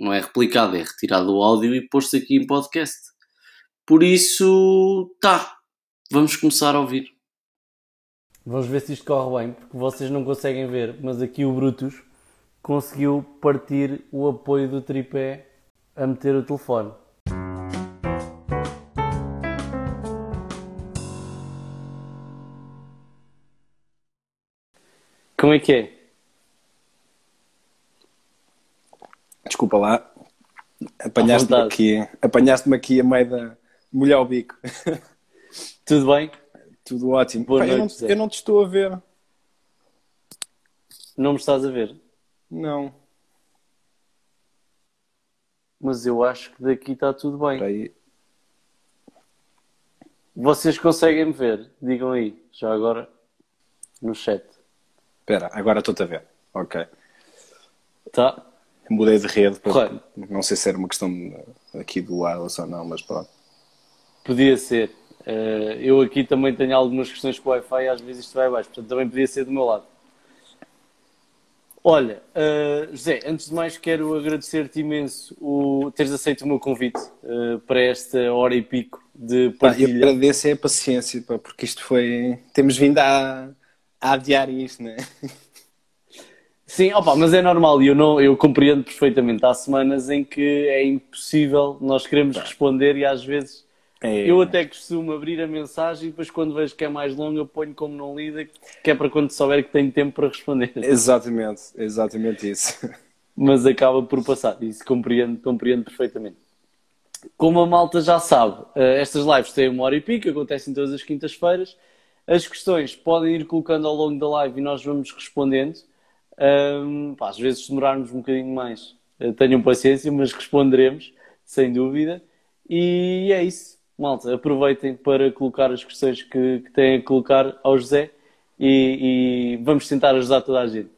não é replicada, é retirado o áudio e posto aqui em podcast. Por isso, tá, vamos começar a ouvir. Vamos ver se isto corre bem, porque vocês não conseguem ver, mas aqui o Brutus conseguiu partir o apoio do tripé a meter o telefone. Como é que é? Desculpa lá. Apanhaste-me aqui, apanhaste-me aqui a meio da molhar o bico. Tudo bem? Tudo ótimo. Boa Pá, eu, noite, não, eu não te estou a ver. Não me estás a ver? Não. Mas eu acho que daqui está tudo bem. Aí. Vocês conseguem me ver? Digam aí, já agora no chat. Espera, agora estou-te a ver. Ok. Tá? Mudei de rede. para- Correto. Não sei se era uma questão aqui do wireless ou não, mas pronto. Podia ser. Eh, eu aqui também tenho algumas questões com o Wi-Fi e às vezes isto vai abaixo, portanto também podia ser do meu lado. Olha, eh, José, antes de mais quero agradecer-te imenso o teres aceito o meu convite eh, para esta hora e pico de Pá, eu partilha. agradeço é a paciência, pá, porque isto foi. Temos vindo a, a adiar isto, né? Sim, opa, mas é normal e eu, não, eu compreendo perfeitamente. Há semanas em que é impossível, nós queremos responder e às vezes É, eu até costumo abrir a mensagem e depois quando vejo que é mais longa ponho como não lida, que é para quando souber que tenho tempo para responder. Exatamente, exatamente isso. Mas acaba por passar, isso compreendo, compreendo perfeitamente. Como a malta já sabe, eh, estas lives têm uma hora e pico, acontecem todas as quintas-feiras. As questões podem ir colocando ao longo da live e nós vamos respondendo. Ahm, pá, às vezes se demorarmos um bocadinho mais, eh, tenham paciência, mas responderemos, sem dúvida. E é isso, malta. Aproveitem para colocar as questões que, que têm a colocar ao José e, e vamos tentar ajudar toda a gente.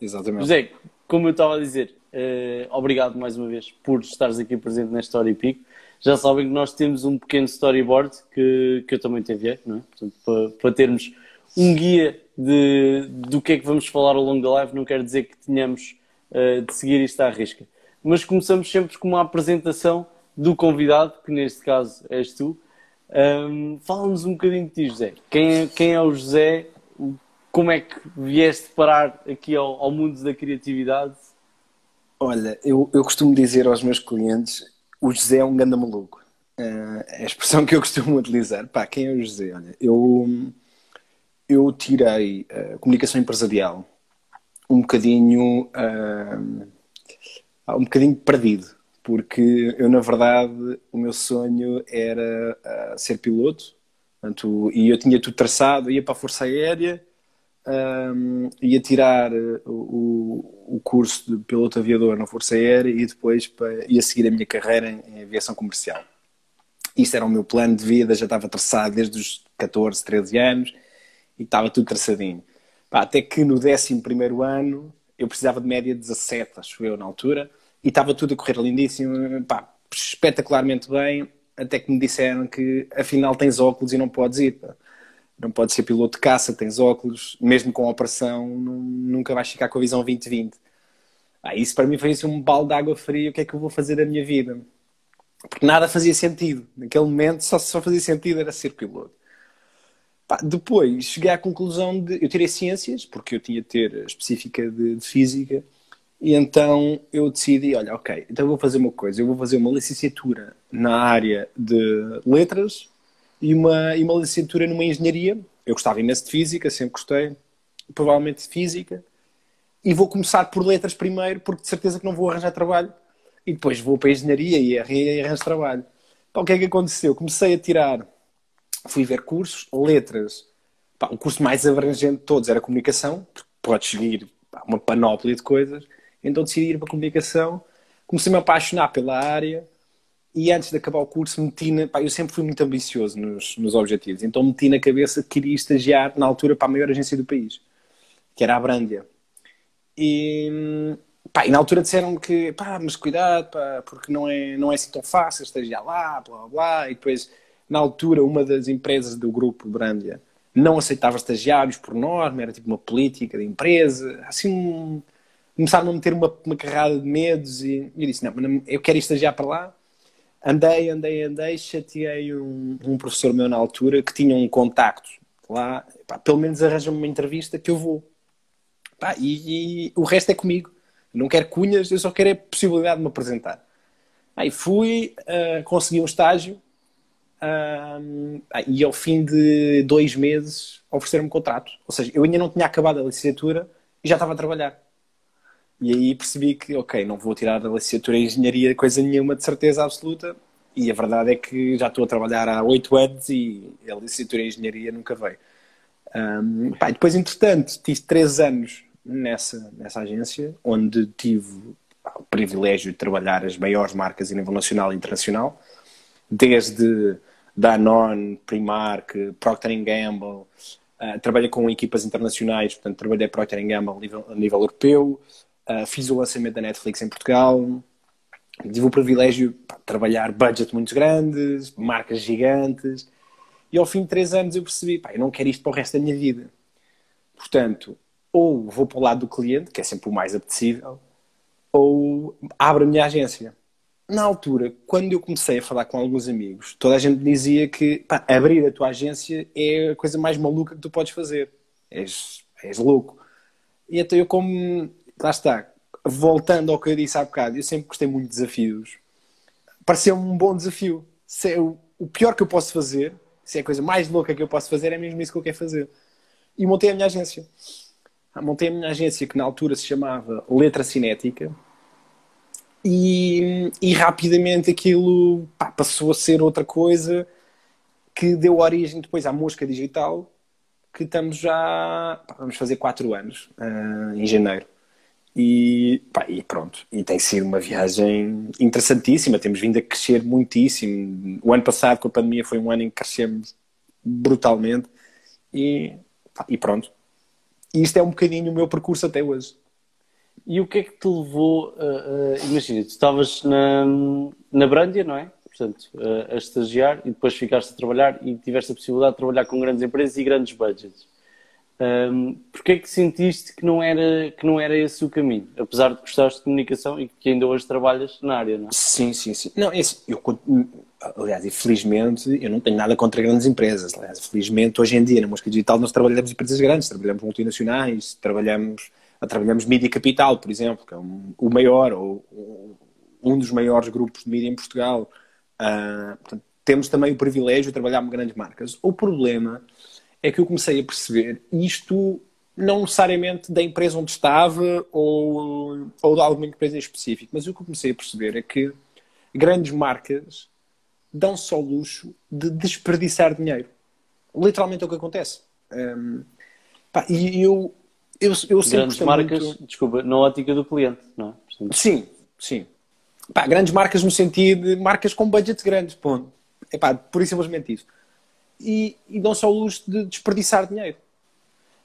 Exatamente. José, como eu estava a dizer, eh, obrigado mais uma vez por estares aqui presente nesta hora e pico. Já sabem que nós temos um pequeno storyboard que, que eu também te enviei, não é? Portanto, para, para termos um guia de, do que é que vamos falar ao longo da live, não quer dizer que tenhamos eh, de seguir isto à risca. Mas começamos sempre com uma apresentação do convidado, que neste caso és tu. Ahm, Fala-nos um bocadinho de ti, José. Quem é, quem é o José? Como é que vieste parar aqui ao, ao mundo da criatividade? Olha, eu, eu costumo dizer aos meus clientes: o José é um ganda maluco. Eh, é a expressão que eu costumo utilizar. Pá, quem é o José? Olha, eu, eu tirei eh, comunicação empresarial um bocadinho, ah, um bocadinho perdido, porque eu, na verdade, o meu sonho era ah, ser piloto, portanto, e eu tinha tudo traçado, ia para a Força Aérea, um, ia tirar uh, o, o curso de piloto aviador na Força Aérea e depois para, ia seguir a minha carreira em, em aviação comercial. Isso era o meu plano de vida, já estava traçado desde os 14, 13 anos e estava tudo traçadinho. Pá, até que no 11 ano eu precisava de média de 17, acho eu, na altura, e estava tudo a correr lindíssimo, pá, espetacularmente bem, até que me disseram que afinal tens óculos e não podes ir. Pá não podes ser piloto de caça, tens óculos, mesmo com a operação, nu- nunca vais ficar com a visão 2020. Ah, isso para mim foi assim um balde de água fria, o que é que eu vou fazer da minha vida? Porque nada fazia sentido. Naquele momento só, só fazia sentido era ser piloto. Pá, depois cheguei à conclusão de. Eu tirei ciências, porque eu tinha de ter a específica de, de física, e então eu decidi: olha, ok, então vou fazer uma coisa, eu vou fazer uma licenciatura na área de letras e uma, e uma licenciatura numa engenharia. Eu gostava imenso de física, sempre gostei, provavelmente de física, e vou começar por letras primeiro, porque de certeza que não vou arranjar trabalho, e depois vou para a engenharia e arranjo trabalho. Pá, o que é que aconteceu? Comecei a tirar, fui ver cursos, letras. Pá, o curso mais abrangente de todos era comunicação, porque podes seguir pá, uma panóplia de coisas. Então decidi ir para a comunicação, comecei-me a apaixonar pela área e antes de acabar o curso meti na, pá, eu sempre fui muito ambicioso nos, nos objetivos, então meti na cabeça que queria estagiar na altura para a maior agência do país, que era a Brandia. E, pá, e na altura disseram que, pá, mas cuidado, pá, porque não é, não é assim tão fácil estagiar lá, blá blá blá, e depois, na altura, uma das empresas do grupo Brandia não aceitava estagiários por norma, era tipo uma política de empresa, assim, um, começaram a meter uma, uma carrada de medos e eu disse, não, eu quero estagiar para lá. Andei, andei, andei, chateei um, um professor meu na altura que tinha um contacto lá, pá, pelo menos arranja-me uma entrevista que eu vou. Pá, e, e, o resto é comigo. Não quero cunhas, eu só quero a possibilidade de me apresentar. Aí fui, uh, consegui um estágio e ao fim de dois meses ofereceram-me contrato. Ou seja, eu ainda não tinha acabado a licenciatura e já estava a trabalhar. E aí percebi que, ok, não vou tirar a licenciatura em engenharia coisa nenhuma de certeza absoluta. E a verdade é que já estou a trabalhar há oito anos e a licenciatura em engenharia nunca veio. Um, pá, depois, entretanto, tive três anos nessa, nessa agência, onde tive o privilégio de trabalhar as maiores marcas a nível nacional e internacional, desde Danone, Primark, Procter Gamble, uh, trabalhei com equipas internacionais, portanto trabalhei Procter Gamble a nível, a nível europeu, uh, fiz o lançamento da Netflix em Portugal, tive o privilégio de trabalhar budget muito grandes, marcas gigantes, e ao fim de três anos eu percebi, pá, eu não quero isto para o resto da minha vida. Portanto, ou vou para o lado do cliente, que é sempre o mais apetecível, ou abro a minha agência. Na altura, quando eu comecei a falar com alguns amigos, toda a gente dizia que pá, abrir a tua agência é a coisa mais maluca que tu podes fazer. És, és louco. E então eu, como lá está, voltando ao que eu disse há bocado, eu sempre gostei muito de desafios. Pareceu-me um bom desafio. Se é o, o pior que eu posso fazer, se é a coisa mais louca que eu posso fazer, é mesmo isso que eu quero fazer. E montei a minha agência. Montei a minha agência que na altura se chamava Letra Cinética. E, e rapidamente aquilo pá, passou a ser outra coisa que deu origem depois à Mosca Digital, que estamos já. Pá, vamos fazer quatro anos uh, em janeiro. E, pá, e, pronto, e tem sido uma viagem interessantíssima. Temos vindo a crescer muitíssimo. O ano passado, com a pandemia, foi um ano em que crescemos brutalmente. E, pá, e pronto. E isto é um bocadinho o meu percurso até hoje. E o que é que te levou a. imagina, tu estavas na, na Brandia, não é? Portanto, a, a estagiar e depois ficaste a trabalhar e tiveste a possibilidade de trabalhar com grandes empresas e grandes budgets. Um, Porquê é que sentiste que não, era, que não era esse o caminho? Apesar de gostares de comunicação e que ainda hoje trabalhas na área, não é? Sim, sim, sim. Não, esse, eu, aliás, infelizmente, eu não tenho nada contra grandes empresas. Aliás, felizmente, hoje em dia, na música digital, nós trabalhamos em empresas grandes, trabalhamos multinacionais, trabalhamos, trabalhamos Mídia Capital, por exemplo, que é um, o maior, ou um dos maiores grupos de mídia em Portugal. Uh, portanto, temos também o privilégio de trabalhar com grandes marcas. O problema é que eu comecei a perceber isto não necessariamente da empresa onde estava ou, ou de alguma empresa em específico, mas o que eu comecei a perceber é que grandes marcas dão só luxo de desperdiçar dinheiro. Literalmente é o que acontece. Um, pá, e eu, eu, eu sempre Grandes marcas, muito... desculpa, na ótica do cliente, não é? Portanto... Sim, sim. Pá, grandes marcas no sentido de marcas com budgets grandes, ponto. É pá, por isso simplesmente isso e, e dão só o luxo de desperdiçar dinheiro.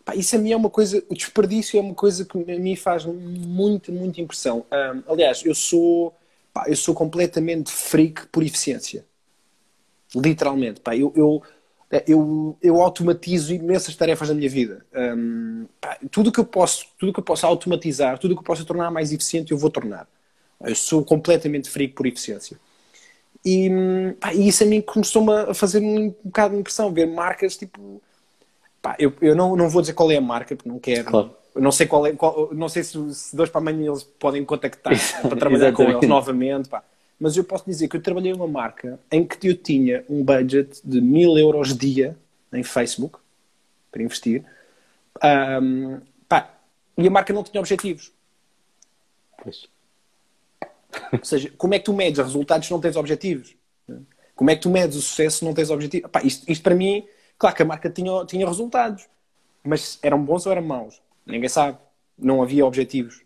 Pá, isso a mim é uma coisa, o desperdício é uma coisa que a mim faz muita, muita impressão. Um, aliás, eu sou, pá, eu sou completamente freak por eficiência. Literalmente, pá, eu, eu, eu, eu automatizo imensas tarefas da minha vida. Um, pá, tudo que eu posso, tudo que eu posso automatizar, tudo que eu posso tornar mais eficiente, eu vou tornar. Eu sou completamente freak por eficiência. E, pá, e isso a mim começou-me a fazer um, bocado de impressão, ver marcas tipo. Pá, eu, eu não, não vou dizer qual é a marca, porque não quero. Claro. Não sei qual é, qual, não sei se, se dois para amanhã eles podem contactar para trabalhar com eles novamente, pá. Mas eu posso dizer que eu trabalhei uma marca em que eu tinha um budget de mil euros dia em Facebook para investir. Um, pá, e a marca não tinha objetivos. Pois. Ou seja, como é que tu medes resultados se não tens objetivos? Como é que tu medes o sucesso se não tens objetivos? Epá, isto, isto, para mim, claro que a marca tinha, tinha resultados, mas eram bons ou eram maus? Ninguém sabe. Não havia objetivos.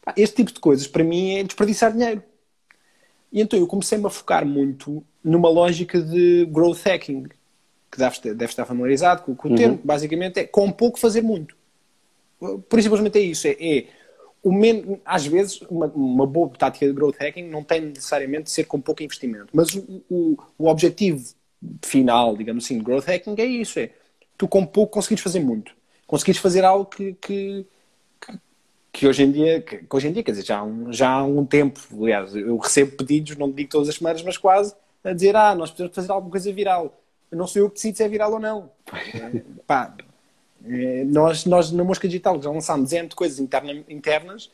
Epá, este tipo de coisas, para mim, é desperdiçar dinheiro. E então eu comecei-me a focar muito numa lógica de growth hacking, que deve, deve estar familiarizado com, com o termo, basicamente é com pouco fazer muito. Por simplesmente é isso, é, é o às vezes uma, uma, boa tática de growth hacking não tem necessariamente de ser com pouco investimento, mas o, o, o objetivo final, digamos assim, de growth hacking é isso, é tu com pouco conseguires fazer muito. Conseguires fazer algo que, que, que hoje em dia, que, que, hoje em dia, quer dizer, já há, um, já há um tempo, aliás, eu recebo pedidos, não digo todas as semanas, mas quase, a dizer, ah, nós precisamos fazer alguma coisa viral. Não sou eu que decido se é viral ou não. Pá, é, nós, nós na Mosca Digital já lançámos N de coisas interna, internas,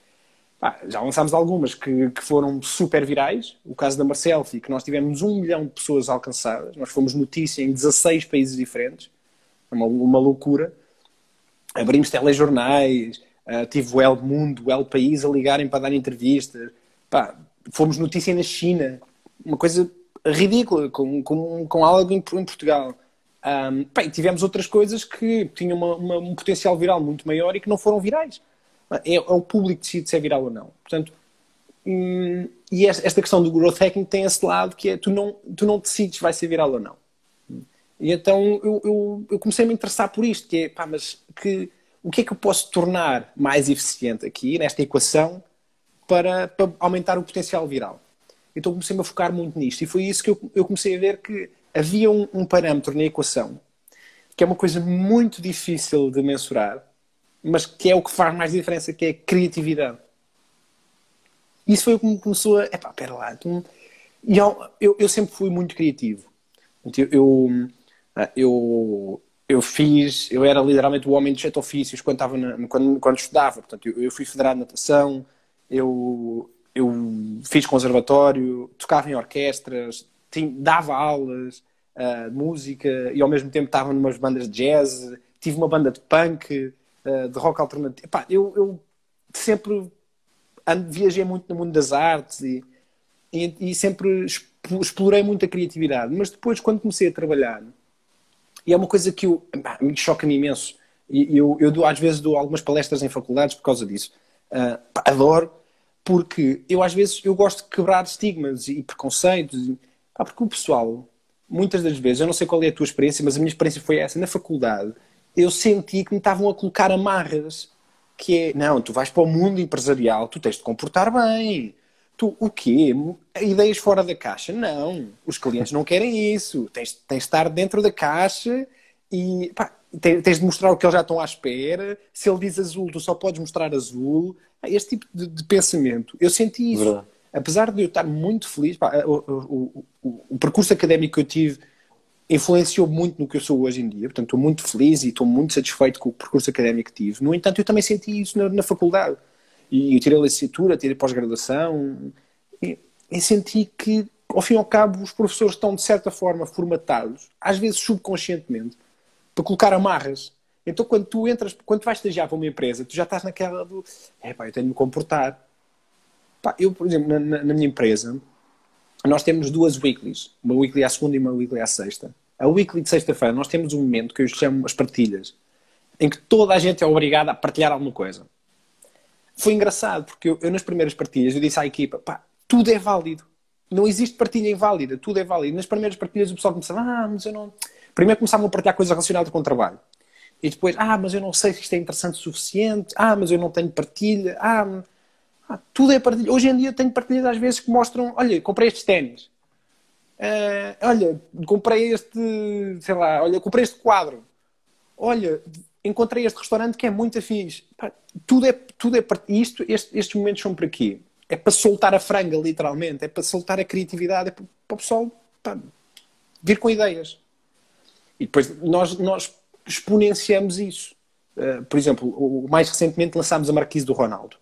pá, já lançámos algumas que, que foram super virais. O caso da Marcelfi, que nós tivemos um milhão de pessoas alcançadas, nós fomos notícia em 16 países diferentes, é uma, uma loucura. Abrimos telejornais, uh, tive o El Mundo, o El País a ligarem para dar entrevistas, pá, fomos notícia na China, uma coisa ridícula, com, com, com algo em, em Portugal. Um, bem, tivemos outras coisas que tinham uma, uma, um potencial viral muito maior e que não foram virais. É, é o público que decide se é viral ou não. Portanto, hum, e esta questão do growth hacking tem esse lado que é tu não, tu não decides se vai ser viral ou não. E então eu, eu, eu comecei a me interessar por isto, que é, pá, mas que, o que é que eu posso tornar mais eficiente aqui, nesta equação, para, para aumentar o potencial viral? Então comecei-me a focar muito nisto. E foi isso que eu, eu comecei a ver que havia um, um, parâmetro na equação que é uma coisa muito difícil de mensurar, mas que é o que faz mais diferença, que é a criatividade. Isso foi o que me começou a... Epá, pera lá. Tu... E eu, eu, eu, sempre fui muito criativo. Eu, eu, eu, fiz... Eu era literalmente o homem dos sete ofícios quando, estava na, quando, quando estudava. Portanto, eu, eu fui federado de natação, eu, eu fiz conservatório, tocava em orquestras, tinha, dava aulas uh, de música e ao mesmo tempo estava numas bandas de jazz, tive uma banda de punk, uh, de rock alternativo. Epá, eu, eu sempre ando, viajei muito no mundo das artes e, e, e sempre explorei muito a criatividade. Mas depois, quando comecei a trabalhar, e é uma coisa que eu, me choca-me imenso, e eu, eu dou, às vezes dou algumas palestras em faculdades por causa disso. Uh, adoro, porque eu às vezes eu gosto de quebrar estigmas e preconceitos. Pá, porque o pessoal, muitas das vezes, eu não sei qual é a tua experiência, mas a minha experiência foi essa. Na faculdade, eu senti que me estavam a colocar amarras. Que é, não, tu vais para o mundo empresarial, tu tens de comportar bem. Tu, o quê? Ideias fora da caixa? Não. Os clientes não querem isso. Tens, tens de estar dentro da caixa e pá, tens de mostrar o que eles já estão à espera. Se ele diz azul, tu só podes mostrar azul. Este tipo de, de pensamento. Eu senti isso. Verdade apesar de eu estar muito feliz, pá, o, o, o, o, percurso académico que eu tive influenciou muito no que eu sou hoje em dia. Portanto, estou muito feliz e estou muito satisfeito com o percurso académico que tive. No entanto, eu também senti isso na, na faculdade. E eu tirei a licenciatura, tirei pós-graduação e, e senti que, ao fim e ao cabo, os professores estão, de certa forma, formatados, às vezes subconscientemente, para colocar amarras. Então, quando tu entras, quando vais estagiar para uma empresa, tu já estás naquela do, é pá, eu tenho de me comportar Pá, eu, por exemplo, na, na, minha empresa, nós temos duas weeklies. Uma weekly à segunda e uma weekly à sexta. A weekly de sexta-feira, nós temos um momento que eu chamo as partilhas, em que toda a gente é obrigada a partilhar alguma coisa. Foi engraçado, porque eu, eu nas primeiras partilhas, eu disse à equipa, pá, tudo é válido. Não existe partilha inválida, tudo é válido. Nas primeiras partilhas o pessoal começava, ah, mas eu não... Primeiro começavam a partilhar coisas relacionadas com o trabalho. E depois, ah, mas eu não sei se isto é interessante o suficiente. Ah, mas eu não tenho partilha. Ah, ah, tudo é partilha. Hoje em dia tenho partilhas às vezes que mostram: olha, comprei estes ténis. Uh, olha, comprei este, sei lá, olha, comprei este quadro. Olha, encontrei este restaurante que é muito. Pá, tudo é, tudo é isto, este, estes momentos são para quê? É para soltar a franga, literalmente. É para soltar a criatividade. É para, para o pessoal pá, vir com ideias. E depois nós, nós exponenciamos isso. Uh, por exemplo, o, mais recentemente lançámos a Marquise do Ronaldo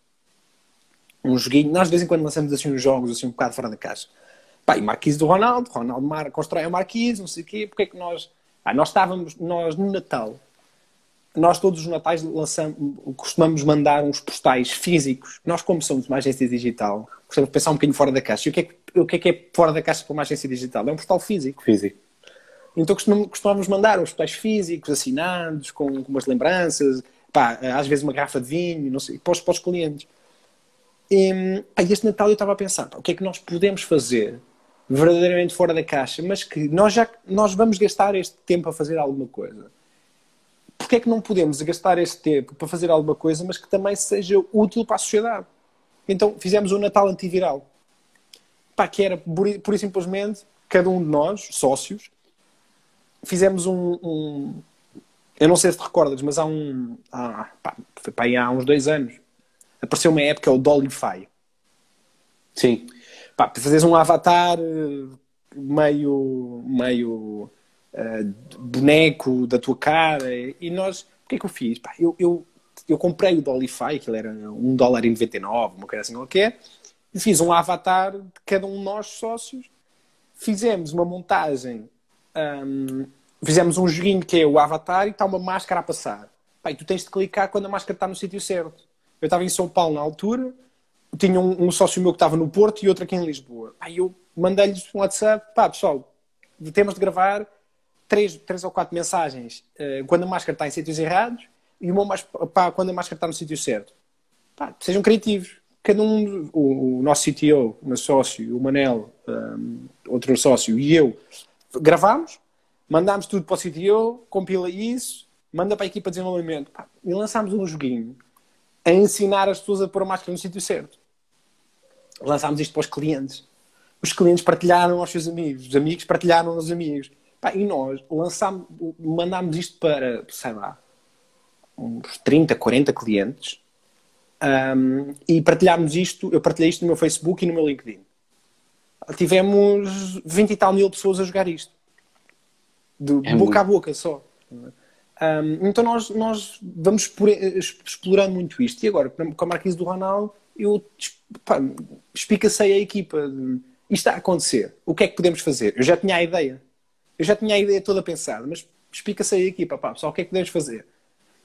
um joguinho. Nós de vez em quando lançamos assim uns jogos assim um bocado fora da caixa. Pá, e Marquise do Ronaldo, Ronaldo Mar, constrói a Marquise, não sei o quê, porque é que nós. Ah, nós estávamos, nós no Natal, nós todos os Natais lançamos, costumamos mandar uns postais físicos. Nós, como somos uma agência digital, gostamos de pensar um bocadinho fora da caixa. E o que é que, o que, é, que é fora da caixa para uma agência digital? É um postal físico. Físico. Então costumamos mandar uns postais físicos, assinados, com, com umas lembranças, pá, às vezes uma garrafa de vinho, não sei, para os, para os clientes. E, pá, este Natal eu estava a pensar, pá, o que é que nós podemos fazer verdadeiramente fora da caixa, mas que nós já nós vamos gastar este tempo a fazer alguma coisa. Porquê é que não podemos gastar este tempo para fazer alguma coisa, mas que também seja útil para a sociedade? Então fizemos um Natal antiviral. Pá, que era, por e simplesmente, cada um de nós, sócios, fizemos um, um eu não sei se te recordas, mas há um. Há, pá, foi para aí há uns dois anos. Apareceu uma época, o Dollify. Sim. Pá, para fazeres um avatar eh, meio. meio. Uh, boneco da tua cara. E nós. O que é que eu fiz? Pá, eu, eu, eu comprei o Dollify, que era um dólar e 99, uma coisa assim qualquer. E fiz um avatar de cada um de nós sócios. Fizemos uma montagem. Um, fizemos um joguinho que é o avatar e está uma máscara a passar. Pai, tu tens de clicar quando a máscara está no sítio certo. Eu estava em São Paulo na altura, tinha um, um, sócio meu que estava no Porto e outro aqui em Lisboa. Pai, eu mandei-lhes um WhatsApp, pá, pessoal, temos de gravar três, três ou quatro mensagens uh, quando a máscara está em sítios errados e uma mais, pá, quando a máscara está no sítio certo. Pá, sejam criativos. Cada um, o, o nosso CTO, o meu sócio, o Manel, um, outro sócio e eu, gravámos mandámos tudo para o CTO, compila isso, manda para a equipa de desenvolvimento pá, e lançámos um joguinho a ensinar as pessoas a pôr a máscara no sítio certo. Lançámos isto para os clientes. Os clientes partilharam aos seus amigos, os amigos partilharam aos amigos. Pá, e nós lançámos, mandámos isto para, sei lá, uns 30, 40 clientes um, e partilhámos isto, eu partilhei isto no meu Facebook e no meu LinkedIn. Tivemos 20 e tal mil pessoas a jogar isto de é boca muito... a boca só. Um, então nós, nós vamos explorando muito isto. E agora, com a Marquise do Ronaldo, eu explicacei a equipa. De, isto está a acontecer. O que é que podemos fazer? Eu já tinha a ideia. Eu já tinha a ideia toda pensada, mas explica-se a equipa, pá, pessoal, o que é que podemos fazer?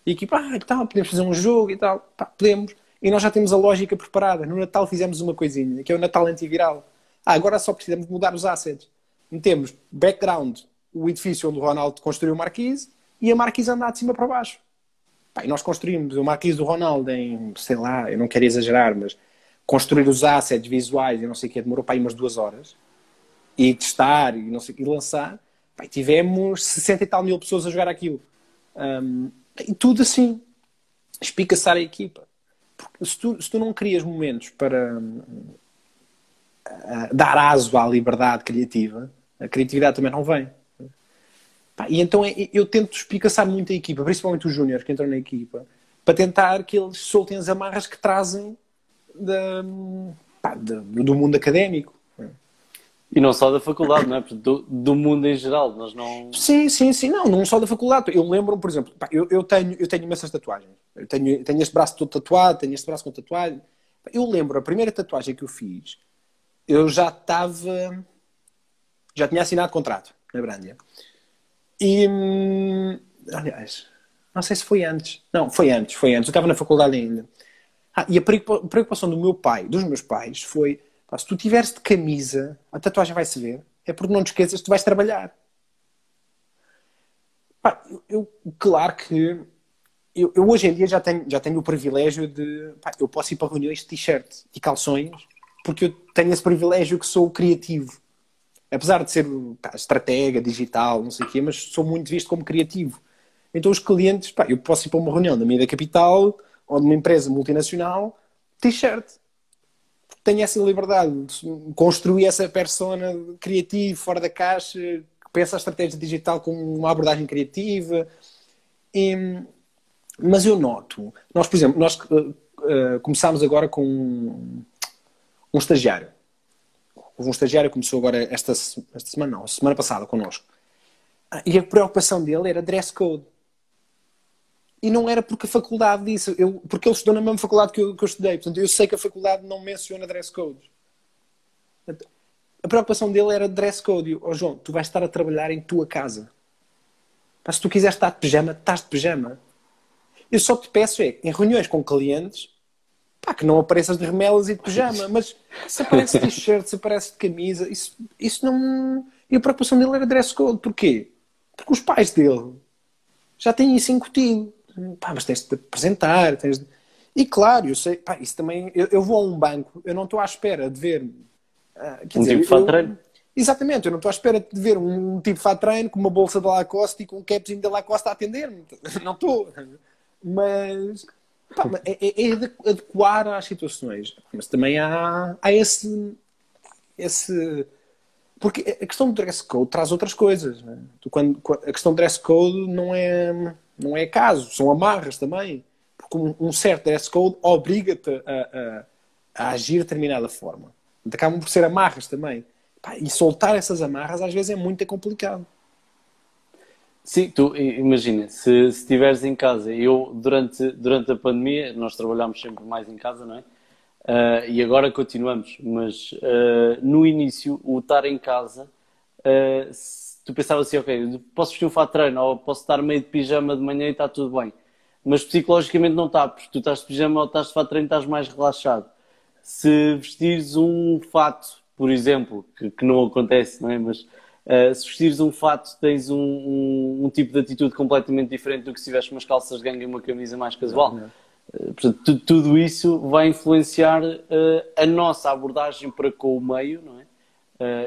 E a equipa, ah, que tal, podemos fazer um jogo e tal. Pá, podemos. E nós já temos a lógica preparada. No Natal fizemos uma coisinha, que é o Natal antiviral. Ah, agora só precisamos mudar os assets. Metemos background o edifício onde o Ronaldo construiu o Marquise e a Marquise andar de cima para baixo. Pá, e nós construímos o Marquise do Ronaldo em, sei lá, eu não quero exagerar, mas construir os assets visuais e não sei o que, demorou para aí umas duas horas. E testar e não sei e lançar. E tivemos 60 e tal mil pessoas a jogar aquilo. Um, e tudo assim. Espicaçar a equipa. Porque se tu, se tu não crias momentos para uh, dar aso à liberdade criativa, a criatividade também não vem. Pá, e então é, eu tento espicaçar muito a equipa, principalmente os júniores que entram na equipa, para tentar que eles soltem as amarras que trazem da, pá, do mundo académico. E não só da faculdade, não é? Do, do, mundo em geral, nós não... Sim, sim, sim, não, não só da faculdade. Eu lembro, por exemplo, pá, eu, eu, tenho, eu tenho imensas tatuagens. Eu tenho, tenho este braço todo tatuado, tenho este braço com tatuagem. Eu lembro, a primeira tatuagem que eu fiz, eu já estava... Já tinha assinado contrato na Brândia. E, hum, aliás, não sei se foi antes. Não, foi antes, foi antes. Eu estava na faculdade ainda. Ah, e a preocupação do meu pai, dos meus pais, foi: se tu tiveres de camisa, a tatuagem vai se ver. É porque não te esqueças que tu vais trabalhar. Pá, eu, claro que eu, eu, hoje em dia já tenho, já tenho o privilégio de. Pá, eu posso ir para reuniões de t-shirt e calções, porque eu tenho esse privilégio que sou criativo apesar de ser pá, estratega, digital, não sei o quê, mas sou muito visto como criativo. Então os clientes, pá, eu posso ir para uma reunião da minha capital ou de uma empresa multinacional, t-shirt. Tenho essa liberdade de construir essa persona criativa, fora da caixa, que pensa a estratégia digital com uma abordagem criativa. E, mas eu noto, nós, por exemplo, nós uh, começámos agora com um, um estagiário Houve um estagiário que começou agora esta, esta semana, não, semana passada connosco. Ah, e a preocupação dele era dress code. E não era porque a faculdade disse, eu, porque ele estudou na mesma faculdade que eu, que eu estudei. Portanto, eu sei que a faculdade não menciona dress code. A preocupação dele era dress code. Ó oh, João, tu vais estar a trabalhar em tua casa. Mas se tu quiseres estar de pijama, estás de pijama. Eu só te peço é, em reuniões com clientes, pá, que não apareças de remelas e de pijama, mas se aparece de t-shirt, se aparece de camisa, isso, isso não. E a preocupação dele era dress code. Porquê? Porque os pais dele já têm isso incutido. Pá, mas tens de apresentar, tens de... E claro, eu sei, pá, isso também. Eu, eu, vou a um banco, eu não estou à espera de ver. Uh, um dizer, tipo de treino? Exatamente, eu não estou à espera de ver um, tipo de treino com uma bolsa de Lacoste e com um capzinho da Lacoste a atender-me. Não estou. Mas pá, é, é, é adequar às situações. Mas também há, há esse, esse. Porque a questão do dress code traz outras coisas. Né? Tu, quando, a questão do dress code não é, não é caso, são amarras também. Porque um, certo dress code obriga-te a, a, a agir de determinada forma. Acabam por ser amarras também. E soltar essas amarras às vezes é muito complicado. Sim, tu imagina, se estiveres em casa, eu durante, durante a pandemia, nós trabalhámos sempre mais em casa, não é? Uh, e agora continuamos, mas uh, no início, o estar em casa, uh, tu pensavas assim, ok, posso vestir um fato de treino ou posso estar meio de pijama de manhã e está tudo bem. Mas psicologicamente não está, porque tu estás de pijama ou estás de fato de treino estás mais relaxado. Se vestires um fato por exemplo, que, que não acontece, não é? Mas uh, se vestires um fato, tens um, um, um, tipo de atitude completamente diferente do que se tivesse umas calças de gangue e uma camisa mais casual. Uh, portanto, tudo, tudo, isso vai influenciar uh, a nossa abordagem para com o meio, não é?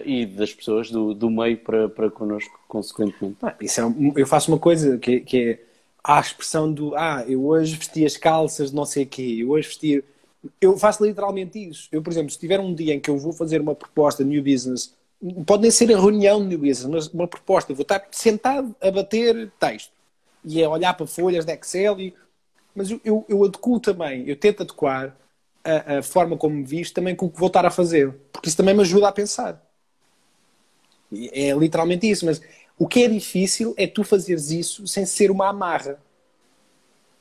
E das pessoas do, do meio para, para connosco, consequentemente. Ah, isso é, eu faço uma coisa que, que é a expressão do ah, eu hoje vesti as calças de não sei o quê, eu hoje vesti eu faço literalmente isso. Eu, por exemplo, se tiver um dia em que eu vou fazer uma proposta de new business, pode nem ser a reunião de new business, mas uma proposta, eu vou estar sentado a bater texto e a olhar para folhas de Excel, e... mas eu, eu, eu adequo também, eu tento adequar a, a, forma como me visto também com o que vou estar a fazer, porque isso também me ajuda a pensar. É literalmente isso, mas o que é difícil é tu fazeres isso sem ser uma amarra,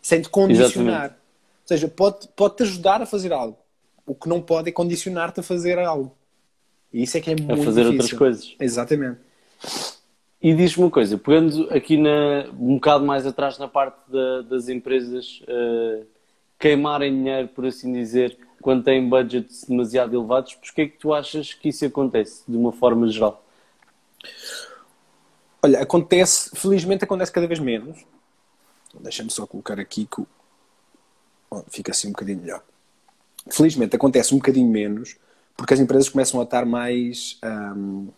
sem te condicionar. Exatamente. Ou seja, pode, pode te ajudar a fazer algo. O que não pode é condicionar-te a fazer algo. E isso é que é muito A fazer difícil. outras coisas. Exatamente. E diz-me uma coisa, pegando aqui na, um bocado mais atrás na parte da, das empresas uh, queimarem dinheiro, por assim dizer, quando têm budgets demasiado elevados, porquê é que tu achas que isso acontece, de uma forma geral? Olha, acontece, felizmente acontece cada vez menos. Deixa-me só colocar aqui que fica assim um bocadinho melhor. Felizmente acontece um bocadinho menos, porque as empresas começam a estar mais. Um,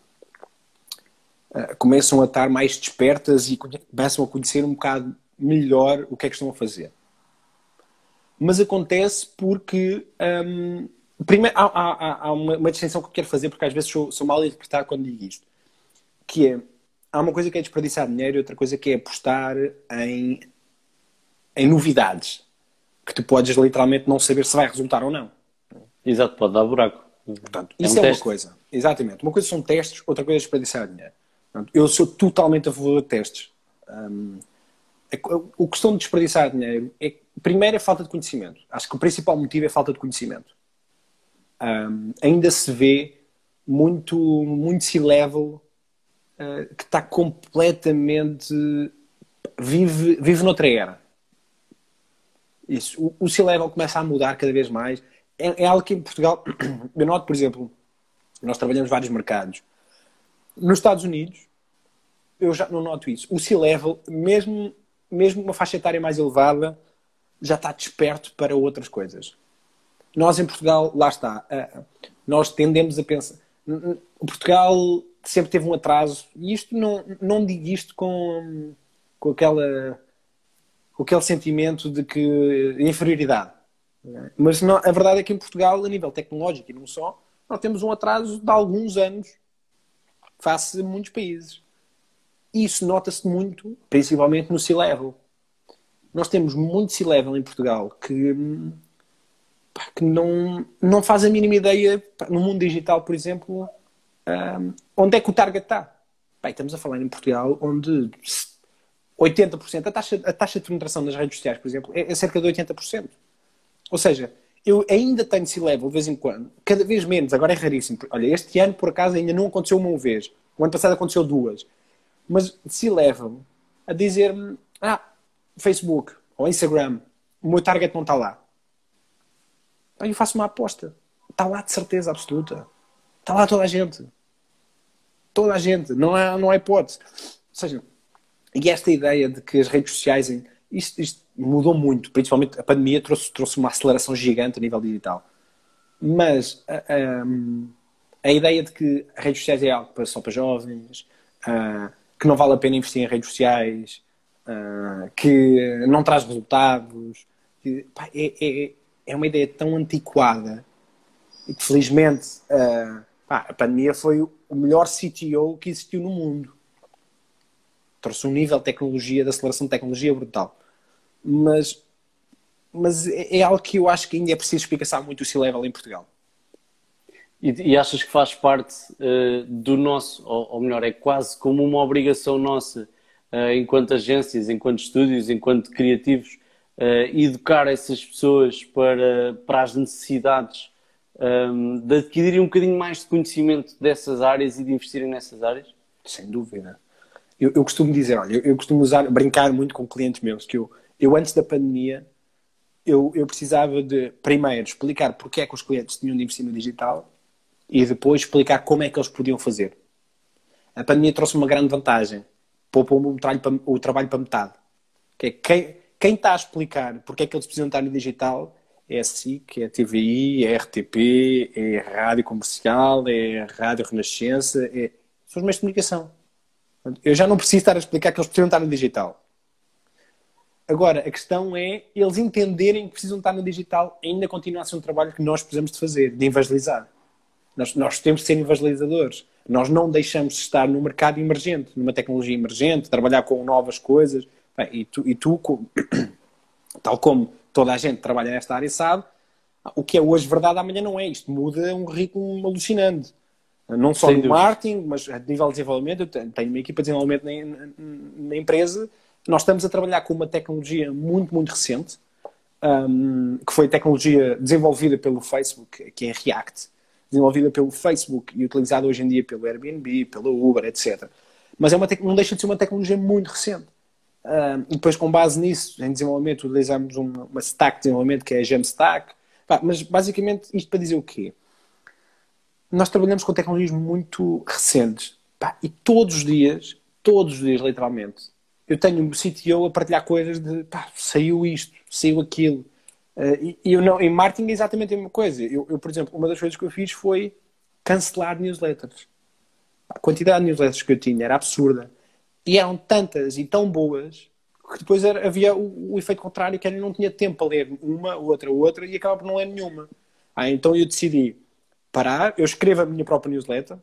uh, começam a estar mais despertas e começam a conhecer um bocado melhor o que é que estão a fazer. Mas acontece porque. Um, primeiro, há, há, há uma, uma, distinção que eu quero fazer, porque às vezes sou, sou mal a interpretar quando digo isto. Que é. Há uma coisa que é desperdiçar dinheiro e outra coisa que é apostar em, em novidades que tu podes literalmente não saber se vai resultar ou não. Exato, pode dar buraco. Portanto, é isso um é, uma coisa. Exatamente. Uma coisa são testes, outra coisa é desperdiçar dinheiro. Portanto, eu sou totalmente a favor de testes. Um, a, a, questão de desperdiçar dinheiro é, primeiro, é falta de conhecimento. Acho que o principal motivo é falta de conhecimento. Um, ainda se vê muito, muito C-level uh, que está completamente. vive, vive noutra era. Isso. O, o C-Level começa a mudar cada vez mais. É, é, algo que em Portugal, eu noto, por exemplo, nós trabalhamos vários mercados. Nos Estados Unidos, eu já não noto isso. O C-Level, mesmo, mesmo uma faixa etária mais elevada, já está desperto para outras coisas. Nós em Portugal, lá está, nós tendemos a pensar. Portugal sempre teve um atraso, e isto não, não digo isto com, com aquela com aquele sentimento de que inferioridade. Mas não, a verdade é que em Portugal, a nível tecnológico e não só, nós temos um atraso de alguns anos face a muitos países. Isso nota-se muito, principalmente no C-Level. Nós temos muito C-Level em Portugal que, pá, que não, não faz a mínima ideia, pá, no mundo digital, por exemplo, um, onde é que o target está. Estamos a falar em Portugal, onde 80%. A taxa, a taxa de penetração das redes sociais, por exemplo, é, é cerca de 80%. Ou seja, eu ainda tenho C-level de vez em quando, cada vez menos, agora é raríssimo. Olha, este ano, por acaso, ainda não aconteceu uma vez. O ano passado aconteceu duas. Mas C-level a dizer-me, ah, Facebook ou Instagram, o meu target não está lá. Eu faço uma aposta. Está lá de certeza absoluta. Está lá toda a gente. Toda a gente. Não há, não há hipótese. Ou seja, e esta ideia de que as redes sociais isto, isto, mudou muito, principalmente a pandemia trouxe, trouxe uma aceleração gigante a nível digital. Mas a, a, a ideia de que as redes sociais é algo só para jovens, uh, que não vale a pena investir em redes sociais, uh, que não traz resultados, que, pá, é, é, é, uma ideia tão antiquada e que felizmente uh, pá, a pandemia foi o melhor CTO que existiu no mundo. Trouxe um nível de tecnologia, de aceleração de tecnologia brutal. Mas, mas é, é algo que eu acho que ainda é preciso explicar muito o C-Level em Portugal. E, e, achas que faz parte uh, do nosso, ou, ou, melhor, é quase como uma obrigação nossa, enquanto agências, enquanto estúdios, enquanto criativos, uh, educar essas pessoas para, para as necessidades um, de adquirirem um bocadinho mais de conhecimento dessas áreas e de investirem nessas áreas? Sem dúvida. Eu, eu costumo dizer, olha, eu, eu, costumo usar, brincar muito com clientes meus, que eu, eu antes da pandemia, eu, eu precisava de, primeiro, explicar porque é que os clientes tinham de investir no digital e depois explicar como é que eles podiam fazer. A pandemia trouxe uma grande vantagem. Poupou o trabalho para, o trabalho para metade. Que é quem, quem está a explicar porque é que eles precisam estar no digital é a SIC, é a TVI, é a RTP, é a Rádio Comercial, é a Rádio Renascença, é... são os meios de comunicação. Eu já não preciso estar a explicar que eles precisam estar no digital. Agora, a questão é eles entenderem que precisam estar no digital ainda continua a ser um trabalho que nós precisamos de fazer, de evangelizar. Nós, nós temos de ser evangelizadores. Nós não deixamos de estar no mercado emergente, numa tecnologia emergente, trabalhar com novas coisas. Bem, e tu, e tu tal como toda a gente trabalha nesta área sabe, o que é hoje verdade, amanhã não é. Isto muda um ritmo alucinante. Não só Sem no dúvida. marketing, mas a nível de desenvolvimento. Eu tenho uma equipa de desenvolvimento na, na empresa. Nós estamos a trabalhar com uma tecnologia muito, muito recente, um, que foi tecnologia desenvolvida pelo Facebook, que é React desenvolvida pelo Facebook e utilizada hoje em dia pelo Airbnb, pelo Uber, etc. Mas é uma não deixa de ser uma tecnologia muito recente. Uh, e depois, com base nisso, em desenvolvimento, utilizamos uma, uma stack de desenvolvimento que é a Jamstack. mas basicamente, isto para dizer o quê? Nós trabalhamos com tecnologias muito recentes. Pá, e todos os dias, todos os dias, literalmente, eu tenho um CTO a partilhar coisas de pá, saiu isto, saiu aquilo. Uh, e, eu não, em marketing é exatamente a mesma coisa. Eu, eu, por exemplo, uma das coisas que eu fiz foi cancelar newsletters. A quantidade de newsletters que eu tinha era absurda. E eram tantas e tão boas que depois era, havia o, o, efeito contrário, que eu não tinha tempo para ler uma, outra, outra e acabava por não ler nenhuma. Ah, então eu decidi parar, eu escrevo a minha própria newsletter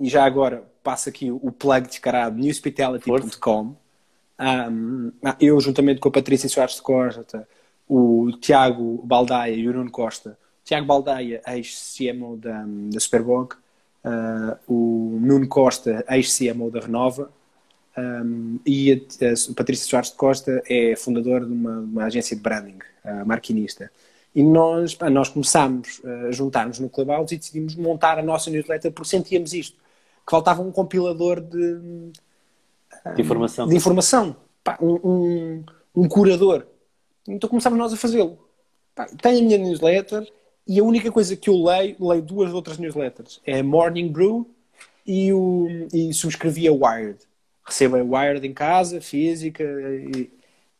e já agora passo aqui o plug descarado newspitality.com. Um, ah, eu, juntamente com a Patrícia Soares de Costa, o Tiago Baldaia e o Nuno Costa. Tiago Baldaia, ex-CMO da, da Superbog, uh, o Nuno Costa, ex-CMO da Renova, um, e a, a, Patrícia Soares de Costa é fundador de uma, uma agência de branding, uh, marquinista. E nós, pá, nós começámos a juntar-nos no Clubhouse e decidimos montar a nossa newsletter porque sentíamos isto, que faltava um compilador de, de informação, de informação pá, um, um, um curador então começámos nós a fazê-lo. Tenho a minha newsletter e a única coisa que eu leio, leio duas outras newsletters. É a Morning Brew e, o, e subscrevi a Wired. Recebo a Wired em casa, física, e,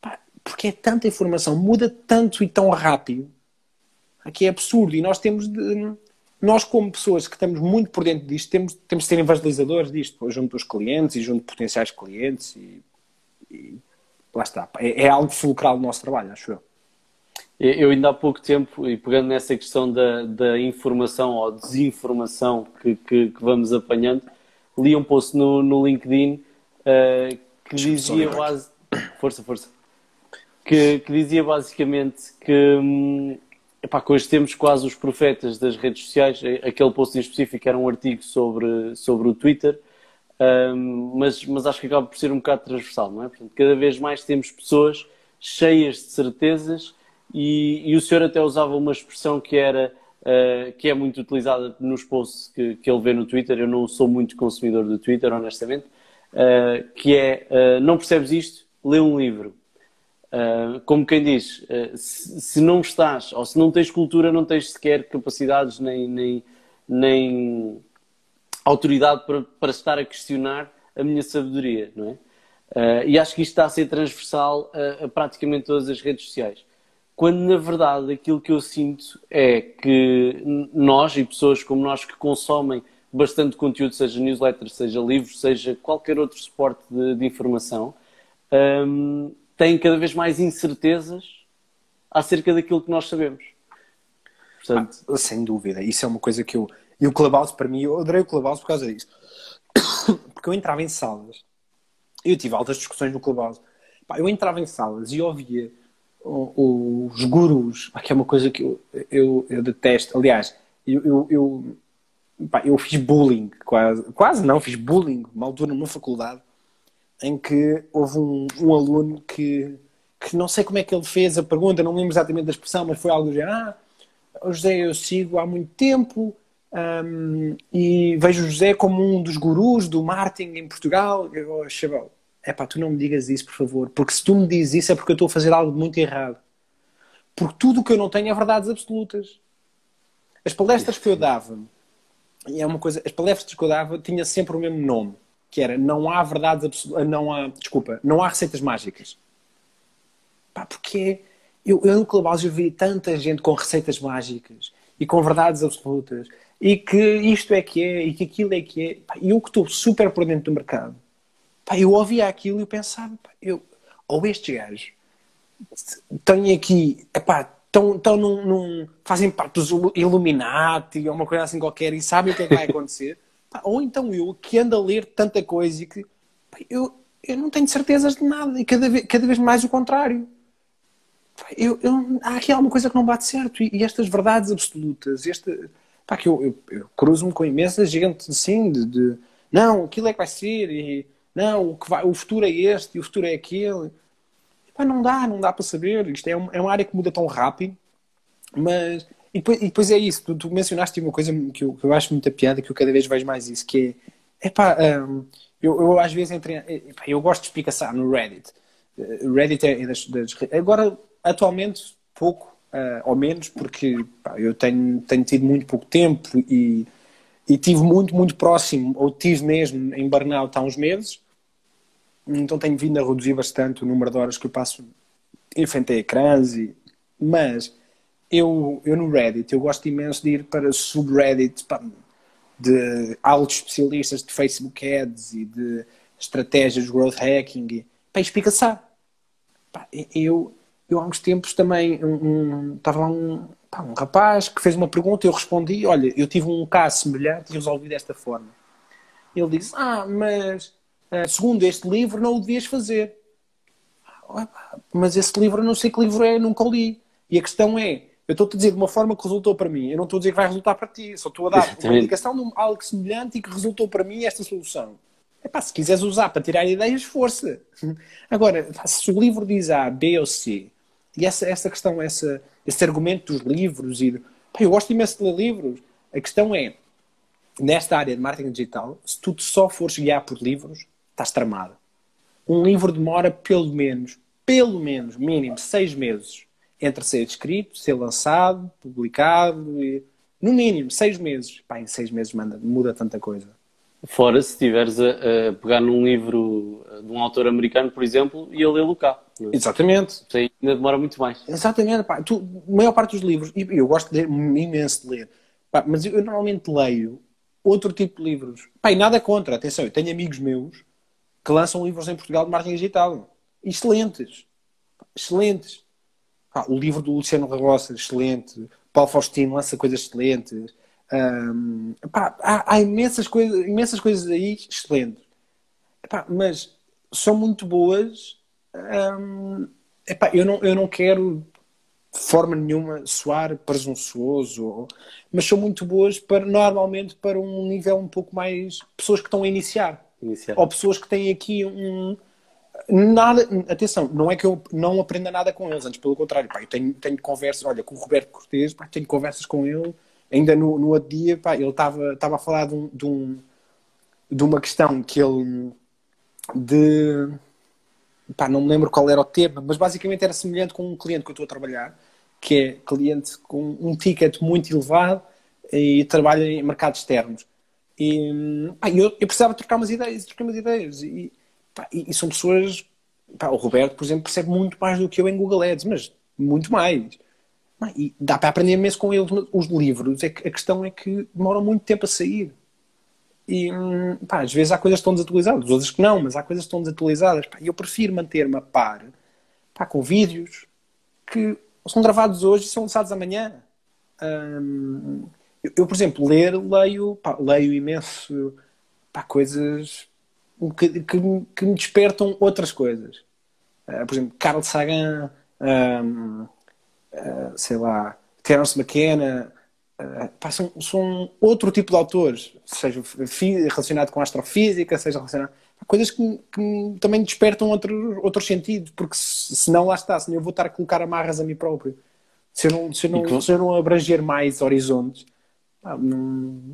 pá, porque é tanta informação, muda tanto e tão rápido, que é absurdo. E nós temos de, nós como pessoas que estamos muito por dentro disto, temos, temos de ser evangelizadores disto, junto dos clientes e junto de potenciais clientes e, e lá está. É, é algo fulcral do nosso trabalho, acho eu. Eu ainda há pouco tempo, e pegando nessa questão da, da informação ou desinformação que, que, que, vamos apanhando, li um post no, no LinkedIn uh, que dizia base... Força, força. Que, que, dizia basicamente que, hum, epá, que hoje temos quase os profetas das redes sociais. Aquele post em específico era um artigo sobre, sobre o Twitter um, mas, mas acho que acaba por ser um bocado transversal, não é? Portanto, cada vez mais temos pessoas cheias de certezas e, e o senhor até usava uma expressão que era uh, que é muito utilizada nos posts que, que ele vê no Twitter. Eu não sou muito consumidor do Twitter, honestamente, uh, que é uh, não percebes isto? Lê um livro. como quem diz, se, se, não estás ou se não tens cultura, não tens sequer capacidades nem, nem, nem autoridade para, para estar a questionar a minha sabedoria, não é? Uh, e acho que isto está a ser transversal a, a, praticamente todas as redes sociais. Quando, na verdade, aquilo que eu sinto é que nós e pessoas como nós que consomem bastante conteúdo, seja newsletters, seja livros, seja qualquer outro suporte de, de informação, um, têm cada vez mais incertezas acerca daquilo que nós sabemos. Portanto... Ah, sem dúvida, isso é uma coisa que eu. E o Clubhouse, para mim, eu adorei o Clubhouse por causa disso. Porque eu entrava em salas, eu tive altas discussões no Clubhouse. Eu entrava em salas e ouvia os gurus, que é uma coisa que eu, eu, eu detesto. Aliás, eu, eu, eu, pá, eu, fiz bullying, quase, quase não, fiz bullying, uma altura numa faculdade, em que houve um, um aluno que, que não sei como é que ele fez a pergunta, não lembro exatamente da expressão, mas foi algo do género, ah, José eu sigo há muito tempo um, e vejo o José como um dos gurus do marketing em Portugal. Eu, oh, é pá, tu não me digas isso, por favor, porque se tu me dizes isso é porque eu estou a fazer algo muito errado. Porque tudo o que eu não tenho é verdades absolutas. As palestras que eu dava, e é uma coisa, as palestras que eu dava tinha sempre o mesmo nome, que era não há verdades absolutas, não há, desculpa, não há receitas mágicas. Pá, porque eu, eu no Clubhouse eu vi tanta gente com receitas mágicas e com verdades absolutas e que isto é que é e que aquilo é que é. Pá, eu que estou super por dentro do mercado, pá, eu ouvia aquilo e eu pensava, pá, eu, ou estes gajos têm aqui, epá, estão, estão num, num, fazem parte dos Illuminati ou uma coisa assim qualquer e sabem o que é que vai acontecer, pá, ou então eu que ando a ler tanta coisa e que pá, eu, eu não tenho certezas de nada e cada vez, cada vez mais o contrário eu, eu, há aqui alguma coisa que não bate certo. E, e estas verdades absolutas, este, pá, que eu, eu, eu cruzo-me com imensa gente assim, de, de, não, aquilo é que vai ser, e não, o, que vai, o futuro é este, e o futuro é aquele. Pá, não dá, não dá para saber. Isto é, um, é uma área que muda tão rápido, mas. E depois, e depois é isso, tu, tu, mencionaste uma coisa que eu, que eu acho muita piada, que eu cada vez vejo mais isso, que é, é pá, um, eu, eu às vezes entre, eu gosto de explicação no Reddit. Reddit é das, das, agora Atualmente, pouco, uh, ou menos, porque pá, eu tenho, tenho tido muito pouco tempo e, e tive muito, muito próximo, ou tive mesmo em burnout há uns meses, então tenho vindo a reduzir bastante o número de horas que eu passo em frente a ecrãs, e, mas eu, eu no Reddit, eu gosto imenso de ir para subreddits de altos especialistas de Facebook Ads e de estratégias de growth hacking, e, pá, explica-se. Eu, eu há uns tempos também um, um, estava lá um, pá, um rapaz que fez uma pergunta e eu respondi, olha, eu tive um caso semelhante e resolvi desta forma. Ele disse, ah, mas uh, segundo este livro não o devias fazer. Mas esse livro eu não sei que livro é, nunca o li. E a questão é, eu estou-te a dizer de uma forma que resultou para mim, eu não estou a dizer que vai resultar para ti, só estou a dar uma indicação de algo semelhante e que resultou para mim esta solução. Epá, se quiseres usar para tirar ideias, força. Agora, se o livro diz A, B ou C, e essa, essa questão, essa, esse argumento dos livros, e pá, eu gosto imenso de ler livros. A questão é, nesta área de marketing digital, se tu só fores guiar por livros, estás tramado. Um livro demora pelo menos, pelo menos, mínimo, seis meses entre ser escrito, ser lançado, publicado, e, no mínimo, seis meses. Pá, em seis meses manda, muda tanta coisa. Fora se estiveres a, a, pegar num livro de um autor americano, por exemplo, e a lê-lo cá. Exatamente. Isso aí ainda demora muito mais. Exatamente. Pá. Tu, a maior parte dos livros, e eu gosto de ler, imenso de ler, pá, mas eu, eu, normalmente leio outro tipo de livros. Pá, e nada contra, atenção, eu tenho amigos meus que lançam livros em Portugal de marketing digital. Excelentes. Excelentes. O livro do Luciano Ragossa, excelente. Paulo Faustino lança coisas excelentes. Um, pá, há, há, imensas, coisas, imensas coisas aí excelentes. Pá, mas são muito boas Hum, epá, eu, não, eu não quero de forma nenhuma soar presunçoso, mas são muito boas para normalmente para um nível um pouco mais pessoas que estão a iniciar, iniciar. ou pessoas que têm aqui um nada, atenção, não é que eu não aprenda nada com eles, antes pelo contrário, pá, eu tenho, tenho conversas, olha, com o Roberto Cortes, tenho conversas com ele, ainda no, no outro dia, pá, ele estava a falar de, um, de, um, de uma questão que ele de pá, não me lembro qual era o tema, mas basicamente era semelhante com um cliente que eu estou a trabalhar, que é cliente com um ticket muito elevado e trabalha em mercados externos. E pá, eu, eu precisava trocar umas ideias, trocar umas ideias. E, Pá, e, e, são pessoas. Pá, o Roberto, por exemplo, percebe muito mais do que eu em Google Ads, mas muito mais. E dá para aprender mesmo com eles os livros. É que a questão é que demoram muito tempo a sair. E hum, pá, às vezes há coisas que estão desatualizadas, outras que não, mas há coisas que estão desatualizadas. Pá, eu prefiro manter-me a par pá, com vídeos que são gravados hoje e são lançados amanhã. Hum, eu, eu, por exemplo, ler, leio, pá, leio imenso pá, coisas que, que, que, me despertam outras coisas. Uh, por exemplo, Carl Sagan, um, uh, sei lá, Terence McKenna, uh, pá, são, são outro tipo de autores, seja relacionado com astrofísica, seja relacionado. Coisas que, que também despertam outro, outros sentidos, porque senão lá está, senão eu vou estar a colocar amarras a mim próprio. Se eu não, se eu não, se eu não abranger mais horizontes, não,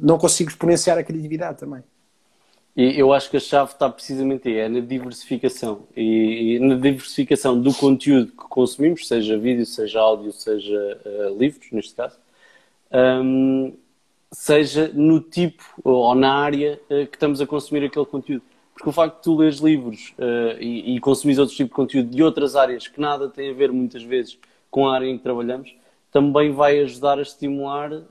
não consigo exponenciar a criatividade também. E eu acho que a chave está precisamente aí, é na diversificação. E, e, na diversificação do conteúdo que consumimos, seja vídeo, seja áudio, seja uh, livros, neste caso, um, seja no tipo ou na área uh, que estamos a consumir aquele conteúdo. Porque o facto de tu leres livros uh, e, e consumires outro tipo de conteúdo de outras áreas que nada tem a ver muitas vezes com a área em que trabalhamos, também vai ajudar a estimular uh,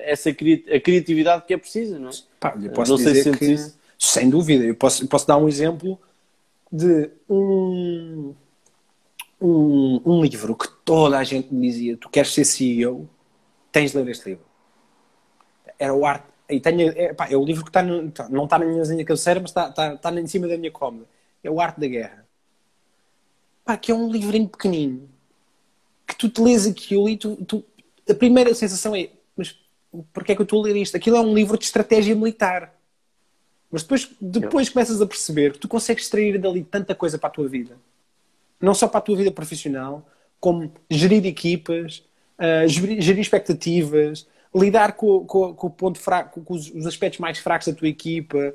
essa cri a criatividade que é precisa, não é? Pá, eu posso não dizer sei se que, isso. Sem dúvida, eu posso, eu posso dar um exemplo de um, um, um, livro que toda a gente me dizia: tu queres ser CEO, tens de ler este livro. Era o arte. E tenho, é, pá, é o livro que está no, tá, não está na minha cabeceira, mas está, está, está em cima da minha cómoda. É o Arte da Guerra. Pá, que é um livrinho pequenino que tu te lês aquilo e tu, tu, a primeira sensação é mas porquê é que eu estou a ler isto? Aquilo é um livro de estratégia militar. Mas depois, depois começas a perceber que tu consegues extrair dali tanta coisa para a tua vida. Não só para a tua vida profissional, como gerir equipas, uh, gerir, expectativas, lidar com, com, com o ponto fraco, com os, os, aspectos mais fracos da tua equipa,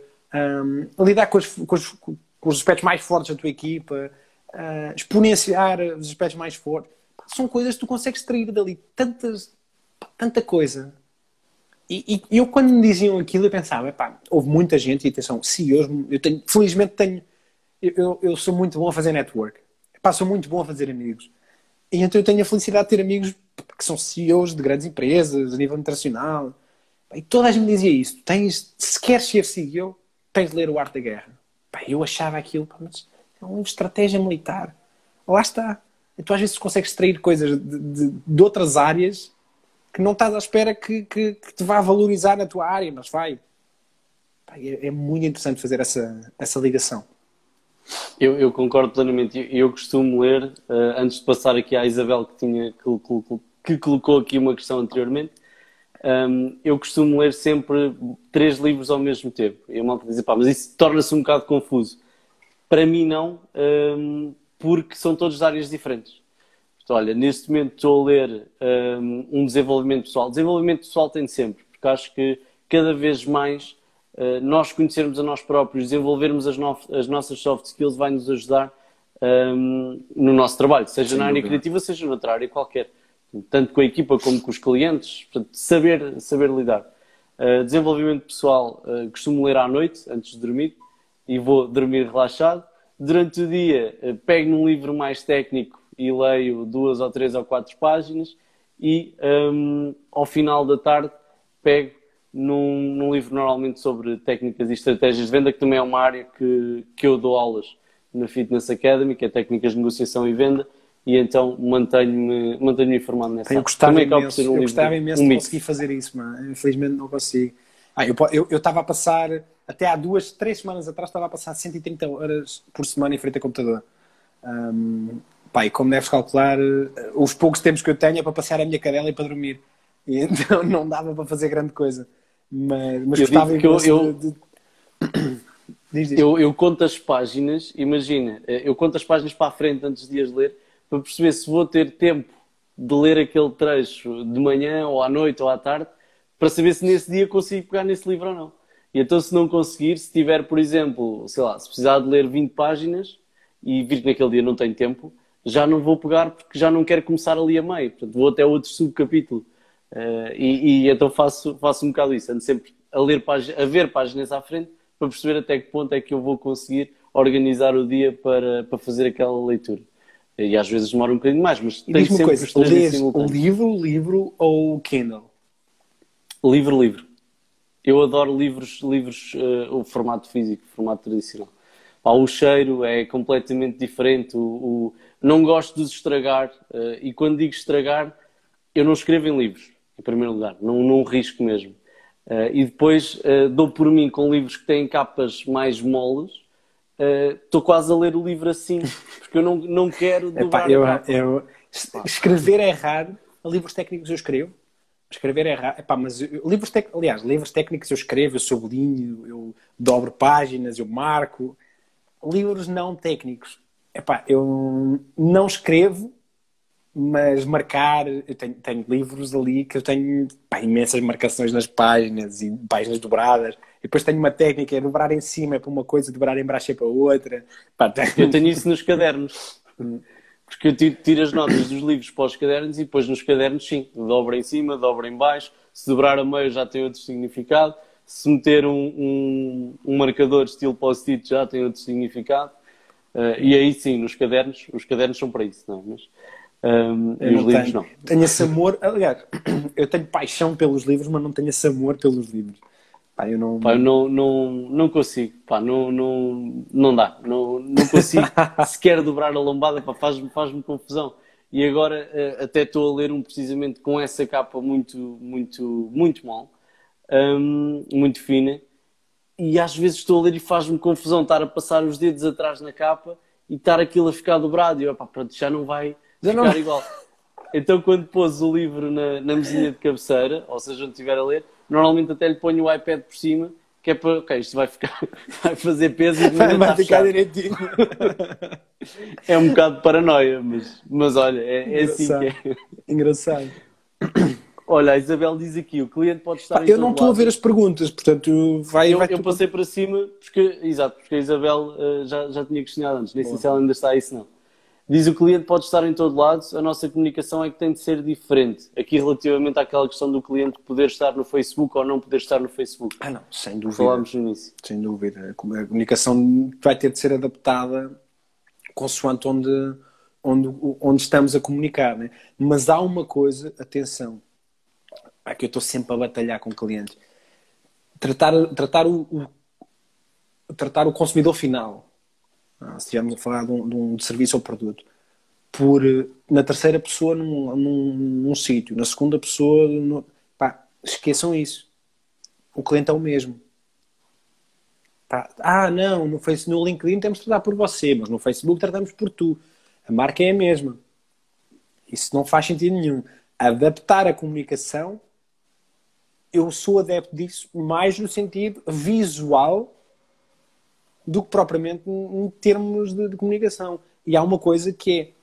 um, lidar com os, os, com os, aspectos mais fortes da tua equipa, uh, exponenciar os aspectos mais fortes são coisas que tu consegues extrair dali tantas, tanta coisa. E, e, eu, quando me diziam aquilo, eu pensava, pá, houve muita gente, e atenção, CEOs, eu tenho, felizmente tenho, eu, eu sou muito bom a fazer network, pá, sou muito bom a fazer amigos. E então eu tenho a felicidade de ter amigos que são CEOs de grandes empresas, a nível internacional. E toda a gente me dizia isso, tens, se queres ser CEO, tens de ler o Arte da Guerra. Eu achava aquilo, mas é uma estratégia militar. Lá está tu às vezes consegues extrair coisas de, de, de outras áreas que não estás à espera que, que, que, te vá valorizar na tua área, mas vai. É, é muito interessante fazer essa, essa ligação. Eu, eu concordo plenamente. Eu, eu costumo ler, uh, antes de passar aqui à Isabel, que, tinha, que, que colocou aqui uma questão anteriormente, um, ehm, eu costumo ler sempre três livros ao mesmo tempo. E a malta diz, pá, mas isso torna-se um bocado confuso. Para mim, não. Um, ehm, porque são todos de áreas diferentes. Olha, neste momento estou a ler um, um, desenvolvimento pessoal. Desenvolvimento pessoal tem sempre, porque acho que cada vez mais uh, nós conhecermos a nós próprios, desenvolvermos as, no as nossas soft skills vai nos ajudar um, no nosso trabalho, seja na área criativa, seja noutra área qualquer. Tanto com a equipa como com os clientes, portanto, saber, saber lidar. Uh, desenvolvimento pessoal, uh, costumo ler à noite, antes de dormir, e vou dormir relaxado durante o dia eh, pego num livro mais técnico e leio duas ou três ou quatro páginas e um, ao final da tarde pego num, num, livro normalmente sobre técnicas e estratégias de venda, que também é uma área que, que eu dou aulas na Fitness Academy, que é técnicas de negociação e venda, e então mantenho-me mantenho informado nessa eu gostava imenso, um eu gostava imenso um de conseguir fazer isso, mas infelizmente não consigo. Ah, eu estava a passar até há duas, três semanas atrás estava a passar 130 horas por semana em frente a computador. Um, pá, e como deves calcular, eh, os poucos tempos que eu tenho é para passear a minha cadela e para dormir. E então não dava para fazer grande coisa. Mas, mas eu gostava que eu, eu... De... diz, diz. Eu, eu conto as páginas, imagina, eh, eu conto as páginas para a frente antes de as ler, para perceber se vou ter tempo de ler aquele trecho de manhã ou à noite ou à tarde, para saber se nesse dia consigo pegar nesse livro ou não. E então, se não conseguir, se tiver, por exemplo, sei lá, se precisar de ler 20 páginas e vir que naquele dia não tenho tempo, já não vou pegar porque já não quero começar ali a meio. Portanto, vou até outro subcapítulo. Uh, e, e, então faço, faço um bocado isso. Ando sempre a, ler a ver páginas à frente para perceber até que ponto é que eu vou conseguir organizar o dia para, para fazer aquela leitura. E às vezes demora um bocadinho mais, mas tem sempre uma os coisa, três lês o livro, livro ou Kindle? Livro, livro. Eu adoro livros, livros, eh, o formato físico, o formato tradicional. Pá, o cheiro é completamente diferente. O, o- não gosto de estragar. eh, e quando digo estragar, eu não escrevo em livros, em primeiro lugar. Não, não risco mesmo. Eh, e depois eh, dou por mim com livros que têm capas mais moles. Estou quase a ler o livro assim, porque eu não, não quero Epá, dobrar eu, a capa. eu- escrever é raro. Livros técnicos eu escrevo. Escrever é raro. Epá, mas eu- livros tec- aliás, livros técnicos eu escrevo, eu sublinho, eu dobro páginas, eu marco. Livros não técnicos. Epá, eu não escrevo, mas marcar, eu tenho, tenho livros ali que eu tenho pá, imensas marcações nas páginas e páginas dobradas. E depois tenho uma técnica, é dobrar em cima é para uma coisa, dobrar em baixo é para outra. Pá, tenho- Eu tenho isso nos cadernos. Porque eu tiro, as notas dos livros para os cadernos e depois nos cadernos, sim, dobra em cima, dobra em baixo. Se dobrar a meio já tem outro significado. Se meter um, um, um marcador estilo post-it já tem outro significado. Eh, e aí sim, nos cadernos, os cadernos são para isso, não é? Mas, ehm, Eu e os não livros tenho. não. Tenho esse amor, aliás, eu tenho paixão pelos livros, mas não tenho esse amor pelos livros. Pá, eu não. Pá, eu não, não, não consigo, pá, não, não, não dá, não, não consigo sequer dobrar a lombada, faz-me faz confusão. E agora eh, até estou a ler um precisamente com essa capa muito, muito, muito mal, hum, muito fina, e às vezes estou a ler e faz-me confusão estar a passar os dedos atrás na capa e estar aquilo a ficar dobrado, e eu, pá, pronto, já não vai Já ficar não- igual. Então, quando pôs o livro na, na mesinha de cabeceira, ou seja, onde estiver a ler, normalmente até lhe ponho o iPad por cima, que é para, ok, isto vai ficar, vai fazer peso e Vai, vai ficar fechado. direitinho. É um bocado de paranoia, mas, mas olha, é, é assim que é. Engraçado. Olha, a Isabel diz aqui, o cliente pode estar Pá, eu não estou a ver as perguntas, portanto, vai. Eu, vai eu passei para cima, porque, exato, porque a Isabel eh, já, já tinha questionado antes, nem sei se ela ainda está aí, se não. Diz o cliente pode estar em todo lado, a nossa comunicação é que tem de ser diferente. Aqui relativamente àquela questão do cliente poder estar no Facebook ou não poder estar no Facebook. Ah, não, sem dúvida. Falámos no início. Sem dúvida. A comunicação vai ter de ser adaptada consoante onde, onde, onde estamos a comunicar. Né? Mas há uma coisa, atenção, é que eu estou sempre a batalhar com clientes. Tratar, tratar, o, o- tratar o consumidor final, ah, se estivermos a falar de um, de um serviço ou produto, por, na terceira pessoa num, num, num sítio, na segunda pessoa, no, pá, esqueçam isso. O cliente é o mesmo. Pá, ah, não, no, Face, no LinkedIn temos de tratar por você, mas no Facebook tratamos por tu. A marca é a mesma. Isso não faz sentido nenhum. Adaptar a comunicação, eu sou adepto disso mais no sentido visual do que propriamente em termos de, de comunicação. E há uma coisa que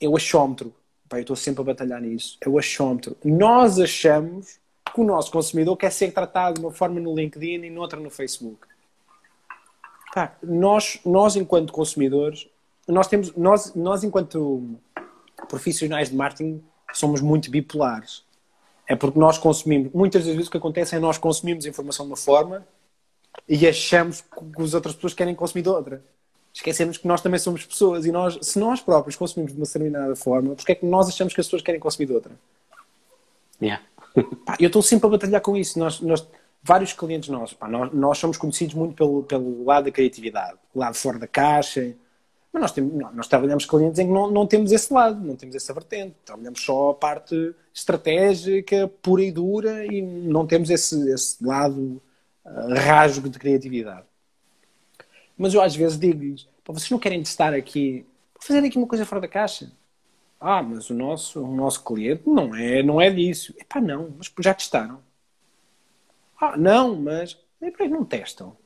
é, é o achómetro. Pá, eu estou sempre a batalhar nisso. É o achómetro. Nós achamos que o nosso consumidor quer ser tratado de uma forma no LinkedIn e noutra no Facebook. Pá, nós, nós enquanto consumidores, nós temos, nós, nós enquanto profissionais de marketing somos muito bipolares. É porque nós consumimos, muitas das vezes o que acontece é nós consumimos informação de uma forma e achamos que as outras pessoas querem consumir de outra. Esquecemos que nós também somos pessoas e nós, se nós próprios consumimos de uma determinada forma, porque é que nós achamos que as pessoas querem consumir de outra? Yeah. Pá, eu estou sempre a batalhar com isso. Nós, nós- vários clientes nossos, pá, nós, nós somos conhecidos muito pelo, pelo lado da criatividade, o lado fora da caixa. Mas nós, temos, nós, trabalhamos com clientes em que não, não temos esse lado, não temos essa vertente. Trabalhamos só a parte estratégica, pura e dura, e não temos esse, esse lado ah, rasgo de criatividade. Mas eu às vezes digo-lhes: "Pá, vocês não querem testar aqui, fazer aqui uma coisa fora da caixa? Ah, mas o nosso, o nosso cliente não é, não é disso. Epá, não, mas já testaram. Ah, não, mas e que não testam?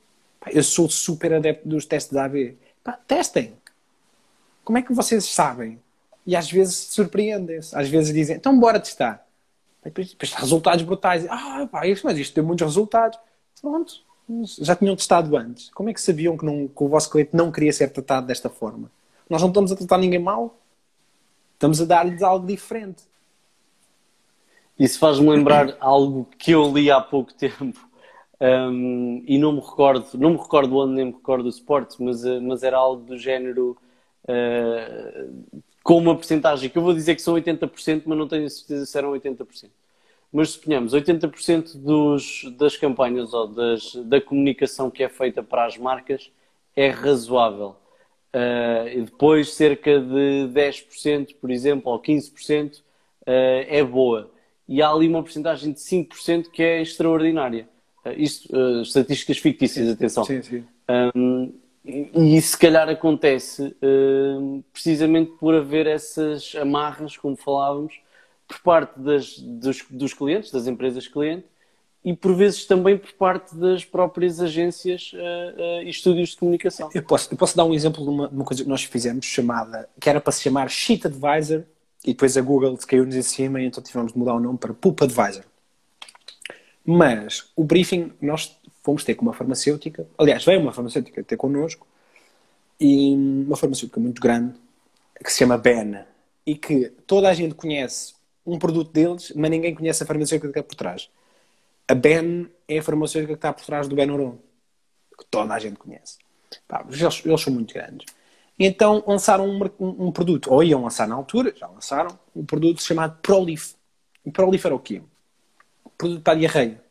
Pá, eu sou super adepto dos testes AB. Pá, testem. Como é que vocês sabem? E às vezes surpreendem-se. Às vezes dizem, então bora testar. E depois, resultados brutais. Ah, pá, mas isto deu muitos resultados. Pronto. Já tinham testado antes. Como é que sabiam que, não, que o vosso cliente não queria ser tratado desta forma? Nós não estamos a tratar ninguém mal. Estamos a dar-lhes algo diferente. Isso faz-me lembrar algo que eu li há pouco tempo Um, e não me recordo, não me recordo onde, nem me recordo do esporte, mas, uh, mas era algo do género uh, com uma porcentagem que eu vou dizer que são 80%, mas não tenho certeza se eram 80%. Mas suponhamos, 80% dos, das campanhas ou das, da comunicação que é feita para as marcas é razoável. Uh, e depois cerca de 10%, por exemplo, ou 15% uh, é boa. E há ali uma porcentagem de 5% que é extraordinária. Uh, isto, estatísticas fictícias, sim, atenção. Sim, sim. Um, e isso se calhar acontece uh, precisamente por haver essas amarras, como falávamos, por parte das, dos, dos clientes, das empresas clientes, e por vezes também por parte das próprias agências uh, uh, e estúdios de comunicação. Eu posso, eu posso dar um exemplo de uma, de uma, coisa que nós fizemos chamada, que era para se chamar Sheet Advisor, e depois a Google caiu-nos em cima e então tivemos de mudar o nome para Poop Advisor. Mas o briefing nós fomos ter com uma farmacêutica, aliás, veio uma farmacêutica ter connosco, e uma farmacêutica muito grande, que se chama Ben, e que toda a gente conhece um produto deles, mas ninguém conhece a farmacêutica que está por trás. A Ben é a farmacêutica que está por trás do Benuron, que toda a gente conhece. Pá, eles, eles, são muito grandes. E então lançaram um, um, produto, ou iam lançar na altura, já lançaram, um produto chamado Prolif. E Prolif era o quê? Produto para a diarreia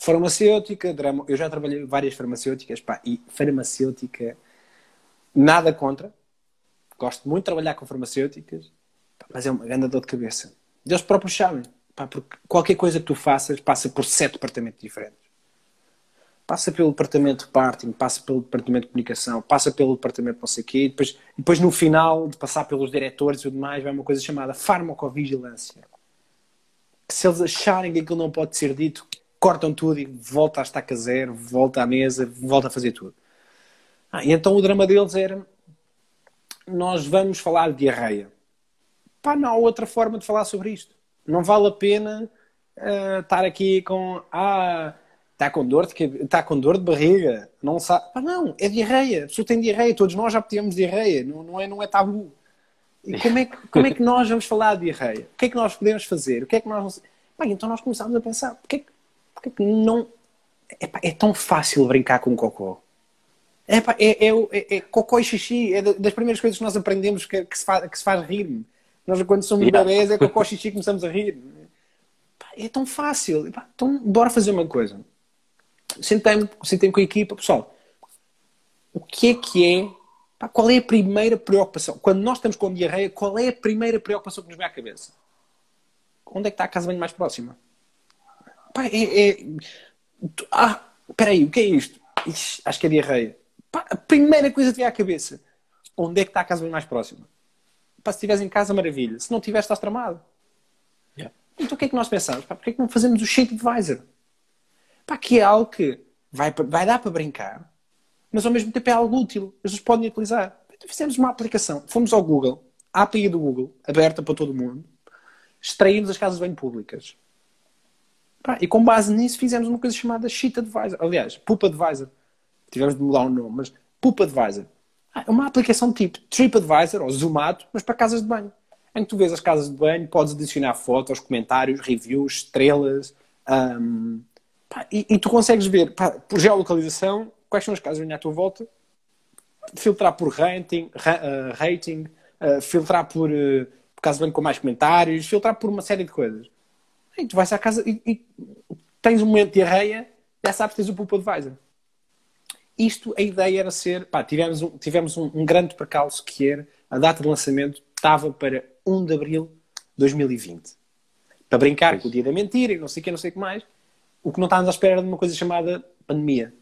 farmacêutica, drama. Eu já trabalhei várias farmacêuticas, pá, e farmacêutica, nada contra. Gosto muito de trabalhar com farmacêuticas, pá, mas é uma grande dor de cabeça. Deus próprios sabem, pá, porque qualquer coisa que tu faças passa por sete departamentos diferentes. Passa pelo departamento de marketing, passa pelo departamento de comunicação, passa pelo departamento de não sei o quê, e depois, depois no final de passar pelos diretores e tudo mais, vai uma coisa chamada farmacovigilância. Se eles acharem que aquilo não pode ser dito, cortam tudo e volta a estaca zero, volta à mesa, volta a fazer tudo. Ah, e então o drama deles era nós vamos falar de diarreia. Pá, não há outra forma de falar sobre isto. Não vale a pena uh, estar aqui com ah, está com dor de está com dor de barriga, não sabe. Pá, não, é diarreia. A pessoa tem diarreia, todos nós já tivemos diarreia, não, não, é, não é tabu. E como é, que, como é que nós vamos falar de diarreia? O que é que nós podemos fazer? O que é que nós. Pá, então nós começámos a pensar, é que porque que não. Epá, é tão fácil brincar com cocô. Epá, é, é, é, é, cocô e xixi, é das primeiras coisas que nós aprendemos que, que, se, faz, que se faz rir. Nós, quando somos yeah. bebês, é cocô e xixi e começamos a rir. Epá, é tão fácil. Epá, então, bora fazer uma coisa. Sentei-me sentei com a equipa, pessoal. O que é que é? Qual é a primeira preocupação? Quando nós estamos com diarreia, qual é a primeira preocupação que nos vem à cabeça? Onde é que está a casa bem mais próxima? Pá, é, é... Ah, peraí, o que é isto? Ixi, acho que é diarreia. Pá, a primeira coisa que vem à cabeça. Onde é que está a casa mais próxima? Pá, se estiveres em casa, maravilha. Se não estiveres, estás tramado. Yeah. Então o que é que nós pensamos? Pá, porquê é que não fazemos o Shape Advisor? Pá, que é algo que vai, vai dar para brincar, mas ao mesmo tempo é algo útil. As pessoas podem utilizar. Então fizemos uma aplicação. Fomos ao Google, a API do Google, aberta para todo mundo. Extraímos as casas bem públicas Pá, e com base nisso fizemos uma coisa chamada Sheet Advisor. Aliás, Poop Advisor. Tivemos de mudar o nome, mas Poop Advisor. Ah, é uma aplicação tipo TripAdvisor ou Zoomado, mas para casas de banho. Em que tu vês as casas de banho, podes adicionar fotos, comentários, reviews, estrelas. Um, pá, e, e, tu consegues ver pá, por geolocalização quais são as casas de banho à tua volta, filtrar por rating, ra, uh, rating uh, filtrar por, uh, por casa de banho com mais comentários, filtrar por uma série de coisas. E tu vais à casa e, e tens um momento de diarreia, já sabes que tens o Poop Advisor. Isto, a ideia era ser. Pá, tivemos um, tivemos um, um grande percalço que era a data de lançamento estava para 1 de abril de 2020. Para brincar pois. com o dia da mentira e não sei o que, não sei o que mais. O que não estávamos à espera era de uma coisa chamada pandemia.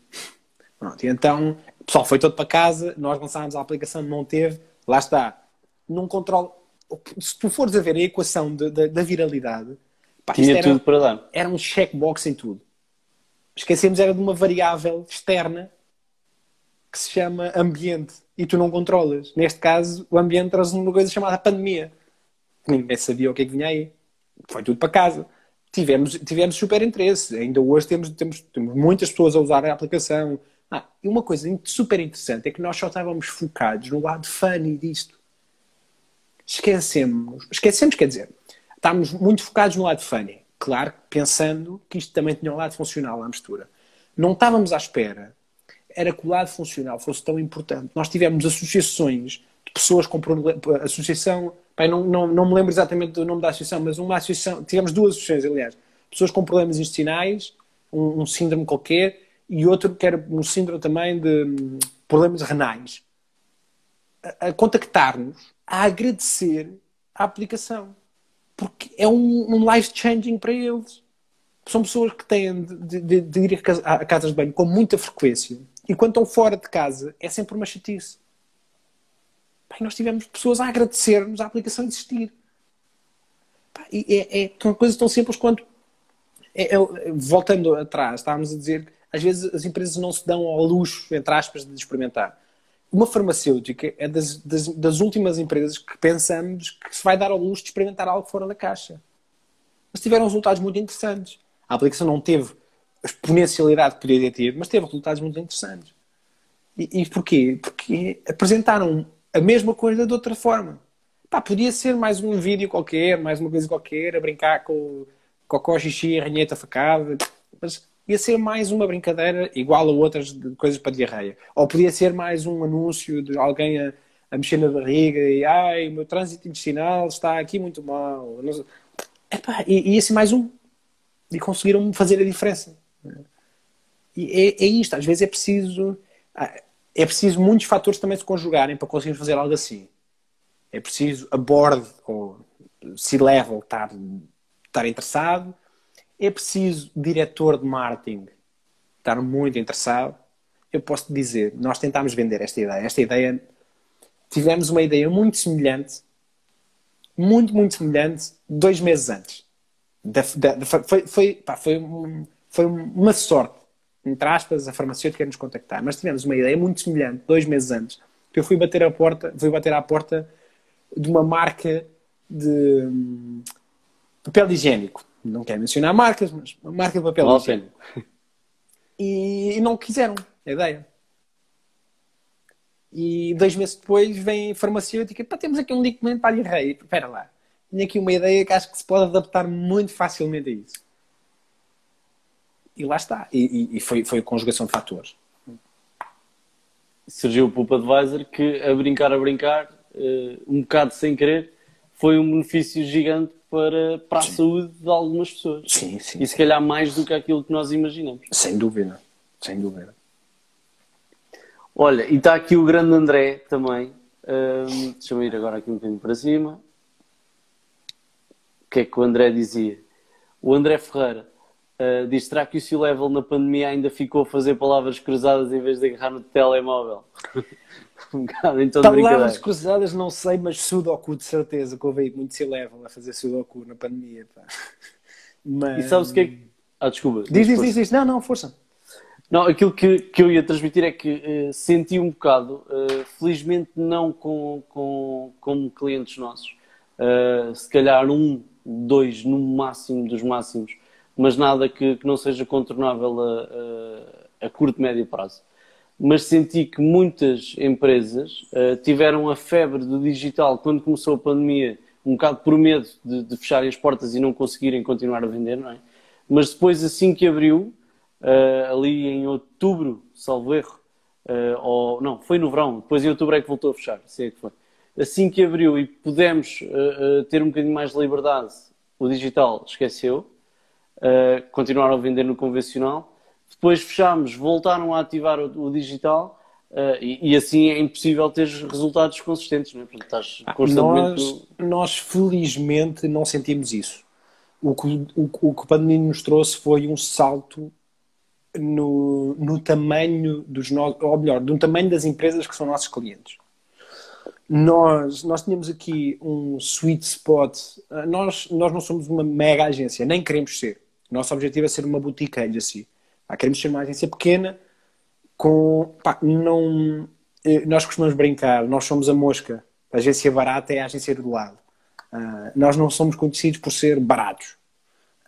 Pronto, e então o pessoal foi todo para casa, nós lançámos a aplicação, não teve, lá está. Num controle. Se tu fores a ver a equação de, de, da viralidade, Pá, Tinha era, tudo para dar. Era um checkbox em tudo. Esquecemos, era de uma variável externa que se chama ambiente e tu não controlas. Neste caso, o ambiente traz uma coisa chamada pandemia. Ninguém sabia o que é que vinha aí. Foi tudo para casa. Tivemos, tivemos super interesse. Ainda hoje temos, temos, temos muitas pessoas a usar a aplicação. Ah, e uma coisa super interessante é que nós só estávamos focados no lado funny disto. Esquecemos. Esquecemos, quer dizer, estamos muito focados no lado funny. Claro, pensando que isto também tinha um lado funcional à mistura. Não estávamos à espera, era que o lado funcional fosse tão importante. Nós tivemos associações de pessoas com problemas. Associação, bem, não, não, não me lembro exatamente do nome da associação, mas uma associação, tivemos duas associações, aliás. Pessoas com problemas intestinais, um, um síndrome qualquer, e outro que era um síndrome também de hum, problemas renais. A, a contactar-nos, a agradecer a aplicação. Porque é um, um life-changing para eles. São pessoas que têm de, de, de ir a, a casas de banho com muita frequência. E quando estão fora de casa, é sempre uma chatice. Bem, nós tivemos pessoas a agradecer-nos a aplicação existir. É, é, são coisas tão simples quanto. É, é, voltando atrás, estávamos a dizer que às vezes as empresas não se dão ao luxo, entre aspas, de experimentar. Uma farmacêutica é das, das, das, últimas empresas que pensamos que se vai dar ao luxo de experimentar algo fora da caixa. Mas tiveram resultados muito interessantes. A aplicação não teve a exponencialidade que poderia ter, mas teve resultados muito interessantes. E, e porquê? Porque apresentaram a mesma coisa de outra forma. Pá, podia ser mais um vídeo qualquer, mais uma coisa qualquer, a brincar com cocó, xixi, ranheta facada, mas ia ser mais uma brincadeira igual a outras coisas para diarreia. Ou podia ser mais um anúncio de alguém a, a mexer na barriga e ai, o meu trânsito intestinal está aqui muito mal. Epá, e ia ser mais um. E conseguiram fazer a diferença. E é, é isto, às vezes é preciso. Ah, é preciso muitos fatores também se conjugarem para conseguirmos fazer algo assim. É preciso a ou C-level estar, estar interessado, é preciso diretor de marketing estar muito interessado. Eu posso dizer, nós tentámos vender esta ideia. Esta ideia, tivemos uma ideia muito semelhante, muito, muito semelhante, dois meses antes. Da, da, da, foi, foi, pá, foi, foi uma sorte, entre aspas, a farmacêutica nos contactar. Mas tivemos uma ideia muito semelhante, dois meses antes. Eu fui bater a porta, fui bater à porta de uma marca de hum, papel higiênico não quero mencionar marcas, mas uma marca de papel não higiênico. E, e, não quiseram a ideia. E dois meses depois vem farmacêutica, pá, temos aqui um documento para a diarreia. Espera lá, tenho aqui uma ideia que acho que se pode adaptar muito facilmente a isso. E lá está. E, e, e foi, foi a conjugação de fatores. Surgiu o Pulp Advisor que, a brincar, a brincar, uh, um bocado sem querer, foi um benefício gigante para, para a sim. saúde de algumas pessoas. Sim, sim. E se calhar mais do que aquilo que nós imaginamos. Sem dúvida, sem dúvida. Olha, e está aqui o grande André também. Um, Deixa-me ir agora aqui um bocadinho para cima. O que é que o André dizia? O André Ferreira uh, diz: será que o C-Level na pandemia ainda ficou a fazer palavras cruzadas em vez de agarrar no telemóvel? um bocado em todo Palavras cruzadas não sei, mas Sudoku de certeza, que houve muito se levam a fazer Sudoku na pandemia. Pá. Mas... E sabes o que é que... Ah, desculpa. Diz, diz, diz, diz. Não, não, força. Não, aquilo que, que eu ia transmitir é que uh, senti um bocado, uh, felizmente não com, com, com clientes nossos, uh, se calhar um, dois no máximo dos máximos, mas nada que, que não seja contornável a, a, a curto, médio prazo mas senti que muitas empresas uh, tiveram a febre do digital quando começou a pandemia, um bocado por medo de, de, fecharem as portas e não conseguirem continuar a vender, não é? Mas depois, assim que abriu, uh, ali em outubro, salvo erro, uh, ou não, foi no verão, depois em outubro é que voltou a fechar, sei é que foi. Assim que abriu e pudemos ter um bocadinho mais de liberdade, o digital esqueceu, continuaram a vender no convencional depois fechámos, voltaram a ativar o, o digital uh, e, e, assim é impossível ter resultados consistentes, não é? Portanto, estás ah, constantemente... Nós, nós, felizmente, não sentimos isso. O que o, o que pandemia nos trouxe foi um salto no, no tamanho dos nossos, ou melhor, no tamanho das empresas que são nossos clientes. Nós, nós tínhamos aqui um sweet spot. Ah, nós, nós não somos uma mega agência, nem queremos ser. Nosso objetivo é ser uma boutique agency. Pá, queremos ser uma agência pequena, com. Pá, não, eh, nós costumamos brincar, nós somos a mosca. A agência barata é a agência do lado. Uh, nós não somos conhecidos por ser baratos.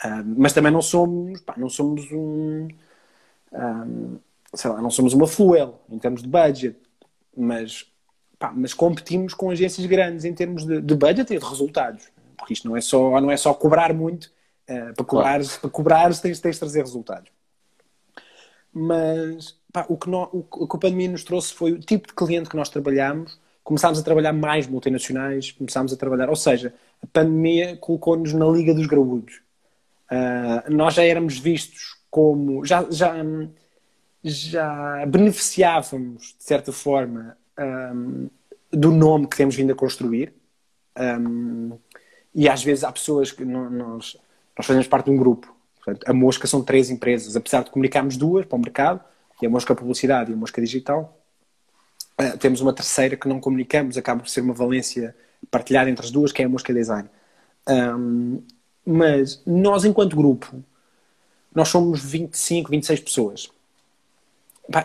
Uh, mas também não somos, pá, não somos um, um, sei lá, não somos uma Fluel em termos de budget, mas, pá, mas competimos com agências grandes em termos de, de budget e de resultados, porque isto não é só, não é só cobrar muito, Uh, para, cobrar, claro. para cobrar tens, tens de trazer resultados. Mas pá, o, que no, o, que a pandemia nos trouxe foi o tipo de cliente que nós trabalhamos. Começámos a trabalhar mais multinacionais, começámos a trabalhar, ou seja, a pandemia colocou-nos na Liga dos Graúdos. Uh, nós já éramos vistos como. Já, já, já beneficiávamos, de certa forma, um, do nome que temos vindo a construir. Um, e às vezes há pessoas que nós, nós fazemos parte de um grupo. Portanto, a Mosca são três empresas, apesar de comunicarmos duas para o mercado, e a Mosca Publicidade e a Mosca Digital. Uh, temos uma terceira que não comunicamos, acaba por ser uma valência partilhada entre as duas, que é a Mosca Design. Um, mas nós, enquanto grupo, nós somos 25, 26 pessoas.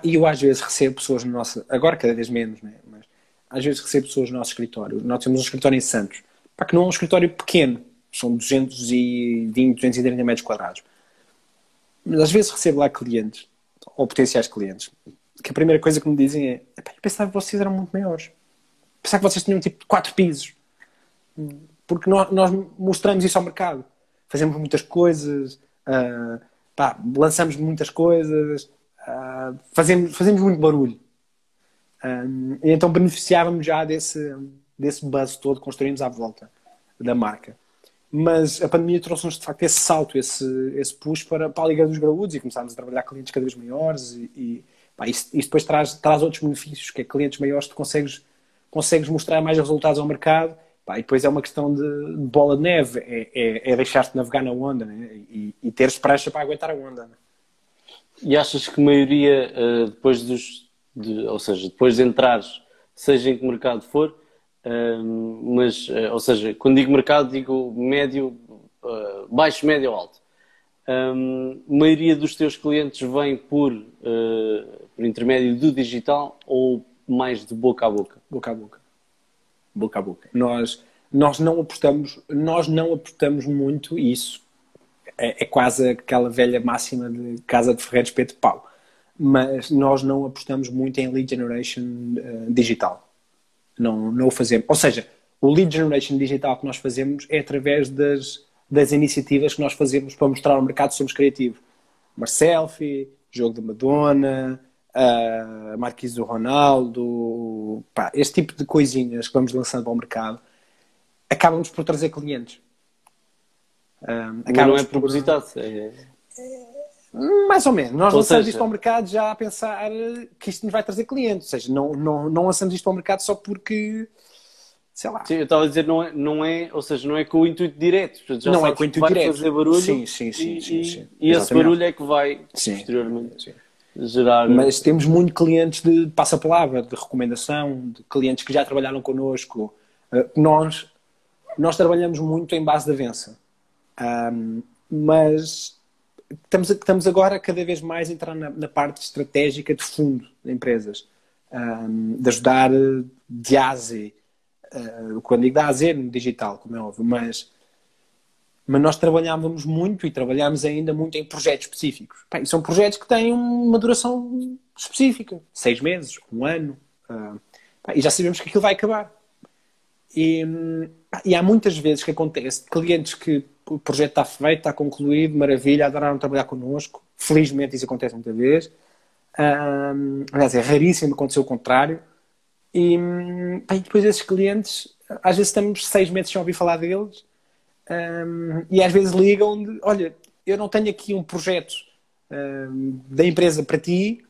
E eu às vezes recebo pessoas no nosso. Agora cada vez menos, né? mas às vezes recebo pessoas no nosso escritório. Nós temos um escritório em Santos, Pá, que não é um escritório pequeno, são 220, 230 metros quadrados. Mas às vezes recebo lá clientes, ou potenciais clientes, que a primeira coisa que me dizem é: eu pensava que vocês eram muito maiores. Pensava que vocês tinham tipo quatro pisos. Porque nós, nós mostramos isso ao mercado. Fazemos muitas coisas, uh, pá, lançamos muitas coisas, uh, fazemos, fazemos muito barulho. Um, e então beneficiávamos já desse, desse buzz todo que construímos à volta da marca. Mas a pandemia trouxe-nos de facto esse salto, esse, esse push para, para a Liga dos Graúdos e começámos a trabalhar clientes cada vez maiores e, e pá, isso, isso, depois traz, traz outros benefícios, que é clientes maiores tu consegues, consegues mostrar mais resultados ao mercado Pá, e depois é uma questão de, de bola de neve, é, é, é deixar-te navegar na onda né? e, e teres prancha para aguentar a onda. Né? E achas que a maioria, uh, depois dos, de, ou seja, depois de entrares, seja em que mercado for, mas, uh, ou seja, quando digo mercado, digo médio, baixo, médio ou alto. A maioria dos teus clientes vem por, por intermédio do digital ou mais de boca a boca? Boca a boca boca a boca. Nós, nós não apostamos, nós não apostamos muito isso. É, é quase aquela velha máxima de casa de ferreiro espeto de pau. Mas nós não apostamos muito em lead generation uh, digital. Não, não o fazemos. Ou seja, o lead generation digital que nós fazemos é através das, das iniciativas que nós fazemos para mostrar ao mercado que somos criativos. Uma selfie, jogo de Madonna, uh, Marquise do Ronaldo, pá, este tipo de coisinhas que vamos lançando ao mercado, acabamos por trazer clientes. Um, não é propositado. É... Mais ou menos. Nós ou lançamos seja... isto ao mercado já a pensar que isto nos vai trazer clientes. Ou seja, não, não, não lançamos isto ao mercado só porque sei lá. Sim, eu estava a dizer, não é, não é, ou seja, não é com o intuito direto. Já não é com o intuito direto. fazer barulho. Sim, sim, sim. E, sim, sim. e esse barulho é que vai sim. posteriormente. Sim gerar. Mas temos muito clientes de passa-palavra, de recomendação, de clientes que já trabalharam connosco. Uh, nós, nós trabalhamos muito em base de avança. Um, mas estamos, estamos agora cada vez mais a entrar na, na parte estratégica de fundo de empresas. Um, de ajudar de A a Z. Uh, quando digo da A Z, no digital, como é óbvio, mas mas nós trabalhávamos muito e trabalhamos ainda muito em projetos específicos. e são projetos que têm uma duração específica, seis meses, um ano, uh, e já sabemos que aquilo vai acabar. E, e, há muitas vezes que acontece clientes que o projeto está feito, está concluído, maravilha, adoraram trabalhar connosco. Felizmente isso acontece muitas vezes. Uh, aliás, é raríssimo acontecer o contrário. E, e depois esses clientes, às vezes estamos seis meses sem ouvir falar deles um, e às vezes ligam de, olha, eu não tenho aqui um projeto um, da empresa para ti,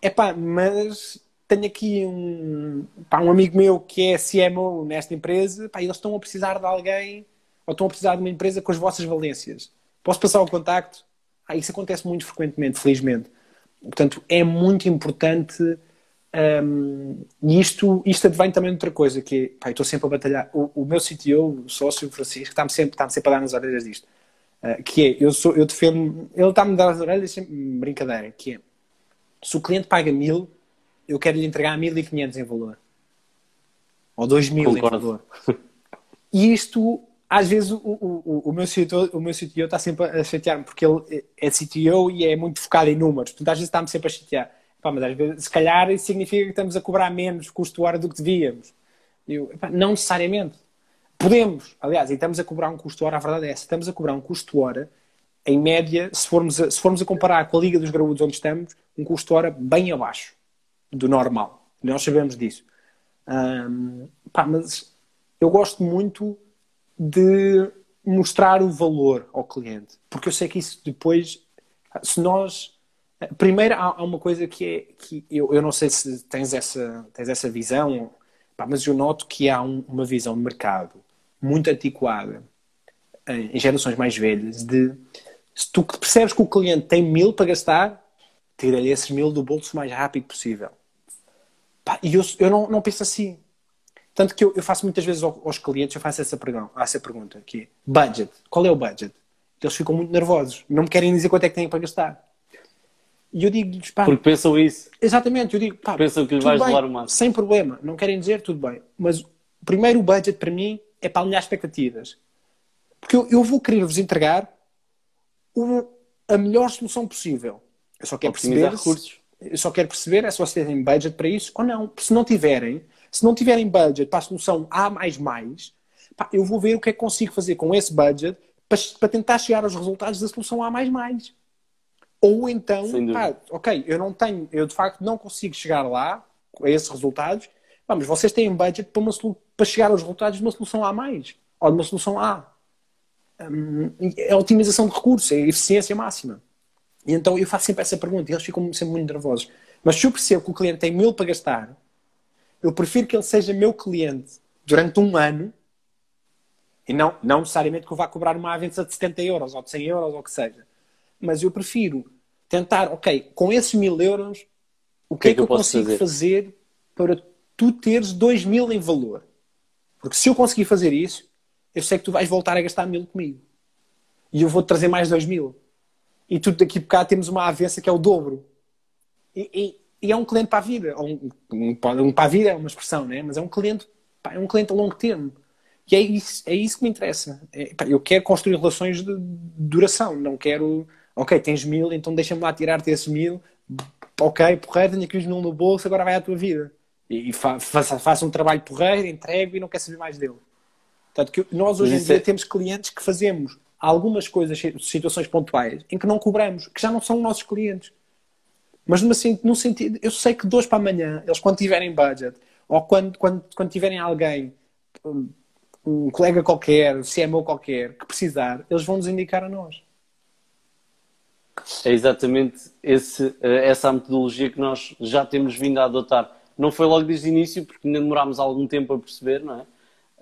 é pá, mas tenho aqui um, pá, um amigo meu que é CMO nesta empresa, pá, eles estão a precisar de alguém, ou estão a precisar de uma empresa com as vossas valências. Posso passar o contacto? Ah, isso acontece muito frequentemente, felizmente. Portanto, é muito importante um, e isto, isto advém também de outra coisa, que é, pá, estou sempre a batalhar. O, o meu CTO, o sócio Francisco, está-me sempre, está sempre a dar nas orelhas disto. Uh, que é, eu, sou, eu defendo, ele está-me a dar as orelhas, sempre, brincadeira, que é, se o cliente paga mil, eu quero lhe entregar 1500 em valor. Ou 2000 em valor. E isto, às vezes, o, o, o, meu CTO, o meu CTO está sempre a chatear-me, porque ele é CTO e é muito focado em números. Portanto, às vezes está-me sempre a chatear Pá, mas às vezes, se calhar, isso significa que estamos a cobrar menos custo hora do que devíamos. Eu, pá, não necessariamente. podemos, aliás, e estamos a cobrar um custo hora, a verdade é essa, estamos a cobrar um custo hora, em média, se formos a, se formos a comparar com a Liga dos Graúdos onde estamos, um custo hora bem abaixo do normal. Nós sabemos disso. Um, pá, mas eu gosto muito de mostrar o valor ao cliente, porque eu sei que isso depois, se nós Primeiro, há, uma coisa que é que eu, eu não sei se tens essa, tens essa visão, pá, mas eu noto que há um, uma visão de mercado muito antiquada em gerações mais velhas de se tu percebes que o cliente tem mil para gastar, tira-lhe esses mil do bolso o mais rápido possível. Pá, e eu, eu não, não penso assim. Tanto que eu, eu faço muitas vezes aos, clientes, eu faço essa pergunta, essa pergunta que é, budget, qual é o budget? Eles ficam muito nervosos, não me querem dizer quanto é que têm para gastar. E eu digo-lhes, pá. Porque pensam isso. Exatamente, eu digo, pá. Pensam que lhes vais levar o máximo. Sem problema, não querem dizer, tudo bem. Mas o primeiro budget para mim é para alinhar expectativas. Porque eu, eu vou querer vos entregar o, a melhor solução possível. Eu só quero perceber. recursos. Eu só quero perceber é se vocês têm budget para isso ou não. Se não tiverem, se não tiverem budget para a solução A, pá, eu vou ver o que é que consigo fazer com esse budget para, para tentar chegar aos resultados da solução A. Ou então, pá, ok, eu não tenho, eu de facto não consigo chegar lá a esses resultados, mas vocês têm budget para, uma, para chegar aos resultados de uma solução A ou de uma solução A. Hum, é otimização de recursos, é eficiência máxima. E então eu faço sempre essa pergunta e eles ficam sempre muito nervosos. Mas se eu percebo que o cliente tem mil para gastar, eu prefiro que ele seja meu cliente durante um ano e não, não necessariamente que eu vá cobrar uma avença de 70 euros ou de 100 euros ou o que seja mas eu prefiro tentar, ok, com esses mil euros, o que, é que, é que eu, consigo fazer? fazer? para tu teres dois mil em valor? Porque se eu conseguir fazer isso, eu sei que tu vais voltar a gastar mil comigo. E eu vou-te trazer mais dois mil. E tu daqui a bocado temos uma avença que é o dobro. E, e, e é um cliente para a vida. Um, um, um, para a vida é uma expressão, né? mas é um cliente, é um cliente a longo termo. E é isso, é isso que me interessa. É, pá, eu quero construir relações de duração, não quero ok, tens mil, então deixa-me lá tirar-te esses mil, ok, porreiro, tenho aqui os mil no bolso, agora vai à tua vida. E, e fa faça, faça um trabalho porreiro, entregue e não quer saber mais dele. Portanto, que nós hoje em dia é... temos clientes que fazemos algumas coisas, situações pontuais, em que não cobramos, que já não são nossos clientes. Mas no, no sentido, eu sei que de hoje para amanhã, eles quando tiverem budget, ou quando, quando, quando tiverem alguém, um, um colega qualquer, CMO qualquer, que precisar, eles vão nos indicar a nós. É exatamente esse, eh, essa metodologia que nós já temos vindo a adotar. Não foi logo desde o início, porque ainda demorámos algum tempo a perceber, não é?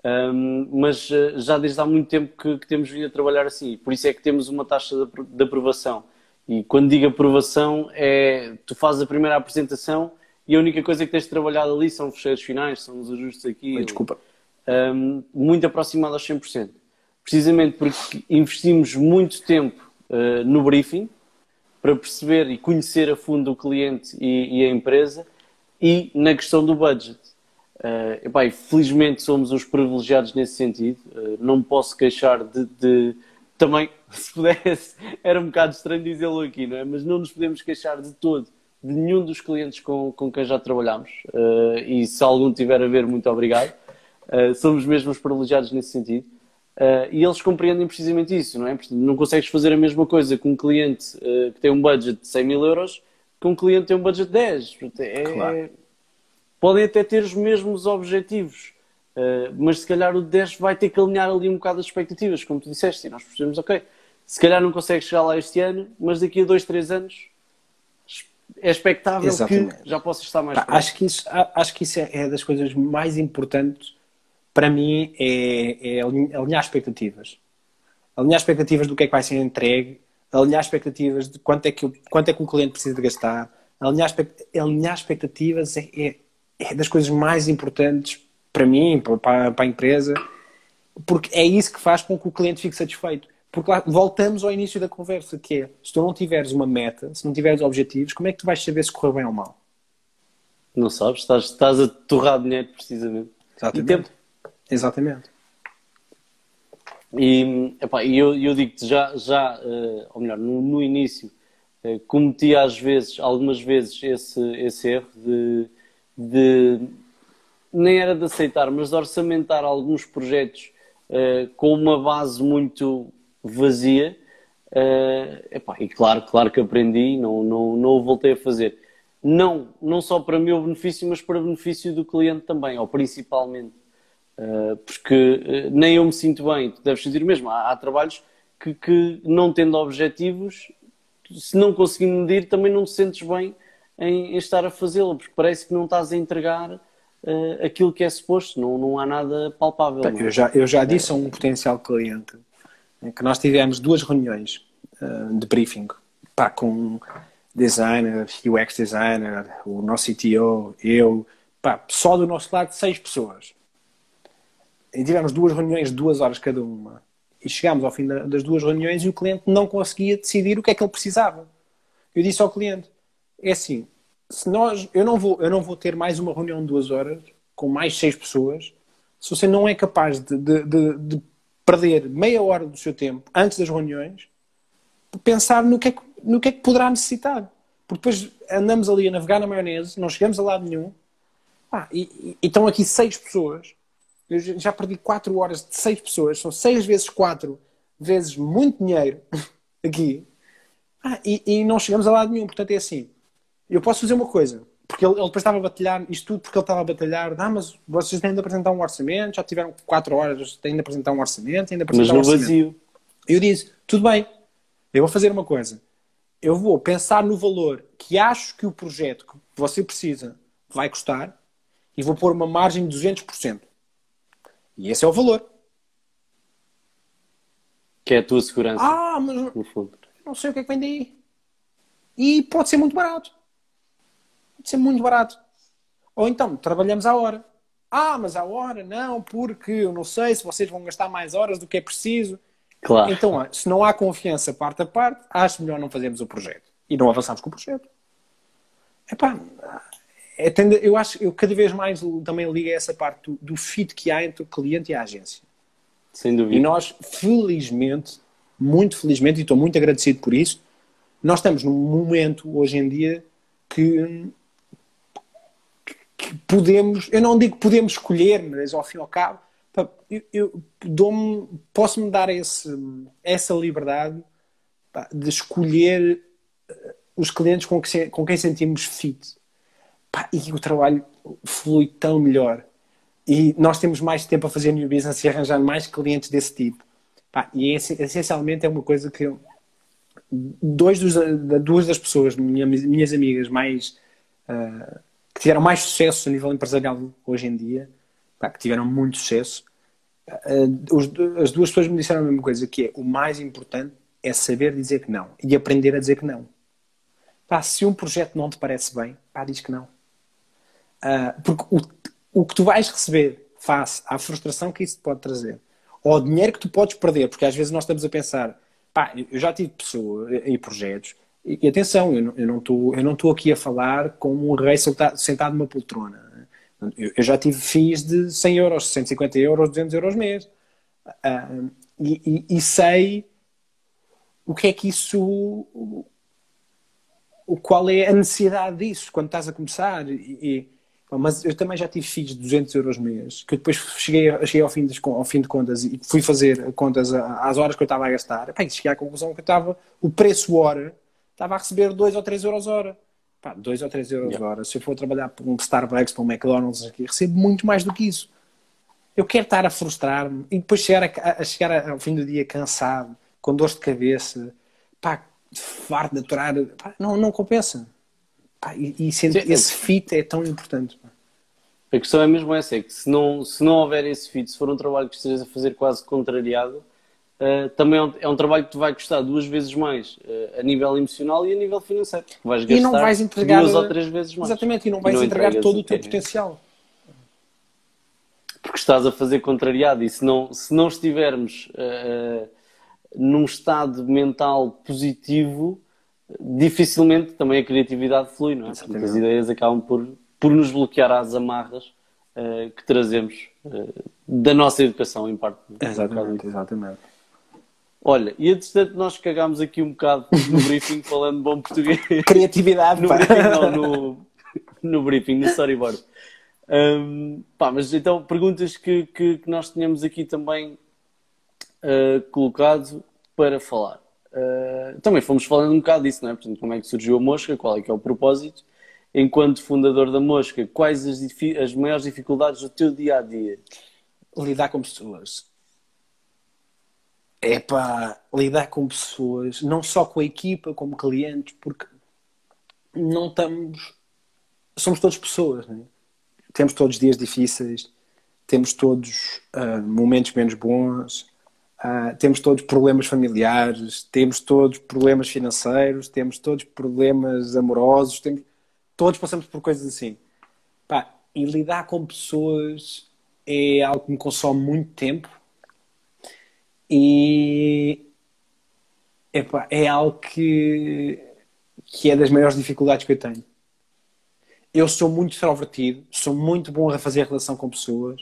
Um, mas eh, já desde há muito tempo que, que, temos vindo a trabalhar assim. Por isso é que temos uma taxa de, de aprovação. E quando digo aprovação, é tu fazes a primeira apresentação e a única coisa que tens trabalhado ali são fecheiros finais, são os ajustes aqui. Oi, desculpa. Um, muito aproximado aos 100%. Precisamente porque investimos muito tempo uh, no briefing, para perceber e conhecer a fundo o cliente e, e a empresa e na questão do budget. Uh, epá, felizmente somos uns privilegiados nesse sentido. Uh, não me posso queixar de, de, Também, se pudesse, era um bocado estranho dizê-lo aqui, não é? Mas não nos podemos queixar de todo de nenhum dos clientes com, com quem já trabalhamos. Uh, e se algum tiver a ver, muito obrigado. Uh, somos mesmo os privilegiados nesse sentido. Uh, e eles compreendem precisamente isso, não é? Não consegues fazer a mesma coisa com um cliente que tem um budget de 100 mil euros que um cliente que tem um budget de 10. É, claro. Podem até ter os mesmos objetivos, uh, mas se calhar o de 10 vai ter que alinhar ali um bocado as expectativas, como tu disseste, e nós percebemos, ok, se calhar não consegues chegar lá este ano, mas daqui a 2, 3 anos é expectável Exatamente. que já possas estar mais Pá, acho que isso Acho que isso é, é das coisas mais importantes para mim, é, é alinhar expectativas. Alinhar expectativas do que é que vai ser entregue, alinhar expectativas de quanto é que, quanto é que o cliente precisa de gastar. Alinhar, alinhar expectativas é, é, é, das coisas mais importantes para mim, para, para a empresa, porque é isso que faz com que o cliente fique satisfeito. Porque lá, voltamos ao início da conversa, que é, se tu não tiveres uma meta, se não tiveres objetivos, como é que tu vais saber se correu bem ou mal? Não sabes, estás, estás a torrar dinheiro precisamente. Exatamente. E tempo. Exatamente. E epá, eu, eu digo-te, já, já uh, ou melhor, no, no início, uh, cometi às vezes, algumas vezes, esse, esse erro de, de, nem era de aceitar, mas de orçamentar alguns projetos uh, com uma base muito vazia. Uh, epá, e claro, claro que aprendi, não, não, não o voltei a fazer. Não, não só para meu benefício, mas para benefício do cliente também, ou principalmente. Uh, porque nem eu me sinto bem, tu deves sentir mesmo. Há, há trabalhos que, que, não tendo objetivos, se não conseguindo medir, também não te sentes bem em, em estar a fazê-lo, porque parece que não estás a entregar uh, aquilo que é suposto, não, não há nada palpável. Bem, eu, já, eu já disse a um potencial cliente que nós tivemos duas reuniões uh, de briefing pá, com designer, UX designer, o nosso CTO, eu, pá, só do nosso lado seis pessoas. E tivemos duas reuniões de duas horas cada uma. E chegámos ao fim das duas reuniões e o cliente não conseguia decidir o que é que ele precisava. Eu disse ao cliente: é assim, se nós, eu não vou, eu não vou ter mais uma reunião de duas horas com mais seis pessoas se você não é capaz de, de, de, de perder meia hora do seu tempo antes das reuniões pensar no que é que, no que, é que poderá necessitar. Porque depois andamos ali a navegar na maionese, não chegamos a lado nenhum. Ah, e, e, estão aqui seis pessoas. Eu já perdi quatro horas de seis pessoas. São seis vezes quatro vezes muito dinheiro aqui. Ah, e, e não chegamos a lado nenhum. Portanto, é assim eu posso fazer uma coisa, porque ele, ele depois estava a batalhar, isto tudo porque ele estava a batalhar, ah, mas vocês têm de apresentar um orçamento, já tiveram 4 horas, têm de apresentar um orçamento, têm de apresentar mas um orçamento. vazio. Eu disse, tudo bem, eu vou fazer uma coisa, eu vou pensar no valor que acho que o projeto que você precisa vai custar e vou pôr uma margem de 200%. E esse é o valor. Que é a tua segurança. Ah, mas no fundo. não sei o que é que vem daí. E pode ser muito barato pode ser muito barato. Ou então, trabalhamos à hora. Ah, mas à hora não, porque eu não sei se vocês vão gastar mais horas do que é preciso. Claro. Então, se não há confiança parte a parte, acho melhor não fazermos o projeto. E não avançarmos com o projeto. Epá, é, eu acho eu cada vez mais também ligo a essa parte do, do fit que há entre o cliente e a agência. Sem dúvida. E nós, felizmente, muito felizmente, e estou muito agradecido por isso, nós estamos num momento, hoje em dia, que que podemos, eu não digo podemos escolher, mas ao fim e ao cabo, eu, eu posso-me dar esse, essa liberdade pá, de escolher eh, os clientes com, que, com quem sentimos fit. Pá, e o trabalho flui tão melhor. E nós temos mais tempo a fazer new business e arranjar mais clientes desse tipo. Pá, e é, essencialmente é uma coisa que eu, dois dos, duas das pessoas, minhas, minhas amigas mais uh, que tiveram mais sucesso a nível empresarial hoje em dia, pá, que tiveram muito sucesso, uh, as duas pessoas me disseram a mesma coisa, que é o mais importante é saber dizer que não e aprender a dizer que não. Pá, se um projeto não te parece bem, pá, diz que não. Uh, porque o, o que tu vais receber face à frustração que isso te pode trazer, ou ao dinheiro que tu podes perder, porque às vezes nós estamos a pensar, pá, eu já tive pessoas e projetos e, e atenção, eu não estou eu não estou aqui a falar como um rei sentado numa poltrona. Eu, já tive FIIs de 100 euros, 150 euros, 200 euros mês. Uh, e, e, e, sei o que é que isso. O, qual é a necessidade disso quando estás a começar. E, mas eu também já tive FIIs de 200 euros mês, que eu depois cheguei, cheguei ao, fim de, ao fim de contas e fui fazer contas às horas que eu estava a gastar. e cheguei à conclusão que eu estava. O preço hora estava a receber 2 ou 3 euros hora. Pá, 2 ou 3 euros yeah. hora. Se eu for trabalhar para um Starbucks, para um McDonald's aqui, recebo muito mais do que isso. Eu quero estar a frustrar-me e depois chegar, a, a, chegar ao fim do dia cansado, com dor de cabeça, pá, farto de aturar. Pá, não, não compensa. Pá, e, e Sim, esse fit é tão importante. Pá. A questão é mesmo essa, é que se não, se não houver esse fit, se for um trabalho que estejas a fazer quase contrariado, uh, também é um, é um, trabalho que te vai custar duas vezes mais uh, a nível emocional e a nível financeiro. Vais gastar e não vais entregar, duas ou três vezes mais. Exatamente, e não vais e não entregar todo o teu potencial. Porque estás a fazer contrariado e se não, se não estivermos uh, num estado mental positivo, dificilmente também a criatividade flui, não é? Porque as ideias acabam por, por nos bloquear às amarras uh, que trazemos uh, da nossa educação, em parte. Exatamente, exatamente. Olha, e entretanto nós cagámos aqui um bocado no briefing falando bom português. Criatividade, no briefing, não, no, no briefing, no storyboard. Um, pá, mas então perguntas que, que, que, nós tínhamos aqui também uh, colocado para falar. Uh, também fomos falando um bocado disso, não é? Portanto, como é que surgiu a Mosca, qual é que é o propósito. Enquanto fundador da Mosca, quais as, as maiores dificuldades do teu dia a dia? Lidar com pessoas. É para lidar com pessoas, não só com a equipa, como clientes, porque não estamos. Somos todos pessoas, não é? Temos todos dias difíceis, temos todos uh, momentos menos bons, uh, temos todos problemas familiares, temos todos problemas financeiros, temos todos problemas amorosos, temos, todos passamos por coisas assim. Pá, e lidar com pessoas é algo que me consome muito tempo e epá, é algo que, que é das maiores dificuldades que eu tenho. Eu sou muito extrovertido, sou muito bom a fazer relação com pessoas,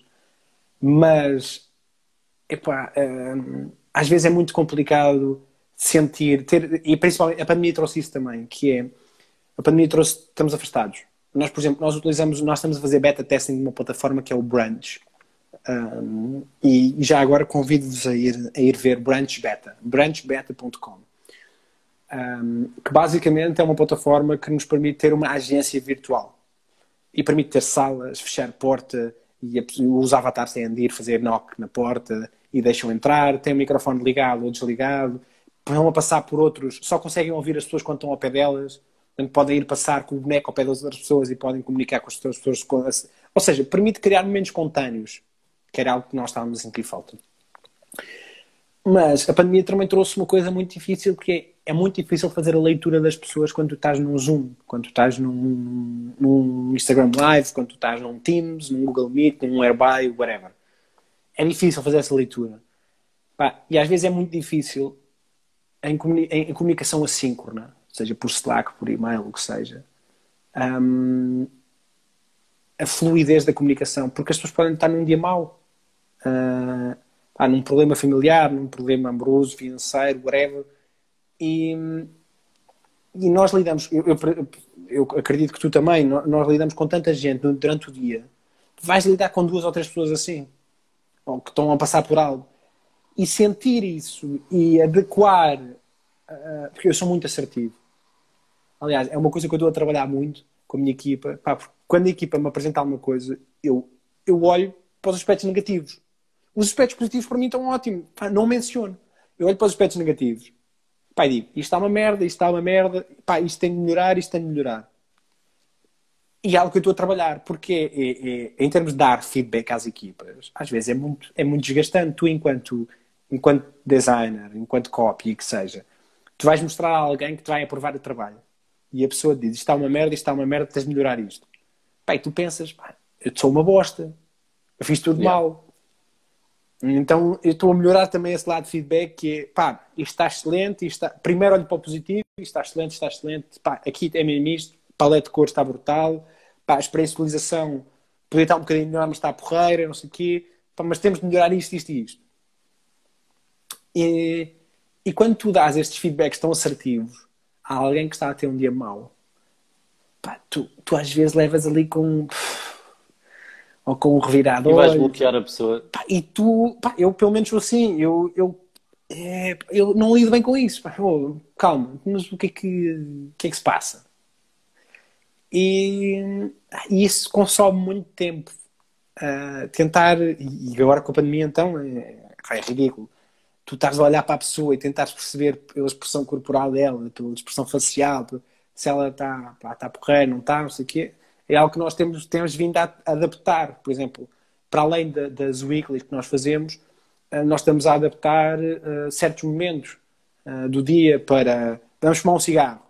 mas epá, hum, às vezes é muito complicado sentir, ter, e principalmente a pandemia trouxe isso também, que é a pandemia trouxe, estamos afastados. Nós, por exemplo, nós utilizamos, nós estamos a fazer beta testing de uma plataforma que é o Branch. Um, e já agora convido-vos a ir, a ir ver Branch Beta, branchbeta.com. Um, que basicamente é uma plataforma que nos permite ter uma agência virtual e permite ter salas, fechar porta, e os avatares têm de ir fazer knock na porta e deixam entrar, tem o microfone ligado ou desligado, vão a passar por outros, só conseguem ouvir as pessoas quando estão ao pé delas, portanto podem ir passar com o boneco ao pé das outras pessoas e podem comunicar com as pessoas. Ou seja, permite criar momentos espontâneos, que era algo que nós estávamos a sentir falta. Mas a pandemia também trouxe uma coisa muito difícil, que é é muito difícil fazer a leitura das pessoas quando tu estás num Zoom, quando tu estás num, num Instagram Live, quando tu estás num Teams, num Google Meet, num Airby, whatever. É difícil fazer essa leitura. E às vezes é muito difícil em, comuni em comunicação assíncrona, seja por Slack, por e-mail, o que seja, um, a fluidez da comunicação, porque as pessoas podem estar num dia mau, uh, pá, num problema familiar, num problema amoroso, financeiro, whatever e, e nós lidamos, eu, eu, eu, acredito que tu também, nós lidamos com tanta gente durante o dia. Vais lidar com duas ou três pessoas assim, ou que estão a passar por algo. E sentir isso e adequar, uh, porque eu sou muito assertivo. Aliás, é uma coisa que eu estou a trabalhar muito com a minha equipa. Pá, quando a equipa me apresenta alguma coisa, eu, eu olho para os aspectos negativos. Os aspectos positivos para mim estão ótimos. Pá, não menciono. Eu olho para os aspectos negativos Pá, digo, isto está uma merda, isto está uma merda, pá, isto tem de melhorar, isto tem de melhorar. E é algo que eu estou a trabalhar, porque é, é, é, em termos de dar feedback às equipas, às vezes é muito, é muito desgastante. Tu, enquanto, enquanto designer, enquanto copy, que seja, tu vais mostrar a alguém que te vai aprovar o trabalho. E a pessoa diz, isto está uma merda, isto está uma merda, tens de melhorar isto. Pá, e tu pensas, pá, eu sou uma bosta, eu fiz tudo yeah. mal, então eu estou a melhorar também esse lado de feedback que é, pá, isto está excelente, isto está... primeiro olho para o positivo, isto está excelente, está excelente, pá, aqui é mesmo isto, paleta de cores está brutal, pá, a experiência podia estar um bocadinho melhor, mas está porreira, não sei o quê, pá, mas temos de melhorar isto, isto e isto. E, e quando tu dás estes feedbacks tão assertivos a alguém que está a ter um dia mau, pá, tu, tu às vezes levas ali com ou com um revirado. E vais bloquear a pessoa. Pá, e tu, pá, eu pelo menos assim, eu, eu, é, eu não lido bem com isso. Pá, oh, calma, mas o que é que, o que, é que se passa? E, e isso consome muito tempo. Uh, tentar, e agora com a pandemia então é, é ridículo. Tu estás a olhar para a pessoa e tentares perceber pela expressão corporal dela, pela expressão facial, se ela está tá porreira, não está, não sei o quê é algo que nós temos, temos vindo a adaptar. Por exemplo, para além das weeklies que nós fazemos, eh, nós estamos a adaptar uh, certos momentos uh, do dia para vamos fumar um cigarro.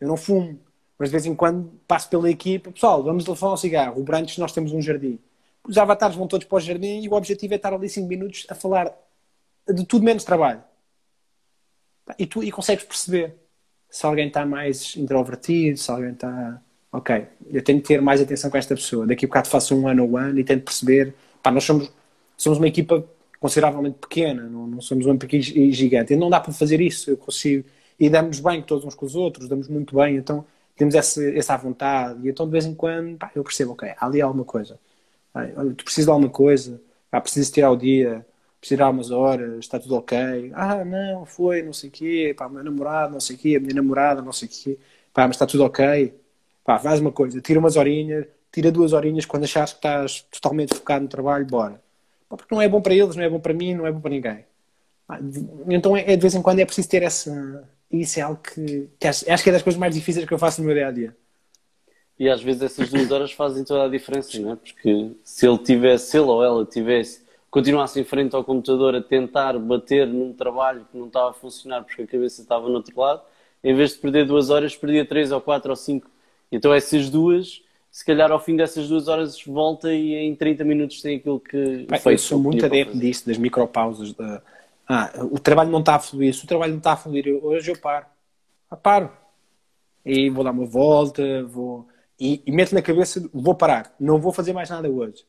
Eu não fumo, mas de vez em quando passo pela equipa, pessoal, vamos fumar um cigarro. O Branches nós temos um jardim. Os avatares vão todos para o jardim e o objetivo é estar ali 5 minutos a falar de tudo menos trabalho. E tu e consegues perceber se alguém está mais introvertido, se alguém está ok, eu tenho que ter mais atenção com esta pessoa. Daqui a bocado faço um ano ou ano e tento perceber. Pá, nós somos, somos uma equipa consideravelmente pequena, não, não somos uma equipa gigante. E não dá para fazer isso, eu consigo. E damos bem todos uns com os outros, damos muito bem, então temos essa, essa vontade. E então de vez em quando pá, eu percebo, ok, há ali alguma coisa. Olha, tu precisas de alguma coisa, pá, precisas tirar o dia, precisar umas horas, está tudo ok. Ah, não, foi, não sei o quê, pá, meu namorado, não sei o quê, a minha namorada, não sei o quê, pá, mas está tudo ok. Pá, faz uma coisa, tira umas horinhas, tira duas horinhas quando achares que estás totalmente focado no trabalho, bora. Pá, porque não é bom para eles, não é bom para mim, não é bom para ninguém. Pá, então é, é, de vez em quando é preciso ter essa. Isso é algo que, que acho, acho que é das coisas mais difíceis que eu faço no meu dia a dia. E às vezes essas duas horas fazem toda a diferença, não é? Porque se ele tivesse, se ele ou ela tivesse, continuasse em frente ao computador a tentar bater num trabalho que não estava a funcionar porque a cabeça estava no outro lado, em vez de perder duas horas, perdia três ou quatro ou cinco. Então essas duas, se calhar ao fim dessas duas horas volta e em 30 minutos tem aquilo que Pai, Eu sou muito adepto disso, das micropausas. Da... Ah, o trabalho não está a fluir. Se o trabalho não está a fluir, hoje eu paro. Ah, paro. E vou dar uma volta, vou e, e meto na cabeça, vou parar, não vou fazer mais nada hoje.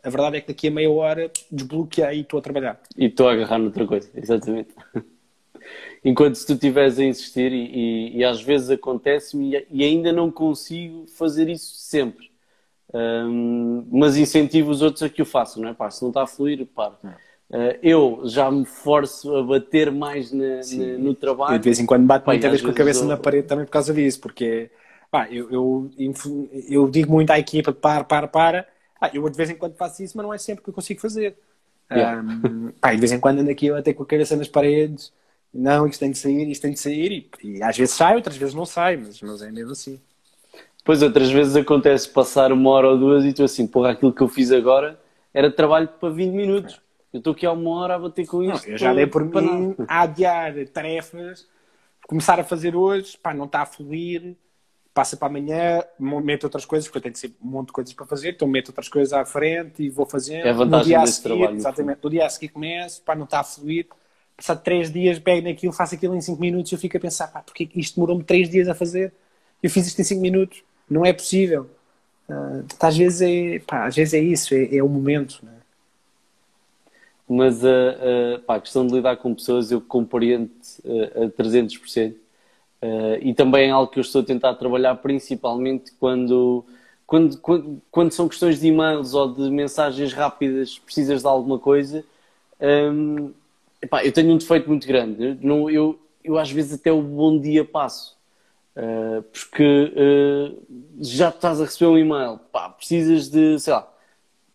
A verdade é que daqui a meia hora desbloqueei e estou a trabalhar. E estou a agarrar noutra coisa, exatamente. Enquanto se tu estiveres a insistir, e, e, e às vezes acontece-me, e ainda não consigo fazer isso sempre. Um, mas incentivo os outros a que o façam, não é? Pá, se não está a fluir, paro. Uh, eu já me forço a bater mais na, na, no trabalho. Eu de vez em quando bato muitas vezes com a cabeça eu... na parede também por causa disso, porque Pá, eu, eu, eu, digo muito à equipa para, para, para. Pá, eu de vez em quando faço isso, mas não é sempre que eu consigo fazer. Yeah. Um, pá, de vez em quando ando aqui eu até com a cabeça nas paredes. Não, isto tem de sair, isto tem de sair. E, e às vezes sai, outras vezes não sai, mas, mas é mesmo assim. Pois outras vezes acontece passar uma hora ou duas e tu assim, porra, aquilo que eu fiz agora era trabalho para 20 minutos. Eu estou aqui há uma hora a bater com isto. Não, eu já dei por mim a adiar tarefas, começar a fazer hoje, pá, não está a fluir, passa para amanhã, meto outras coisas, porque eu tenho sempre um monte de coisas para fazer, então meto outras coisas à frente e vou fazendo. É a vantagem no dia desse seguir, trabalho. Exatamente, no dia a seguir começo, pá, não está a fluir. Passado três dias, pego naquilo, faço aquilo em cinco minutos e eu fico a pensar, pá, porque isto demorou-me três dias a fazer? Eu fiz isto em cinco minutos. Não é possível. Uh, às vezes é, pá, às vezes é isso, é, é o momento, né? Mas uh, uh, pá, a questão de lidar com pessoas eu compreendo uh, a 300%. Uh, e também é algo que eu estou a tentar trabalhar principalmente quando, quando, quando, quando são questões de e-mails ou de mensagens rápidas, precisas de alguma coisa. Um, epá, eu tenho um defeito muito grande. Eu, não, eu, eu às vezes até o bom dia passo. Uh, porque uh, já estás a receber um e-mail, pá, precisas de, sei lá,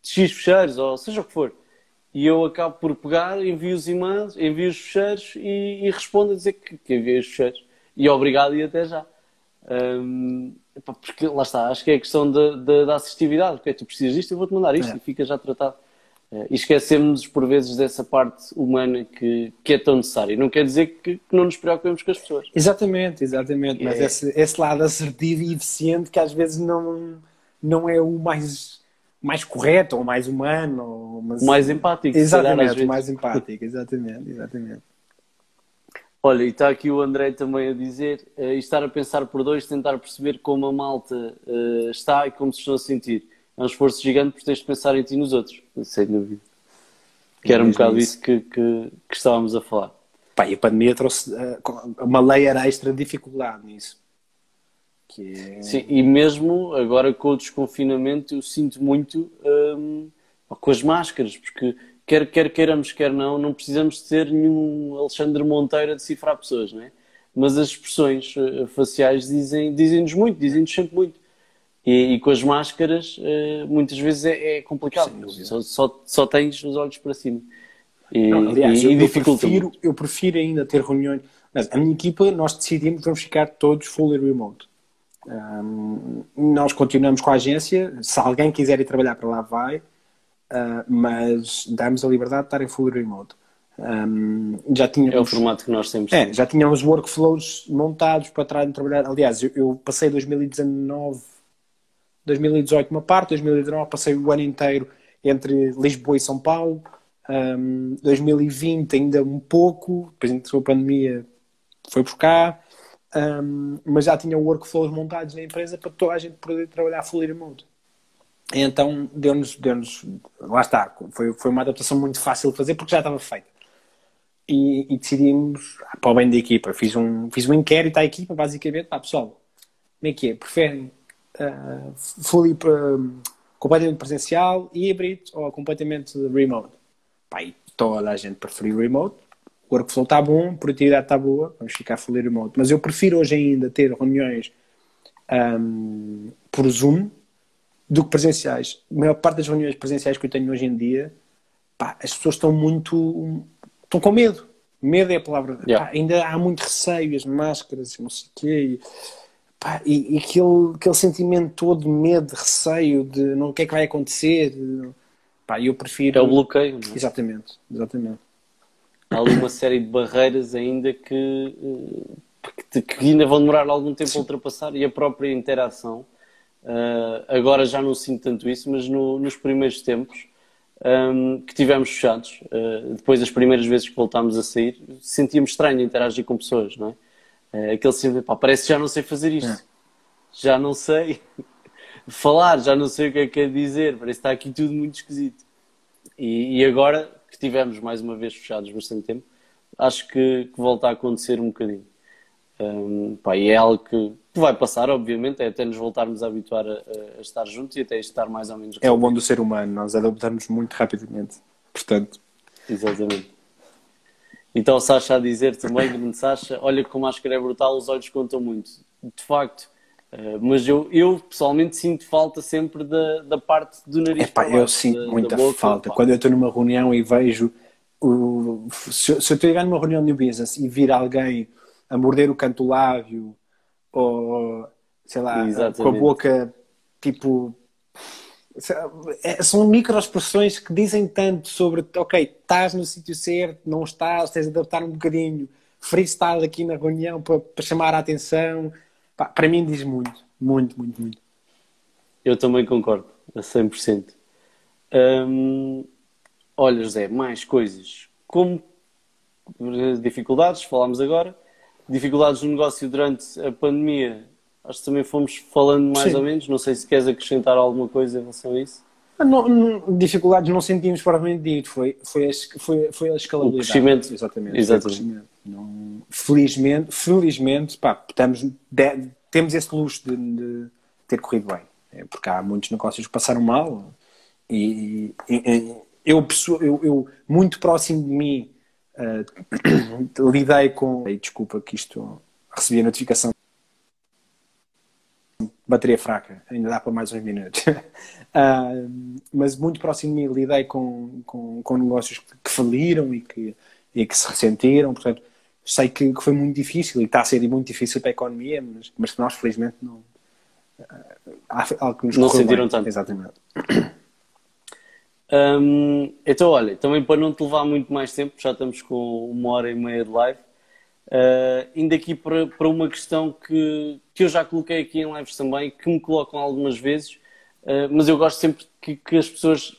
de X fecheiros ou seja o que for. E eu acabo por pegar, envio os e-mails, envio os fecheiros e, e respondo a dizer que, que enviei os fecheiros e obrigado e até já. Um, porque lá está, acho que é a questão da, da, da assistividade, porque é, tu precisas disto, eu vou-te mandar isto é. e fica já tratado. Uh, e esquecemos por vezes dessa parte humana que, que é tão necessária. Não quer dizer que, que não nos preocupemos com as pessoas. Exatamente, exatamente. Mas é. esse, esse lado assertivo e eficiente que às vezes não, não é o mais, mais correto ou mais humano. Mas... O mais empático. Exatamente, calhar, mais empático, exatamente, exatamente. Olha, e está aqui o André também a dizer, uh, estar a pensar por dois, tentar perceber como a malta uh, está e como se estão a sentir. É um esforço gigante por teres de pensar em ti e nos outros, sem dúvida. Que era um bocado isso que, que, que, estávamos a falar. Pá, e a pandemia trouxe uh, uma layer extra de dificuldade nisso. É... Sim, e mesmo agora com o desconfinamento eu sinto muito um, com as máscaras, porque quer, quer queiramos, quer não, não precisamos ser nenhum Alexandre Monteiro a decifrar pessoas, não é? Mas as expressões eh, faciais dizem, dizem-nos muito, dizem-nos sempre muito. E, e, com as máscaras, eh, muitas vezes é, é complicado. Só, só, só, tens os olhos para cima. E, não, aliás, e, eu, eu, prefiro, eu prefiro ainda ter reuniões. Mas a minha equipa, nós decidimos que vamos ficar todos fully remote. Um, nós continuamos com a agência. Se alguém quiser ir trabalhar para lá, vai uh, mas damos a liberdade de estar em full remote. Um, já tínhamos, é o formato que nós temos. É, já tínhamos workflows montados para trabalhar. Aliás, eu, eu, passei 2019, 2018 uma parte, 2019 passei o ano inteiro entre Lisboa e São Paulo. Um, 2020 ainda um pouco, depois entrou a pandemia, foi por cá. Um, mas já tinha workflows montados na empresa para toda a gente poder trabalhar full remote. Então deu-nos, deu-nos, lá está, foi, foi uma adaptação muito fácil de fazer porque já estava feita. E, e, decidimos, ah, para o bem da equipa, fiz um, fiz um inquérito à equipa, basicamente, pá, pessoal, como é que é? Preferem uh, fully, uh, completamente presencial, híbrido ou completamente remote? E toda a gente preferiu remote. O workflow está bom, a produtividade está boa, vamos ficar fully remote. Mas eu prefiro hoje ainda ter reuniões um, por Zoom do que presenciais. A maior parte das reuniões presenciais que eu tenho hoje em dia, pá, as pessoas estão muito. estão com medo. Medo é a palavra. Yeah. Pá, ainda há muito receio, as máscaras, não sei o quê. Pá, e, e aquele, aquele sentimento todo de medo, de receio, de não, o que é que vai acontecer. Pá, eu prefiro. É o bloqueio. não é? Exatamente, exatamente. Há ali uma série de barreiras ainda que, eh, que, que ainda vão demorar algum tempo a ultrapassar e a própria interação. eh, agora já não sinto tanto isso, mas no- nos primeiros tempos ehm, que tivemos fechados, eh, depois das primeiras vezes que voltámos a sair, sentíamos estranho interagir com pessoas, não é? Eh, aquele sempre, pá, parece que já não sei fazer isto, É. já não sei falar, já não sei o que é que quer dizer, parece que está aqui tudo muito esquisito. E, e agora que tivemos mais uma vez fechados bastante tempo, acho que, que volta a acontecer um bocadinho. Hum, pá, e é algo que, que vai passar, obviamente, é até nos voltarmos a habituar a, a- a estar juntos e até estar mais ou menos. É o bom do ser humano, nós adaptamos muito rapidamente. Portanto, Exatamente. Então, Sasha a dizer também, grande Sasha, olha que com máscara é brutal, os olhos contam muito. De facto. eh, mas eu, eu pessoalmente sinto falta sempre da, da parte do nariz. epá, eu baixo, sinto da- da muita boca, falta. pá. Quando eu estou numa reunião e vejo. O, se, eu- se eu estiver numa reunião de business e vir alguém a morder o canto do lábio ou sei lá, Exatamente. com a boca tipo. É- São microexpressões que dizem tanto sobre, ok, estás no sítio certo, não estás, tens de adaptar um bocadinho, freestyle aqui na reunião para, para chamar a atenção. Pá, para mim diz muito, muito, muito, muito. Eu também concordo, a 100%. Hum, olha, José, mais coisas. Como dificuldades, falámos agora. Dificuldades no negócio durante a pandemia, acho que também fomos falando mais Sim. ou menos. Não sei se queres acrescentar alguma coisa em relação a isso. Ah, Não, não- dificuldades não sentimos propriamente dito, foi, foi, a, foi, foi a escalabilidade. O crescimento. Exatamente. Exatamente. crescimento. Não- felizmente, felizmente pá, estamos, de- temos esse luxo de, de ter corrido bem. É, porque há muitos negócios que passaram mal e, e- e- eu, eu, eu, muito próximo de mim, ah, lidei com. Desculpa que isto recebi a notificação bateria fraca, ainda dá para mais uns minutos. Ah, mas muito próximo de mim lidei com, com, com negócios que, faliram e que, e que se ressentiram, portanto, sei que, que foi muito difícil e está a ser muito difícil para a economia, mas, mas nós felizmente não. ah, há algo que nos Não sentiram bem. tanto. Exatamente. Hum, então, olha, também para não te levar muito mais tempo, já estamos com uma hora e meia de live, uh, indo aqui para, para uma questão que, que eu já coloquei aqui em lives também, que me colocam algumas vezes, uh, mas eu gosto sempre que, que as pessoas,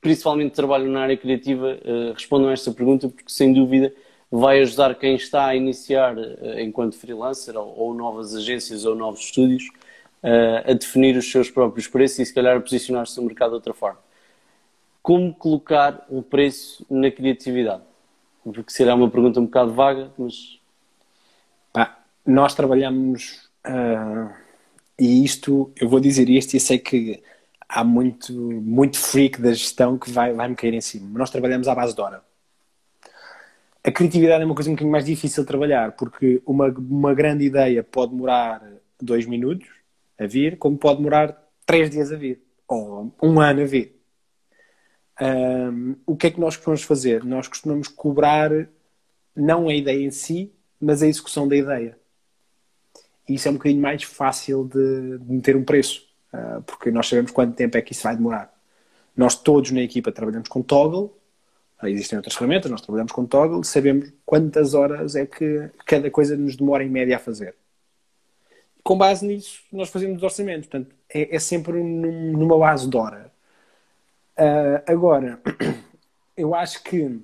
principalmente que trabalham na área criativa, uh, respondam a esta pergunta, porque sem dúvida vai ajudar quem está a iniciar enquanto freelancer ou, ou novas agências ou novos estúdios a definir os seus próprios preços e se calhar a posicionar-se no mercado de outra forma como colocar um preço na criatividade? Porque será uma pergunta um bocado vaga, mas nós trabalhamos ah, e isto, eu vou dizer isto e sei que há muito, muito freak da gestão que vai, vai me cair em cima. Nós trabalhamos à base de hora. A criatividade é uma coisa um bocadinho mais difícil de trabalhar, porque uma, uma grande ideia pode demorar dois minutos a vir, como pode demorar três dias a vir, ou um ano a vir. Ahm, o que é que nós costumamos fazer? Nós costumamos cobrar não a ideia em si, mas a execução da ideia. E isso é um bocadinho mais fácil de, de meter um preço, ah, porque nós sabemos quanto tempo é que isso vai demorar. Nós todos na equipa trabalhamos com Toggle, ah, existem outras ferramentas, nós trabalhamos com Toggle, sabemos quantas horas é que cada coisa nos demora em média a fazer. Com base nisso, nós fazemos os orçamentos. Portanto, é, é sempre num- numa base de hora. Ah, agora, eu acho que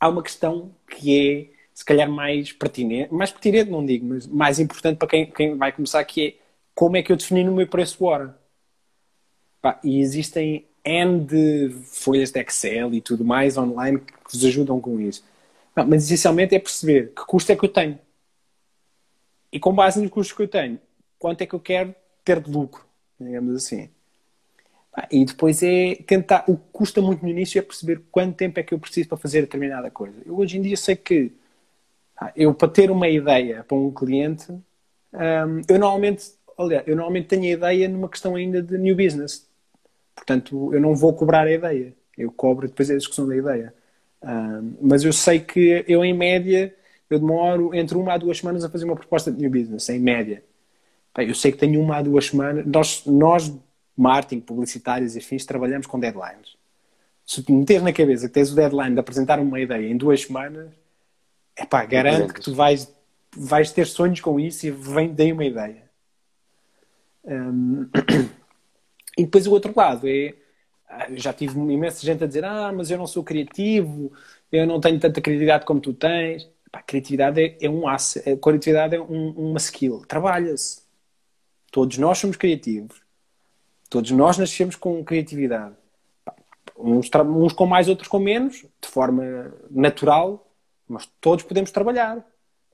há uma questão que é, se calhar, mais pertinente, mais pertinente não digo, mas mais importante para quem, quem vai começar, que é como é que eu defini no meu preço hora. Pá, e existem N de folhas de Excel e tudo mais online que vos ajudam com isso. Mas essencialmente é perceber que custo é que eu tenho. E com base nos custos que eu tenho, quanto é que eu quero ter de lucro, digamos assim. E depois é tentar. O que custa muito no início é perceber quanto tempo é que eu preciso para fazer determinada coisa. Eu hoje em dia sei que eu, para ter uma ideia para um cliente, um, eu normalmente, aliás, eu normalmente tenho a ideia numa questão ainda de new business. Portanto, eu não vou cobrar a ideia. Eu cobro depois a discussão da ideia. Um, mas eu sei que eu, em média, eu demoro entre uma a duas semanas a fazer uma proposta de new business, em média. Eu sei que tenho uma a duas semanas. Nós, nós marketing, publicitários e afins, trabalhamos com deadlines. Se tu meteres na cabeça que tens o deadline de apresentar uma ideia em duas semanas, é pá, garanto que tu vais, vais ter sonhos com isso e vem daí uma ideia. Um, e depois o outro lado é ah, já tive imensa gente a dizer ah, mas eu não sou criativo, eu não tenho tanta criatividade como tu tens. Pá, criatividade é, é um asset, a criatividade é um, uma skill, trabalha-se. Todos nós somos criativos. Todos nós nascemos com criatividade. Uns, uns, com mais, outros com menos, de forma natural, mas todos podemos trabalhar.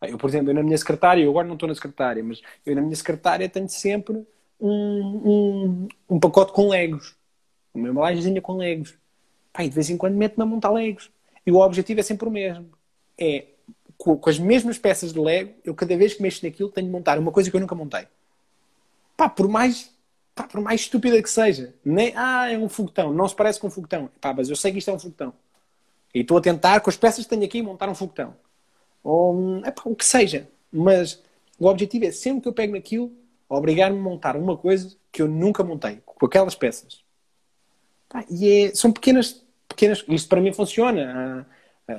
Eu, por exemplo, eu na minha secretária, eu agora não estou na secretária, mas eu na minha secretária tenho sempre um, um, um pacote com legos. Uma embalagenzinha com legos. E de vez em quando meto-me a montar legos. E o objetivo é sempre o mesmo. É, com, com, as mesmas peças de lego, eu cada vez que mexo naquilo tenho de montar uma coisa que eu nunca montei. Pá, por mais pá, por mais estúpida que seja, nem, ah, é um foguetão, não se parece com um foguetão, pá, mas eu sei que isto é um foguetão. E estou a tentar, com as peças que tenho aqui, montar um foguetão. Ou, pá, o que seja. Mas o objetivo é, sempre que eu pego naquilo, obrigar-me a montar uma coisa que eu nunca montei, com aquelas peças. E é, são pequenas, pequenas, isto para mim funciona. A,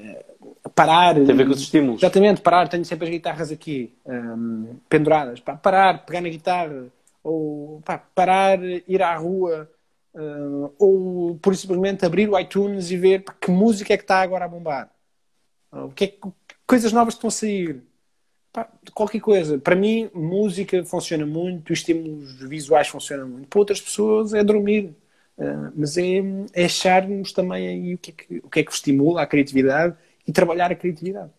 a parar. Tem a ver com os estímulos. Exatamente, parar, tenho sempre as guitarras aqui um, penduradas. Pá, parar, pegar na guitarra, ou pá, parar, ir à rua, uh, ou por simplesmente abrir o iTunes e ver que música é que está agora a bombar. Uh, que, é que coisas novas estão a sair. Pá, qualquer coisa. Para mim, música funciona muito, estímulos visuais funcionam muito. Para outras pessoas é dormir. Uh, mas é, é acharmos também aí o que, é que, o que é que estimula a criatividade e trabalhar a criatividade.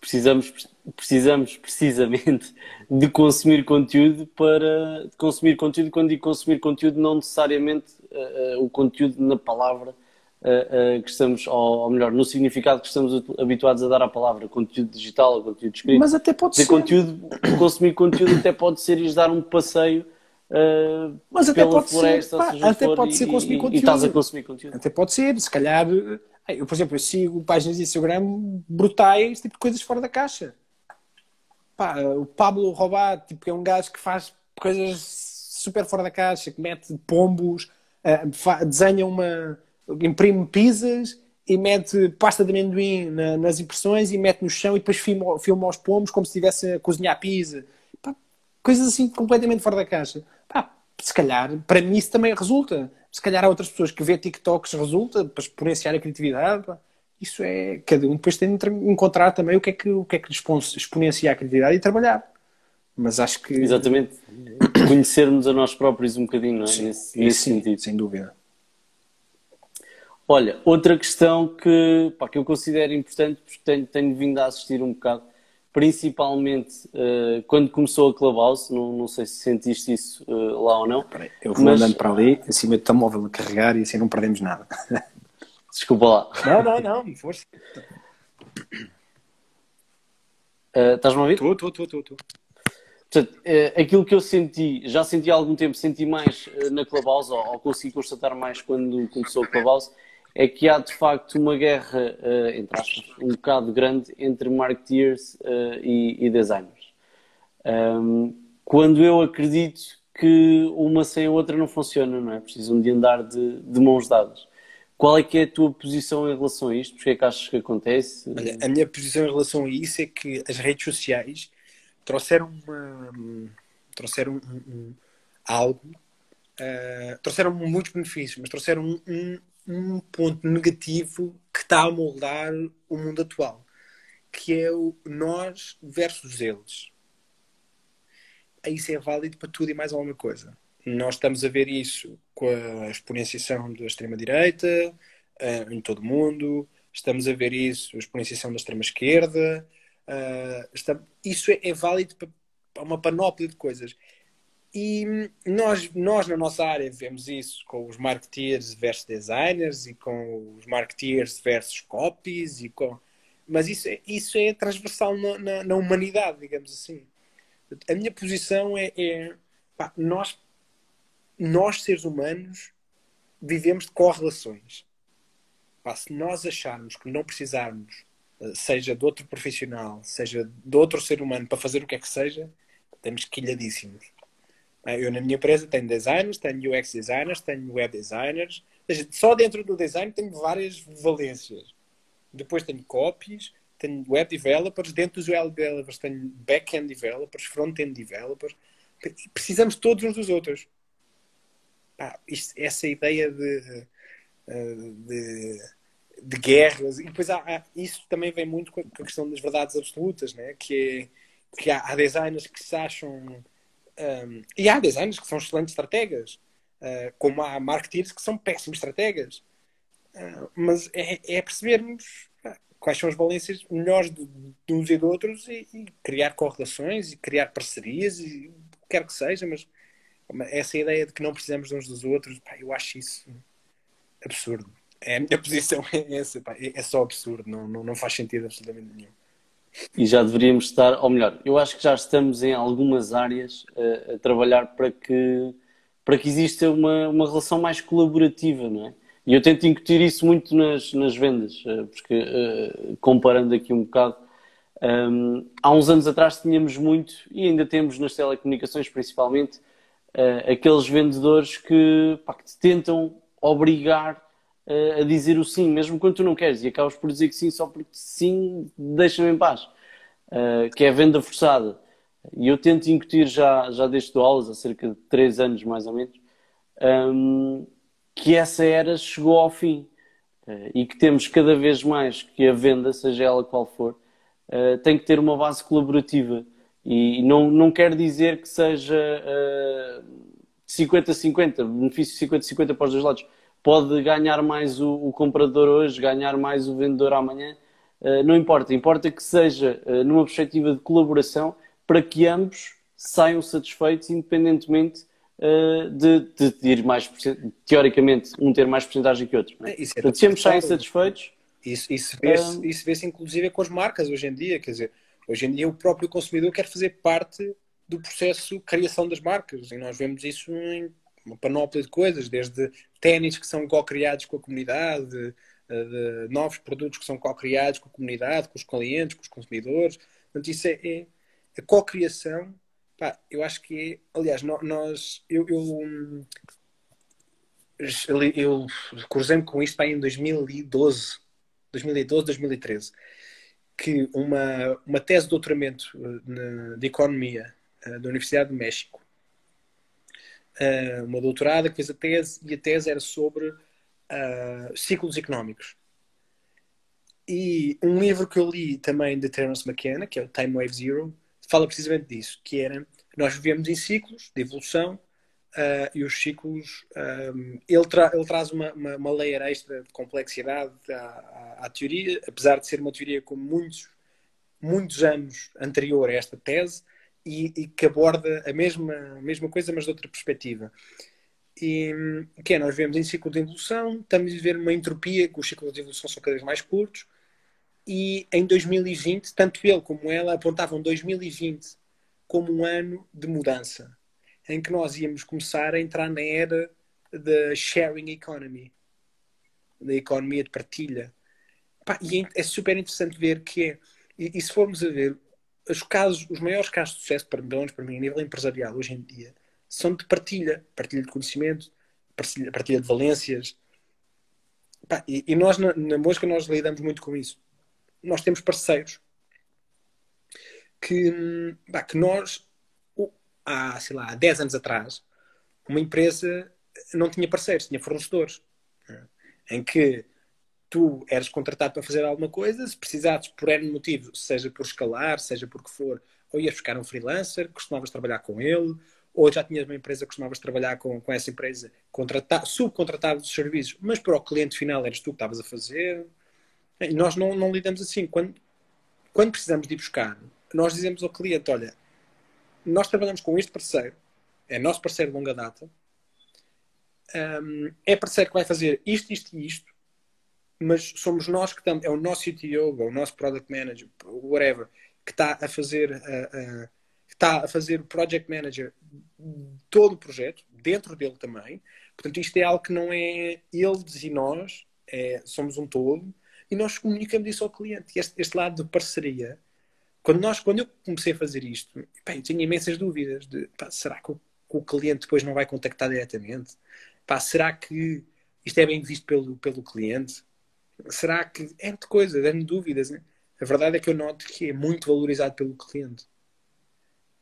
Precisamos precisamos precisamente de consumir conteúdo para consumir conteúdo quando digo consumir conteúdo não necessariamente uh, uh, o conteúdo na palavra uh, que estamos ou, ou, melhor no significado que estamos habituados a dar à palavra conteúdo digital ou conteúdo escrito. Mas até pode ser. conteúdo consumir conteúdo até pode ser ir dar um passeio mas até pode floresta, ser, pá, até pode ser consumir e, conteúdo e estás a consumir conteúdo. Até pode ser se calhar eu, por exemplo, eu sigo páginas de Instagram brutais, tipo coisas fora da caixa pá, o Pablo Robat, tipo, é um gajo que faz coisas super fora da caixa, que mete pombos, uh, desenha uma. imprime pizzas e mete pasta de amendoim na, nas impressões e mete no chão e depois filma, filma os pombos como se estivesse a cozinhar pizza. Pá, coisas assim completamente fora da caixa. Pá, se calhar, para mim isso também resulta. Se calhar há outras pessoas que vê TikToks resulta para exponenciar a criatividade. Isso é. Cada um depois tem de encontrar também o que é que, o que, é que exponencia a criatividade e trabalhar. Mas acho que. Exatamente. Conhecermos a nós próprios um bocadinho, não é? Sim, nesse, nesse sim, sentido. Sem dúvida. Olha, outra questão que, pá, que eu considero importante, porque tenho, tenho vindo a assistir um bocado, principalmente uh, quando começou a Clubhouse, não, não sei se sentiste isso uh, lá ou não. Peraí, eu vou mas... andando para ali, acima do telemóvel a carregar e assim não perdemos nada. Desculpa lá. Não, não, não, força. Uh, Estás-me a ouvir? Estou, estou, estou, estou. Portanto, aquilo que eu senti, já senti há algum tempo, senti mais na Clubhouse, ou, ou consegui constatar mais quando começou a Clubhouse, é que há de facto uma guerra, uh, entre aspas, um bocado grande entre marketeers e, e, designers. Um, quando eu acredito que uma sem a outra não funciona, não é? Precisam de andar de, de mãos dadas. Qual é que é a tua posição em relação a isto? Porque é que achas que acontece? Olha, a minha posição em relação a isso é que as redes sociais trouxeram uma, trouxeram um, um, algo, uh, trouxeram muitos benefícios, mas trouxeram um, um, ponto negativo que está a moldar o mundo atual, que é o nós versus eles. Isso é válido para tudo e mais alguma coisa. Nós estamos a ver isso com a exponenciação da extrema-direita uh, em todo o mundo, estamos a ver isso, a exponenciação da extrema-esquerda. Está... Isso é, é válido para uma panóplia de coisas. E nós, nós, na nossa área, vemos isso com os marketeers versus designers e com os marketeers versus copies, e com... mas isso, é, isso é transversal na, na, na humanidade, digamos assim. A minha posição é, é pá, nós, nós, seres humanos, vivemos de correlações. Pá, se nós acharmos que não precisarmos, eh, seja de outro profissional, seja de outro ser humano, para fazer o que é que seja, estamos quilhadíssimos? Eu, na minha empresa, tenho designers, tenho UX designers, tenho web designers. Só dentro do design tenho várias valências. Depois tenho copies, tenho web developers. Dentro dos web developers tenho back-end developers, front-end developers. Precisamos todos uns dos outros. Pá, isto, essa ideia de, de, de, guerras. E depois há, há, isso também vem muito com a questão das verdades absolutas, né? que, é, que há, há designers que se acham um, e há designers que são excelentes estrategas, uh, como há marketeers que são péssimos estrategas. Uh, mas é, é, percebermos quais são as valências melhores de, de uns e de outros e, e, criar correlações e criar parcerias e o que quer que seja, mas essa ideia de que não precisamos uns dos outros, pá, eu acho isso absurdo. É, a minha posição é essa, pá, é, é só absurdo, não, não, não faz sentido absolutamente nenhum e já deveríamos estar, ou melhor, eu acho que já estamos em algumas áreas a, eh, a trabalhar para que, para que exista uma, uma relação mais colaborativa, não é? E eu tento incutir isso muito nas, nas vendas, eh, porque uh, comparando aqui um bocado, um, ehm, há uns anos atrás tínhamos muito, e ainda temos nas telecomunicações principalmente, aqueles vendedores que, pá, que te tentam obrigar a dizer o sim, mesmo quando tu não queres, e acabas por dizer que sim só porque sim, deixa-me em paz, uh, que é a venda forçada. E eu tento incutir já, já desde aulas, há cerca de 3 anos mais ou menos, um, que essa era chegou ao fim uh, e que temos cada vez mais que a venda, seja ela qual for, uh, tem que ter uma base colaborativa. E não, não quer dizer que seja 50-50, benefício 50-50 para os dois lados pode ganhar mais o, o comprador hoje, ganhar mais o vendedor amanhã, uh, não importa. Importa que seja uh, numa perspectiva de colaboração para que ambos saiam satisfeitos, independentemente uh, de, de, de, ir mais, teoricamente, um ter mais porcentagem que outro. É? É, Portanto, se ambos saem satisfeitos. Isso, isso vê-se isso vê inclusive com as marcas hoje em dia, quer dizer, hoje em dia o próprio consumidor quer fazer parte do processo de criação das marcas e nós vemos isso em uma panóplia de coisas, desde ténis que são co-criados com a comunidade, de novos produtos que são co-criados com a comunidade, com os clientes, com os consumidores. Portanto, isso é, é a co-criação. eu acho que é, aliás, nós, eu, eu, eu cruzei-me com isto pá, em 2012, 2012, 2013, que uma, uma tese de doutoramento eh, de economia eh, da Universidade de México uh, uma doutorada que fez a tese e a tese era sobre uh, ciclos económicos. E um livro que eu li também de Terence McKenna, que é o Time Wave Zero, fala precisamente disso, que era nós vivemos em ciclos de evolução uh, e os ciclos um, ele, tra ele, traz uma, uma, uma layer extra de complexidade à, à, à, teoria, apesar de ser uma teoria com muitos muitos anos anterior a esta tese, e, e, que aborda a mesma, a mesma coisa, mas de outra perspectiva. E que é, nós vemos em ciclo de evolução, estamos a viver uma entropia, que os ciclos de evolução são cada vez mais curtos, e em 2020, tanto ele como ela apontavam 2020 como um ano de mudança, em que nós íamos começar a entrar na era da sharing economy, da economia de partilha. E é, é super interessante ver que é, e, e se formos a ver, os casos, os maiores casos de sucesso, para, pelo menos para mim, a nível empresarial, hoje em dia, são de partilha. Partilha de conhecimento, partilha, partilha de valências. Pá, e, e, nós, na, na Mosca, nós lidamos muito com isso. Nós temos parceiros que, pá, que nós, há, sei lá, há 10 anos atrás, uma empresa não tinha parceiros, tinha fornecedores. Em que tu eras contratado para fazer alguma coisa, se precisasses por N motivo, seja por escalar, seja por que for, ou ias buscar um freelancer, costumavas trabalhar com ele, ou já tinhas uma empresa, costumavas trabalhar com, com essa empresa, subcontratavas os serviços, mas para o cliente final eras tu que estavas a fazer. E nós não, não lidamos assim. Quando, quando precisamos de ir buscar, nós dizemos ao cliente: olha, nós trabalhamos com este parceiro, é nosso parceiro de longa data, um, é parceiro que vai fazer isto, isto e isto, mas somos nós que estamos, é o nosso CTO, é o nosso Product Manager, whatever, que está a fazer, uh, está a fazer Project Manager todo o projeto, dentro dele também. Portanto, isto é algo que não é eles e nós, é, somos um todo, e nós comunicamos isso ao cliente. Este, este lado de parceria, quando, nós, quando eu comecei a fazer isto, bem, tinha imensas dúvidas de pá, será que o, o, cliente depois não vai contactar diretamente? Pá, será que isto é bem visto pelo, pelo cliente? Será que é de coisa, dando dúvidas. Né? A verdade é que eu noto que é muito valorizado pelo cliente.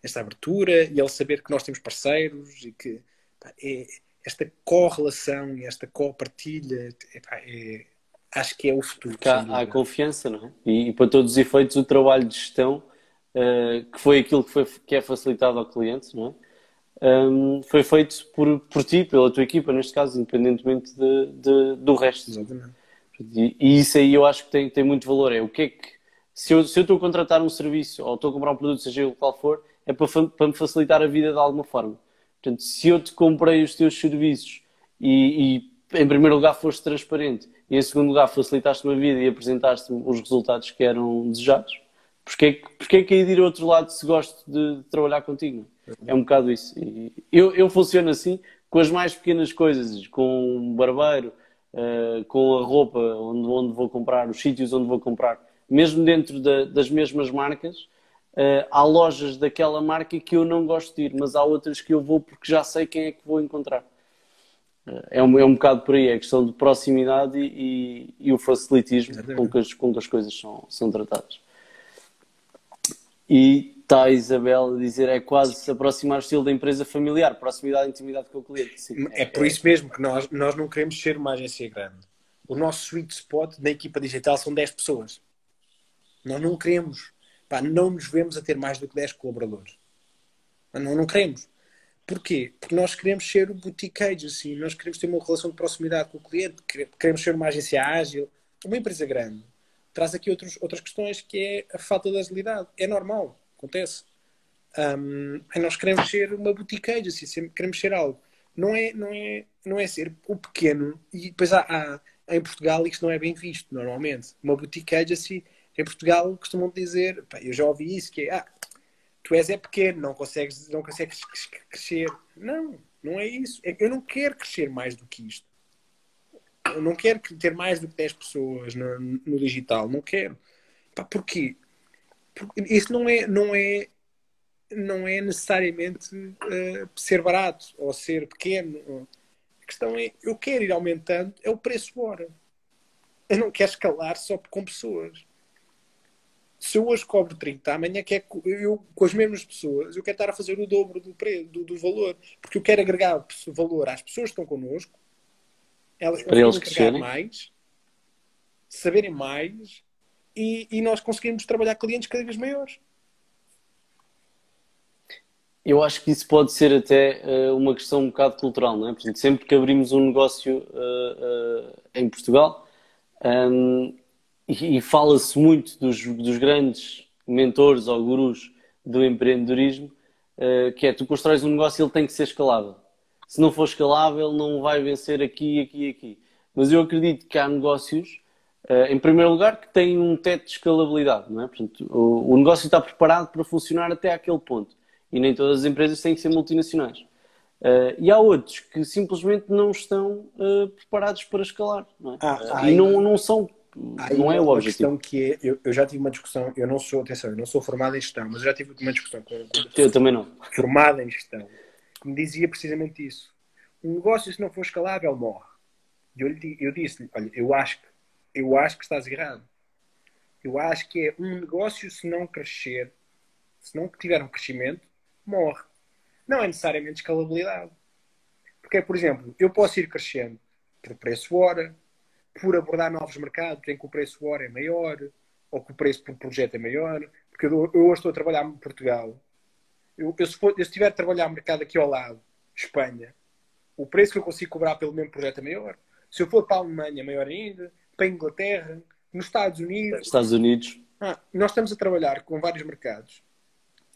Esta abertura e ele saber que nós temos parceiros e que pá, é, esta correlação e esta copartilha é, é, acho que é o futuro. Há, há, confiança, não é? E, e, para todos os efeitos, o trabalho de gestão, uh, que foi aquilo que, foi, que é facilitado ao cliente, não é? Um, foi feito por, por ti, pela tua equipa, neste caso, independentemente de, de do resto. Exatamente. E, e, isso aí eu acho que tem, tem muito valor. É o que é que, se eu, se eu estou a contratar um serviço ou estou a comprar um produto, seja o qual for, é para, para me facilitar a vida de alguma forma. Portanto, se eu te comprei os teus serviços e, e em primeiro lugar foste transparente e em segundo lugar facilitaste-me a vida e apresentaste-me os resultados que eram desejados, porque, porque é que ir ao outro lado se gosto de, de trabalhar contigo? É um bocado isso. E eu, eu funciono assim com as mais pequenas coisas, com um barbeiro, uh, com a roupa onde, onde vou comprar, os sítios onde vou comprar, mesmo dentro da, das mesmas marcas, uh, há lojas daquela marca que eu não gosto de ir, mas há outras que eu vou porque já sei quem é que vou encontrar. É um, é um bocado por aí, é a questão de proximidade e, e, e o facilitismo com que, as, com que as coisas são, são tratadas. E está a Isabel a dizer é quase se aproximar o estilo da empresa familiar, proximidade e intimidade com o cliente. Sim, é, por isso mesmo que nós, nós não queremos ser uma agência grande. O nosso sweet spot na equipa digital são 10 pessoas. Nós não queremos, pá, não nos vemos a ter mais do que 10 colaboradores. Não, não queremos. Porquê? Porque nós queremos ser o boutique agency, nós queremos ter uma relação de proximidade com o cliente, queremos ser uma agência ágil, uma empresa grande. Traz aqui outros, outras questões que é a falta de agilidade. É normal, acontece. Um, nós queremos ser uma boutique agency, queremos ser algo. Não é, não é, não é ser o pequeno, e depois há, há em Portugal isto não é bem visto normalmente. Uma boutique agency em Portugal costumam dizer, pá, eu já ouvi isso, que é ah, tu és é pequeno, não consegues, não consegues crescer. Não, não é isso. É eu não quero crescer mais do que isto. Eu não quero ter mais do que 10 pessoas no, no digital. Não quero. Pá, porquê? Porque isso não é, não é, não é necessariamente uh, ser barato ou ser pequeno. A questão é, eu quero ir aumentando, é o preço hora. Eu não quero escalar só com pessoas se eu hoje cobro 30, amanhã quer, eu, com as mesmas pessoas, eu quero estar a fazer o dobro do, preço, do, do valor. Porque eu quero agregar valor às pessoas que estão connosco, elas para eles crescerem mais, saberem mais e, e nós conseguimos trabalhar clientes cada vez maiores. Eu acho que isso pode ser até uh, uma questão um bocado cultural, não é? Portanto, sempre que abrimos um negócio uh, uh, em Portugal, um, e, e fala-se muito dos, dos, grandes mentores ou gurus do empreendedorismo, que é tu constróis um negócio e ele tem que ser escalável. Se não for escalável, não vai vencer aqui, aqui aqui. Mas eu acredito que há negócios, em primeiro lugar, que têm um teto de escalabilidade. Não é? Portanto, o, o negócio está preparado para funcionar até aquele ponto. E nem todas as empresas têm que ser multinacionais. Uh, e há outros que simplesmente não estão uh, preparados para escalar. Não é? ah, e não, não são não é o objetivo. questão que é, eu, eu, já tive uma discussão, eu não sou, atenção, eu não sou formado em gestão, mas eu já tive uma discussão com eu também não. formada em gestão, que me dizia precisamente isso. Um negócio, se não for escalável, morre. E eu, eu disse-lhe, olha, eu acho, eu acho que estás errado. Eu acho que é um negócio, se não crescer, se não tiver um crescimento, morre. Não é necessariamente escalabilidade. Porque, por exemplo, eu posso ir crescendo por preço hora, por abordar novos mercados em que o preço hora é maior ou que o preço por projeto é maior. Porque eu, hoje estou a trabalhar em Portugal. Eu, eu, se, for, eu, se estiver a trabalhar mercado aqui ao lado, Espanha, o preço que eu consigo cobrar pelo mesmo projeto é maior. Se eu for para a Alemanha, é maior ainda. Para a Inglaterra, nos Estados Unidos. Estados Unidos. Ah, nós estamos a trabalhar com vários mercados.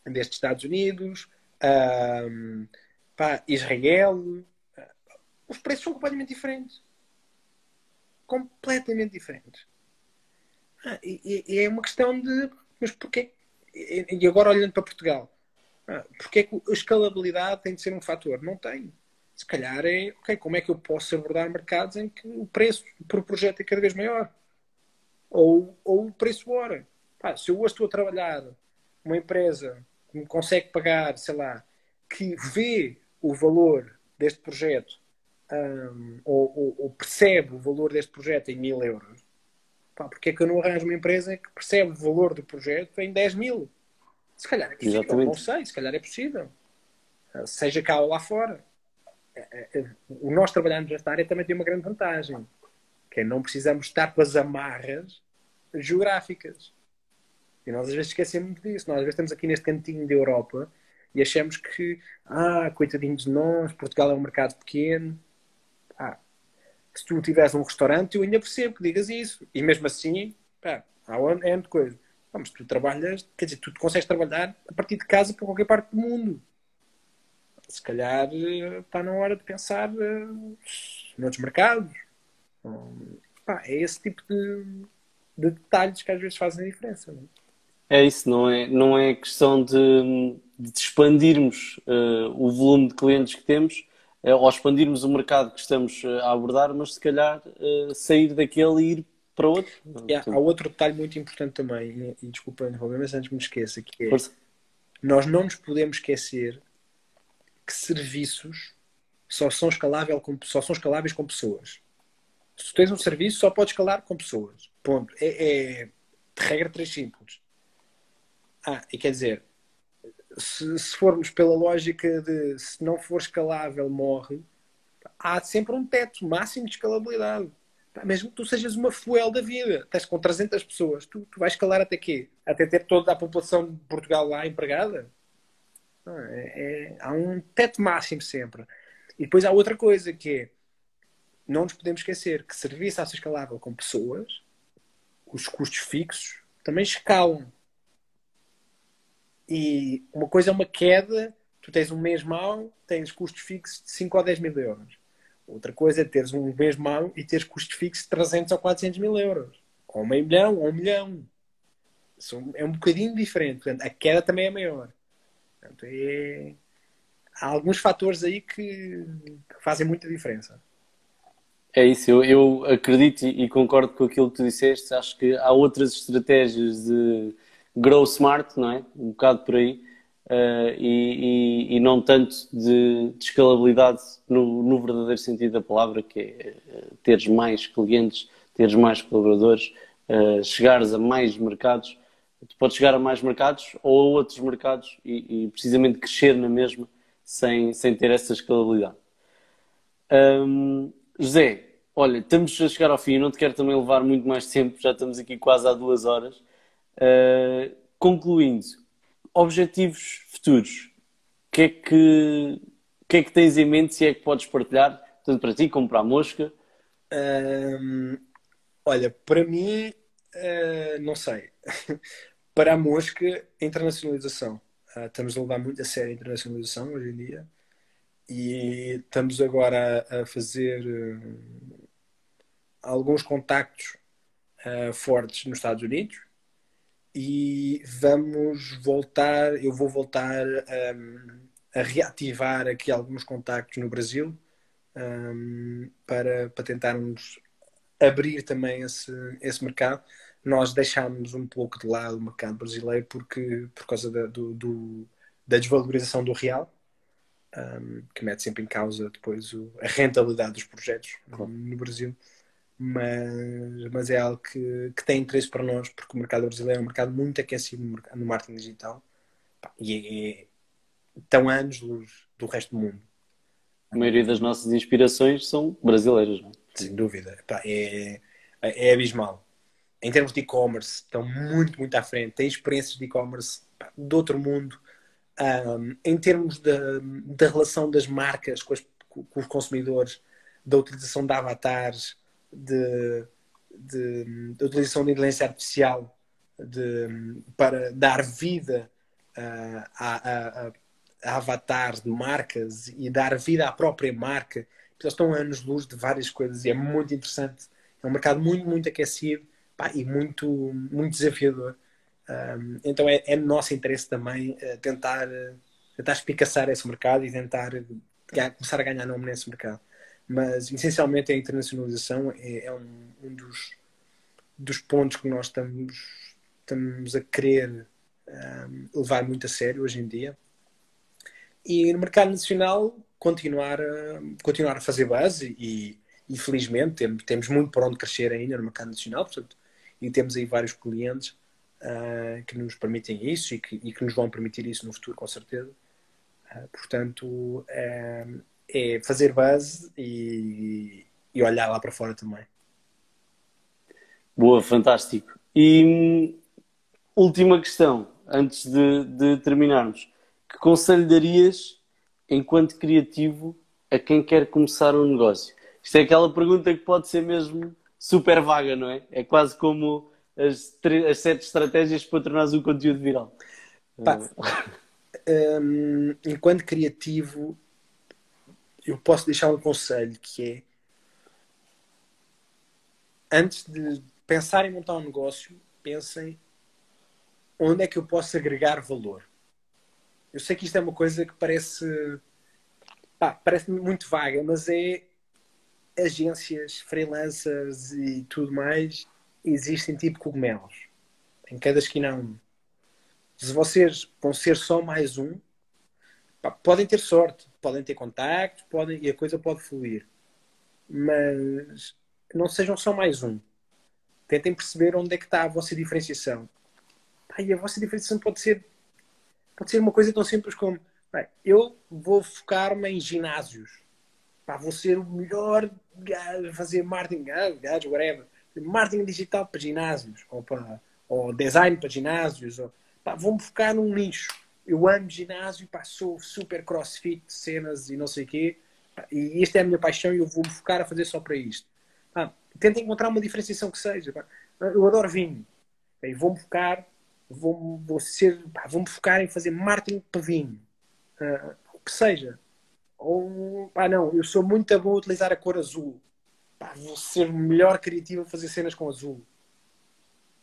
Desde Estados Unidos, um, pá, Israel. Os preços são completamente diferentes. Completamente diferentes. Ah, e, e, é uma questão de. Mas porquê? E agora olhando para Portugal, ah, porquê que a escalabilidade tem de ser um fator? Não tem. Se calhar é, ok, como é que eu posso abordar mercados em que o preço por projeto é cada vez maior? Ou, ou o preço hora. Pá, se eu hoje estou a trabalhar uma empresa que me consegue pagar, sei lá, que vê o valor deste projeto um, ou, ou, ou, percebe o valor deste projeto em mil euros, pá, porque é que eu não arranjo uma empresa que percebe o valor do projeto em 10 mil? Se calhar é possível, Exatamente. não sei, se calhar é possível. Ah, seja cá ou lá fora. É, é, o nós trabalharmos nesta área também tem uma grande vantagem, que é não precisamos estar com as amarras geográficas. E nós às vezes esquecemos disso. Nós às vezes estamos aqui neste cantinho da Europa e achamos que, ah, coitadinhos de nós, Portugal é um mercado pequeno. Ah, se tu tiveres um restaurante, eu ainda percebo que digas isso. E mesmo assim, pá, há é de coisa. Mas tu trabalhas, quer dizer, tu consegues trabalhar a partir de casa para qualquer parte do mundo. Se calhar está na hora de pensar uh, noutros mercados. Um, pá, é esse tipo de, de, detalhes que às vezes fazem a diferença. Não é? é isso, não é, não é questão de, de expandirmos uh, o volume de clientes que temos uh, ou expandirmos o mercado que estamos a abordar, mas se calhar sair daquele e ir para outro. Yeah, há outro detalhe muito importante também, e, e desculpa interromper, mas antes me esqueça, que é Força. nós não nos podemos esquecer que serviços só são, escalável com, só são escaláveis com pessoas. Se tens um serviço, só podes escalar com pessoas. Ponto. É, é regra três simples. Ah, e quer dizer, se, se, formos pela lógica de se não for escalável, morre, há sempre um teto máximo de escalabilidade mesmo que tu sejas uma fuel da vida, estás com 300 pessoas, tu, tu vais escalar até quê? Até ter toda a população de Portugal lá empregada? É, é, há um teto máximo sempre. E depois há outra coisa que é, não nos podemos esquecer que serviço a ser escalável com pessoas, os custos fixos também escalam. E uma coisa é uma queda, tu tens um mês mau, tens custos fixos de 5 ou 10 mil euros Outra coisa é teres um mês mau e teres custos fixos de 300 ou 400 mil euros. Ou meio milhão, ou um milhão. É um bocadinho diferente. Portanto, a queda também é maior. Portanto, é... Há alguns fatores aí que, fazem muita diferença. É isso, eu, eu acredito e concordo com aquilo que tu disseste. Acho que há outras estratégias de grow smart, não é? Um bocado por aí uh, e, e, e, não tanto de, de escalabilidade no, no, verdadeiro sentido da palavra, que é uh, teres mais clientes, teres mais colaboradores, uh, chegares a mais mercados. Tu podes chegar a mais mercados ou a outros mercados e, e precisamente crescer na mesma sem, sem ter essa escalabilidade. Um, José, olha, estamos a chegar ao fim, não te quero também levar muito mais tempo, já estamos aqui quase há duas horas. Uh, concluindo, objetivos futuros, o que é que, que é que tens em mente, se é que podes partilhar, tanto para ti como para a Mosca? olha, para mim, uh, não sei. para a Mosca, internacionalização. Uh, estamos a levar muito a sério a internacionalização hoje em dia e estamos agora a, a fazer uh, alguns contactos fortes nos Estados Unidos e vamos voltar, eu vou voltar um, a reativar aqui alguns contactos no Brasil um, para, para tentarmos abrir também esse, esse mercado. Nós deixámos um pouco de lado o mercado brasileiro porque, por causa da, do, do, da desvalorização do real, um, que mete sempre em causa depois o, a rentabilidade dos projetos no Brasil mas, mas é algo que, que tem interesse para nós, porque o mercado brasileiro é um mercado muito aquecido no, no marketing digital e é, tão anos luz do resto do mundo. A maioria das nossas inspirações são brasileiras, não é? Sem dúvida. é, é abismal. Em termos de e-commerce, estão muito, muito à frente. Têm experiências de e-commerce de outro mundo. Um, em termos da, relação das marcas com, as, com, os consumidores, da utilização de avatares, de, de, de utilização de inteligência artificial de, para dar vida uh, a, a, avatares de marcas e dar vida à própria marca. Eles estão a anos-luz de várias coisas e é muito interessante. É um mercado muito, muito aquecido pá, e muito, muito desafiador. Um, então é, é no nosso interesse também uh, tentar, uh, tentar espicaçar esse mercado e tentar ganhar, começar a ganhar nome nesse mercado. Mas essencialmente a internacionalização é, é um, um dos, dos pontos que nós estamos, estamos a querer um, levar muito a sério hoje em dia. E no mercado nacional continuar a, continuar a fazer base e, e felizmente temos, temos muito para onde crescer ainda no mercado nacional, portanto, e temos aí vários clientes uh, que nos permitem isso e que, e que, nos vão permitir isso no futuro, com certeza. Uh, portanto, uh, é fazer base e, e, olhar lá para fora também. Boa, fantástico. E hum, última questão, antes de, de terminarmos. Que conselho darias, enquanto criativo, a quem quer começar um negócio? Isto é aquela pergunta que pode ser mesmo super vaga, não é? É quase como as, as sete estratégias para tornares um conteúdo viral. Pá, um, enquanto criativo, eu posso deixar um conselho que é antes de pensar em montar um negócio, pensem onde é que eu posso agregar valor. Eu sei que isto é uma coisa que parece pá, parece muito vaga, mas é agências, freelancers e tudo mais existem tipo cogumelos. Em cada esquina há um. Se vocês vão ser só mais um, pá, podem ter sorte, podem ter contactos, podem, e a coisa pode fluir. Mas não sejam só mais um. Tentem perceber onde é que está a vossa diferenciação. Pá, e a vossa diferenciação pode ser, pode ser uma coisa tão simples como eu vou focar-me em ginásios. Pá, vou ser o melhor a fazer marketing, gajo, whatever marketing digital para ginásios, ou, para, ou design para ginásios, ou, pá, vou-me focar num nicho. Eu amo ginásio, pá, sou super crossfit, cenas e não sei o quê, pá, e esta é a minha paixão e eu vou-me focar a fazer só para isto. Pá, tenta encontrar uma diferenciação que seja. Pá. Eu adoro vinho, e vou-me focar, vou ser, vou focar em fazer marketing para vinho, uh, o que seja. Ou, pá, não, eu sou muito bom a utilizar a cor azul pá, vou ser melhor criativo a fazer cenas com azul.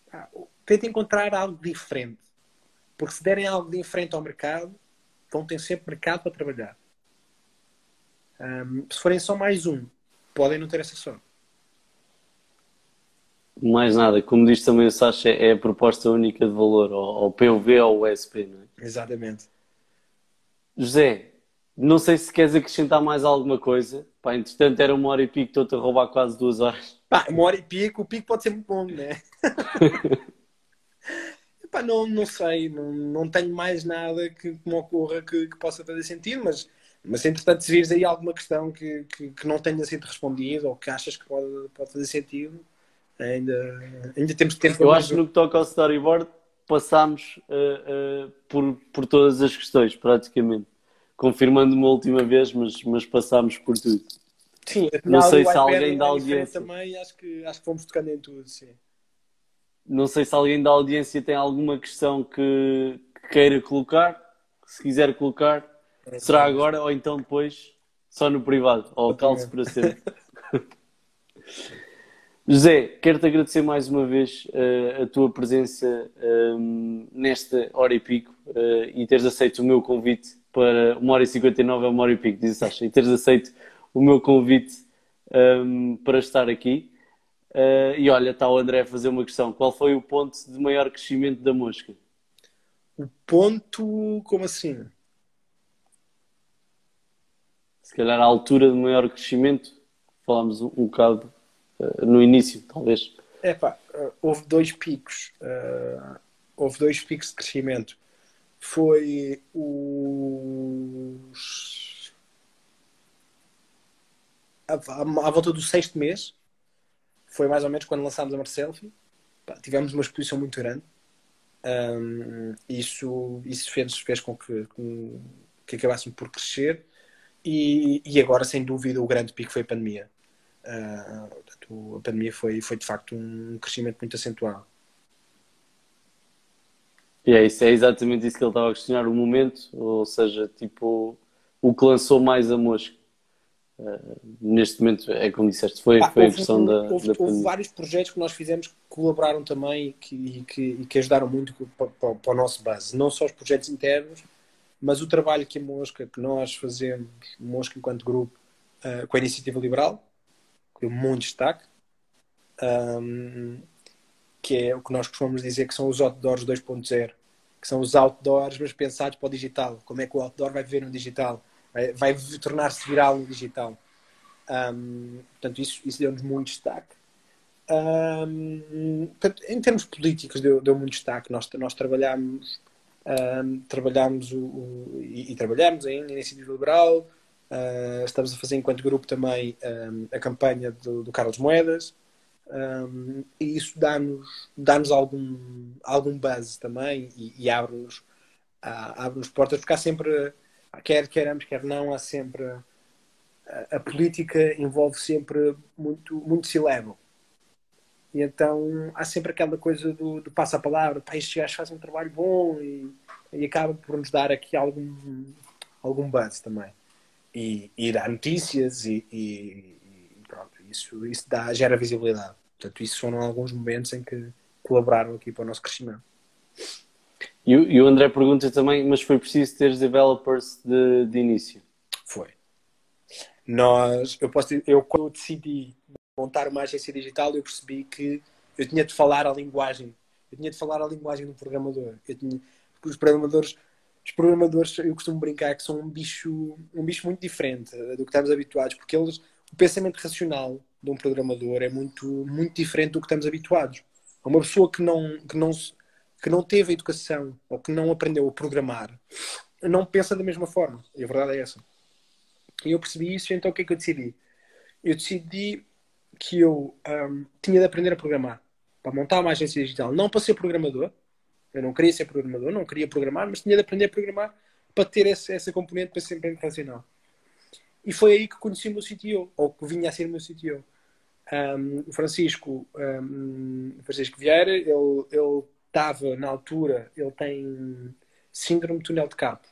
Pá, tentem encontrar algo diferente. Porque se derem algo diferente ao mercado, vão ter sempre mercado para trabalhar. Um, se forem só mais um, podem não ter essa sorte. Mais nada, como diz também o Sasha, é a proposta única de valor, ou, POV ou USP, não é? Exatamente. José, não sei se queres acrescentar mais alguma coisa. Pá, entretanto era uma hora e pico, estou-te a roubar quase duas horas. Pá, uma hora e pico, o pico pode ser muito longo, né? Pá, não, não sei, não, não tenho mais nada que, que me ocorra que, que, possa fazer sentido, mas, mas entretanto, se vires aí alguma questão que, que, que, não tenha sido respondida ou que achas que pode, pode fazer sentido, ainda, ainda temos tempo. Eu acho que no que toca ao storyboard, passámos uh, uh, por, por todas as questões, praticamente confirmando uma última vez, mas, mas passámos por tudo. Sim, não sei se alguém da audiência também acho que acho que fomos tocando em tudo, sim. Não sei se alguém da audiência tem alguma questão que, que queira colocar. Se quiser colocar, é será agora ou então depois, só no privado, ou calço para sempre. José, quero-te agradecer mais uma vez uh, a tua presença um, ehm, nesta hora e pico uh, e teres aceito o meu convite para uma hora e 59 é uma hora e pico, diz Sasha, e teres aceito o meu convite um, para estar aqui. Uh, e olha, está o André a fazer uma questão. Qual foi o ponto de maior crescimento da mosca? O ponto, como assim? Se calhar a altura de maior crescimento, falámos um, um bocado uh, no início, talvez. É pá, uh, houve dois picos. houve dois picos de crescimento foi os. À, volta do sexto mês, foi mais ou menos quando lançámos a Marcelfi. Tivemos uma exposição muito grande. Um, isso isso fez, fez com que, com, que acabássemos por crescer. E, e agora, sem dúvida, o grande pico foi a pandemia. Uh, portanto, a pandemia foi, foi de facto um crescimento muito acentuado. E é isso, é exatamente isso que ele estava a questionar, o momento, ou seja, tipo, o que lançou mais a mosca. Uh, neste momento, é como disseste, foi, ah, foi a questão da, houve, da houve vários projetos que nós fizemos que colaboraram também e que, que, que ajudaram muito para, para, para, o nosso base. Não só os projetos internos, mas o trabalho que a Mosca, que nós fazemos, Mosca enquanto grupo, uh, com a Iniciativa Liberal, que deu muito destaque, um, que é o que nós costumamos dizer que são os outdoors 2.0, que são os outdoors, mas pensados para o digital. Como é que o outdoor vai viver no digital? Vai, vai tornar-se viral no digital. Um, portanto, isso, isso deu-nos muito destaque. Um, portanto, em termos políticos, deu, deu muito destaque. Nós, nós trabalhámos, um, trabalhámos o, o, e, e, trabalhamos ainda na Iniciativa Liberal. Uh, estamos a fazer, enquanto grupo, também a campanha do, do Carlos Moedas. Um, e isso dá-nos dá algum, algum buzz também e, e abre-nos abre portas, porque há sempre, quer queremos, quer não, há sempre. A, a política envolve sempre muito, muito level. E então há sempre aquela coisa do, do passo a palavra, pá, estes gajos fazem um trabalho bom e, e acaba por nos dar aqui algum, algum buzz também. E, e dá notícias e, e isso, isso dá, gera visibilidade. Portanto, isso foram alguns momentos em que colaboraram aqui para o nosso crescimento. E, e o André pergunta também, mas foi preciso ter developers de, de início? Foi. Nós, eu posso eu quando decidi montar uma agência digital, eu percebi que eu tinha de falar a linguagem, eu tinha de falar a linguagem do programador. Eu tinha, os programadores, os programadores, eu costumo brincar que são um bicho, um bicho muito diferente do que estamos habituados, porque eles o pensamento racional de um programador é muito, muito diferente do que estamos habituados. Uma pessoa que não, que, não, que não teve educação ou que não aprendeu a programar não pensa da mesma forma. E a verdade é essa. E eu percebi isso, então o que é que eu decidi? Eu decidi que eu um, tinha de aprender a programar para montar uma agência digital, não para ser programador. Eu não queria ser programador, não queria programar, mas tinha de aprender a programar para ter essa, essa componente para ser bem racional. E foi aí que conheci o meu CTO, ou que vinha a ser o meu CTO. Um, o Francisco, um, Francisco Vieira, ele, estava na altura, ele tem síndrome de túnel de carpo,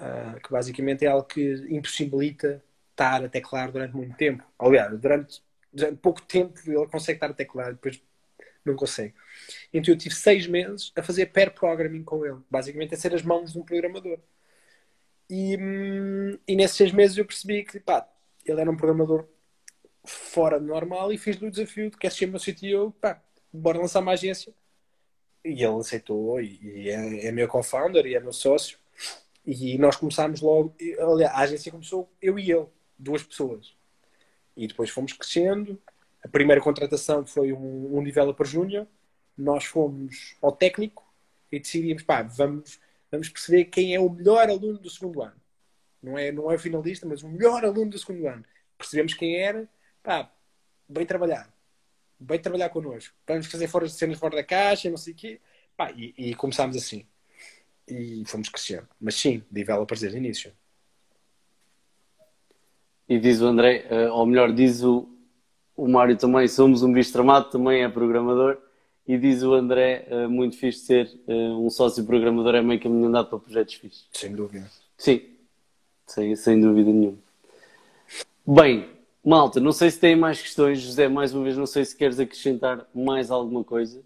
uh, que basicamente é algo que impossibilita estar a teclar durante muito tempo. Aliás, durante, durante pouco tempo ele consegue estar a teclar, depois não consegue. Então eu tive seis meses a fazer pair programming com ele, basicamente a ser as mãos de um programador. E, e nesses seis meses eu percebi que pá, ele era um programador fora do normal e fiz-lhe o desafio de que ser meu CTO, pá, bora lançar uma agência. E ele aceitou e, e é, é meu co-founder e é meu sócio. E nós começámos logo, aliás, a agência começou eu e ele, duas pessoas. E depois fomos crescendo. A primeira contratação foi um, um developer júnior. Nós fomos ao técnico e decidimos, pá, vamos vamos perceber quem é o melhor aluno do segundo ano. Não é, não é o finalista, mas o melhor aluno do segundo ano. Percebemos quem era, pá, bem trabalhar. Bem trabalhar connosco. Vamos fazer fora, cenas fora da caixa, não sei o quê. Pá, e, e começámos assim. E fomos crescendo. Mas sim, developers desde o início. E diz o André, uh, ou melhor, diz o, o Mário também, somos um bicho tramado, também é programador. E diz o André, uh, muito fixe ser uh, um sócio programador, é meio caminho andado para projetos fixos. Sem dúvida. Sim, sem, sem dúvida nenhuma. Bem, malta, não sei se têm mais questões. José, mais uma vez, não sei se queres acrescentar mais alguma coisa.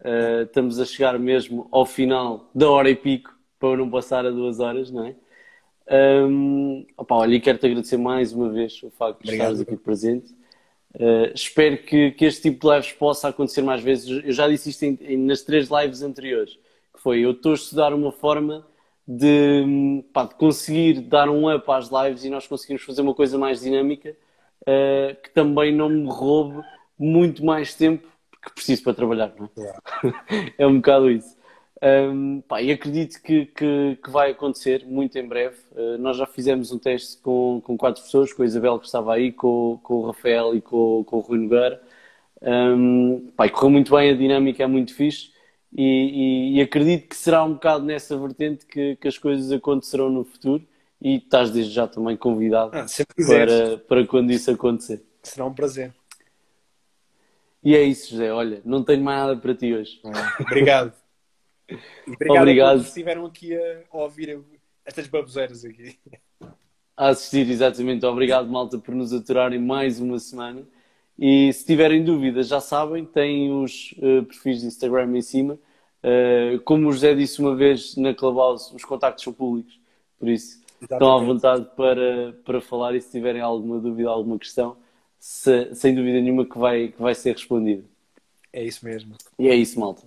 Uh, estamos a chegar mesmo ao final da hora e pico, para não passar a duas horas, não é? Um, opa, olha, e quero-te agradecer mais uma vez o facto de Obrigado. estares aqui presente. Uh, espero que, que, este tipo de lives possa acontecer mais vezes. Eu já disse isto em, em, nas três lives anteriores, que foi eu estou a estudar uma forma de, pá, de, conseguir dar um up às lives e nós conseguimos fazer uma coisa mais dinâmica uh, que também não me roube muito mais tempo que preciso para trabalhar, não é? Yeah. é um bocado isso. Um, pá, e acredito que, que, que, vai acontecer muito em breve. Uh, nós já fizemos um teste com, com quatro pessoas, com a Isabel que estava aí, com, com o Rafael e com, com o Rui Nogueira. Um, pá, correu muito bem, a dinâmica é muito fixe e, e, e, acredito que será um bocado nessa vertente que, que as coisas acontecerão no futuro e estás desde já também convidado ah, para, para quando isso acontecer. Será um prazer. E é isso, José. Olha, não tenho mais nada para ti hoje. Ah, obrigado. Obrigado, Obrigado. a todos que estiveram aqui a, ouvir estas baboseiras aqui. a assistir, exatamente. Obrigado, malta, por nos aturarem mais uma semana. E se tiverem dúvidas, já sabem, têm os eh, perfis de Instagram em cima. Eh, como o José disse uma vez na Clubhouse, os contactos são públicos, por isso estão à Exatamente. vontade para, para falar e se tiverem alguma dúvida, alguma questão, se- sem dúvida nenhuma que vai, que vai ser respondida. É isso mesmo. E é isso, malta.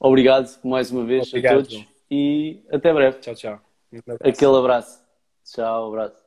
Obrigado mais uma vez Obrigado, a todos e até breve. Tchau, tchau. Um. Aquele abraço. Tchau, abraço.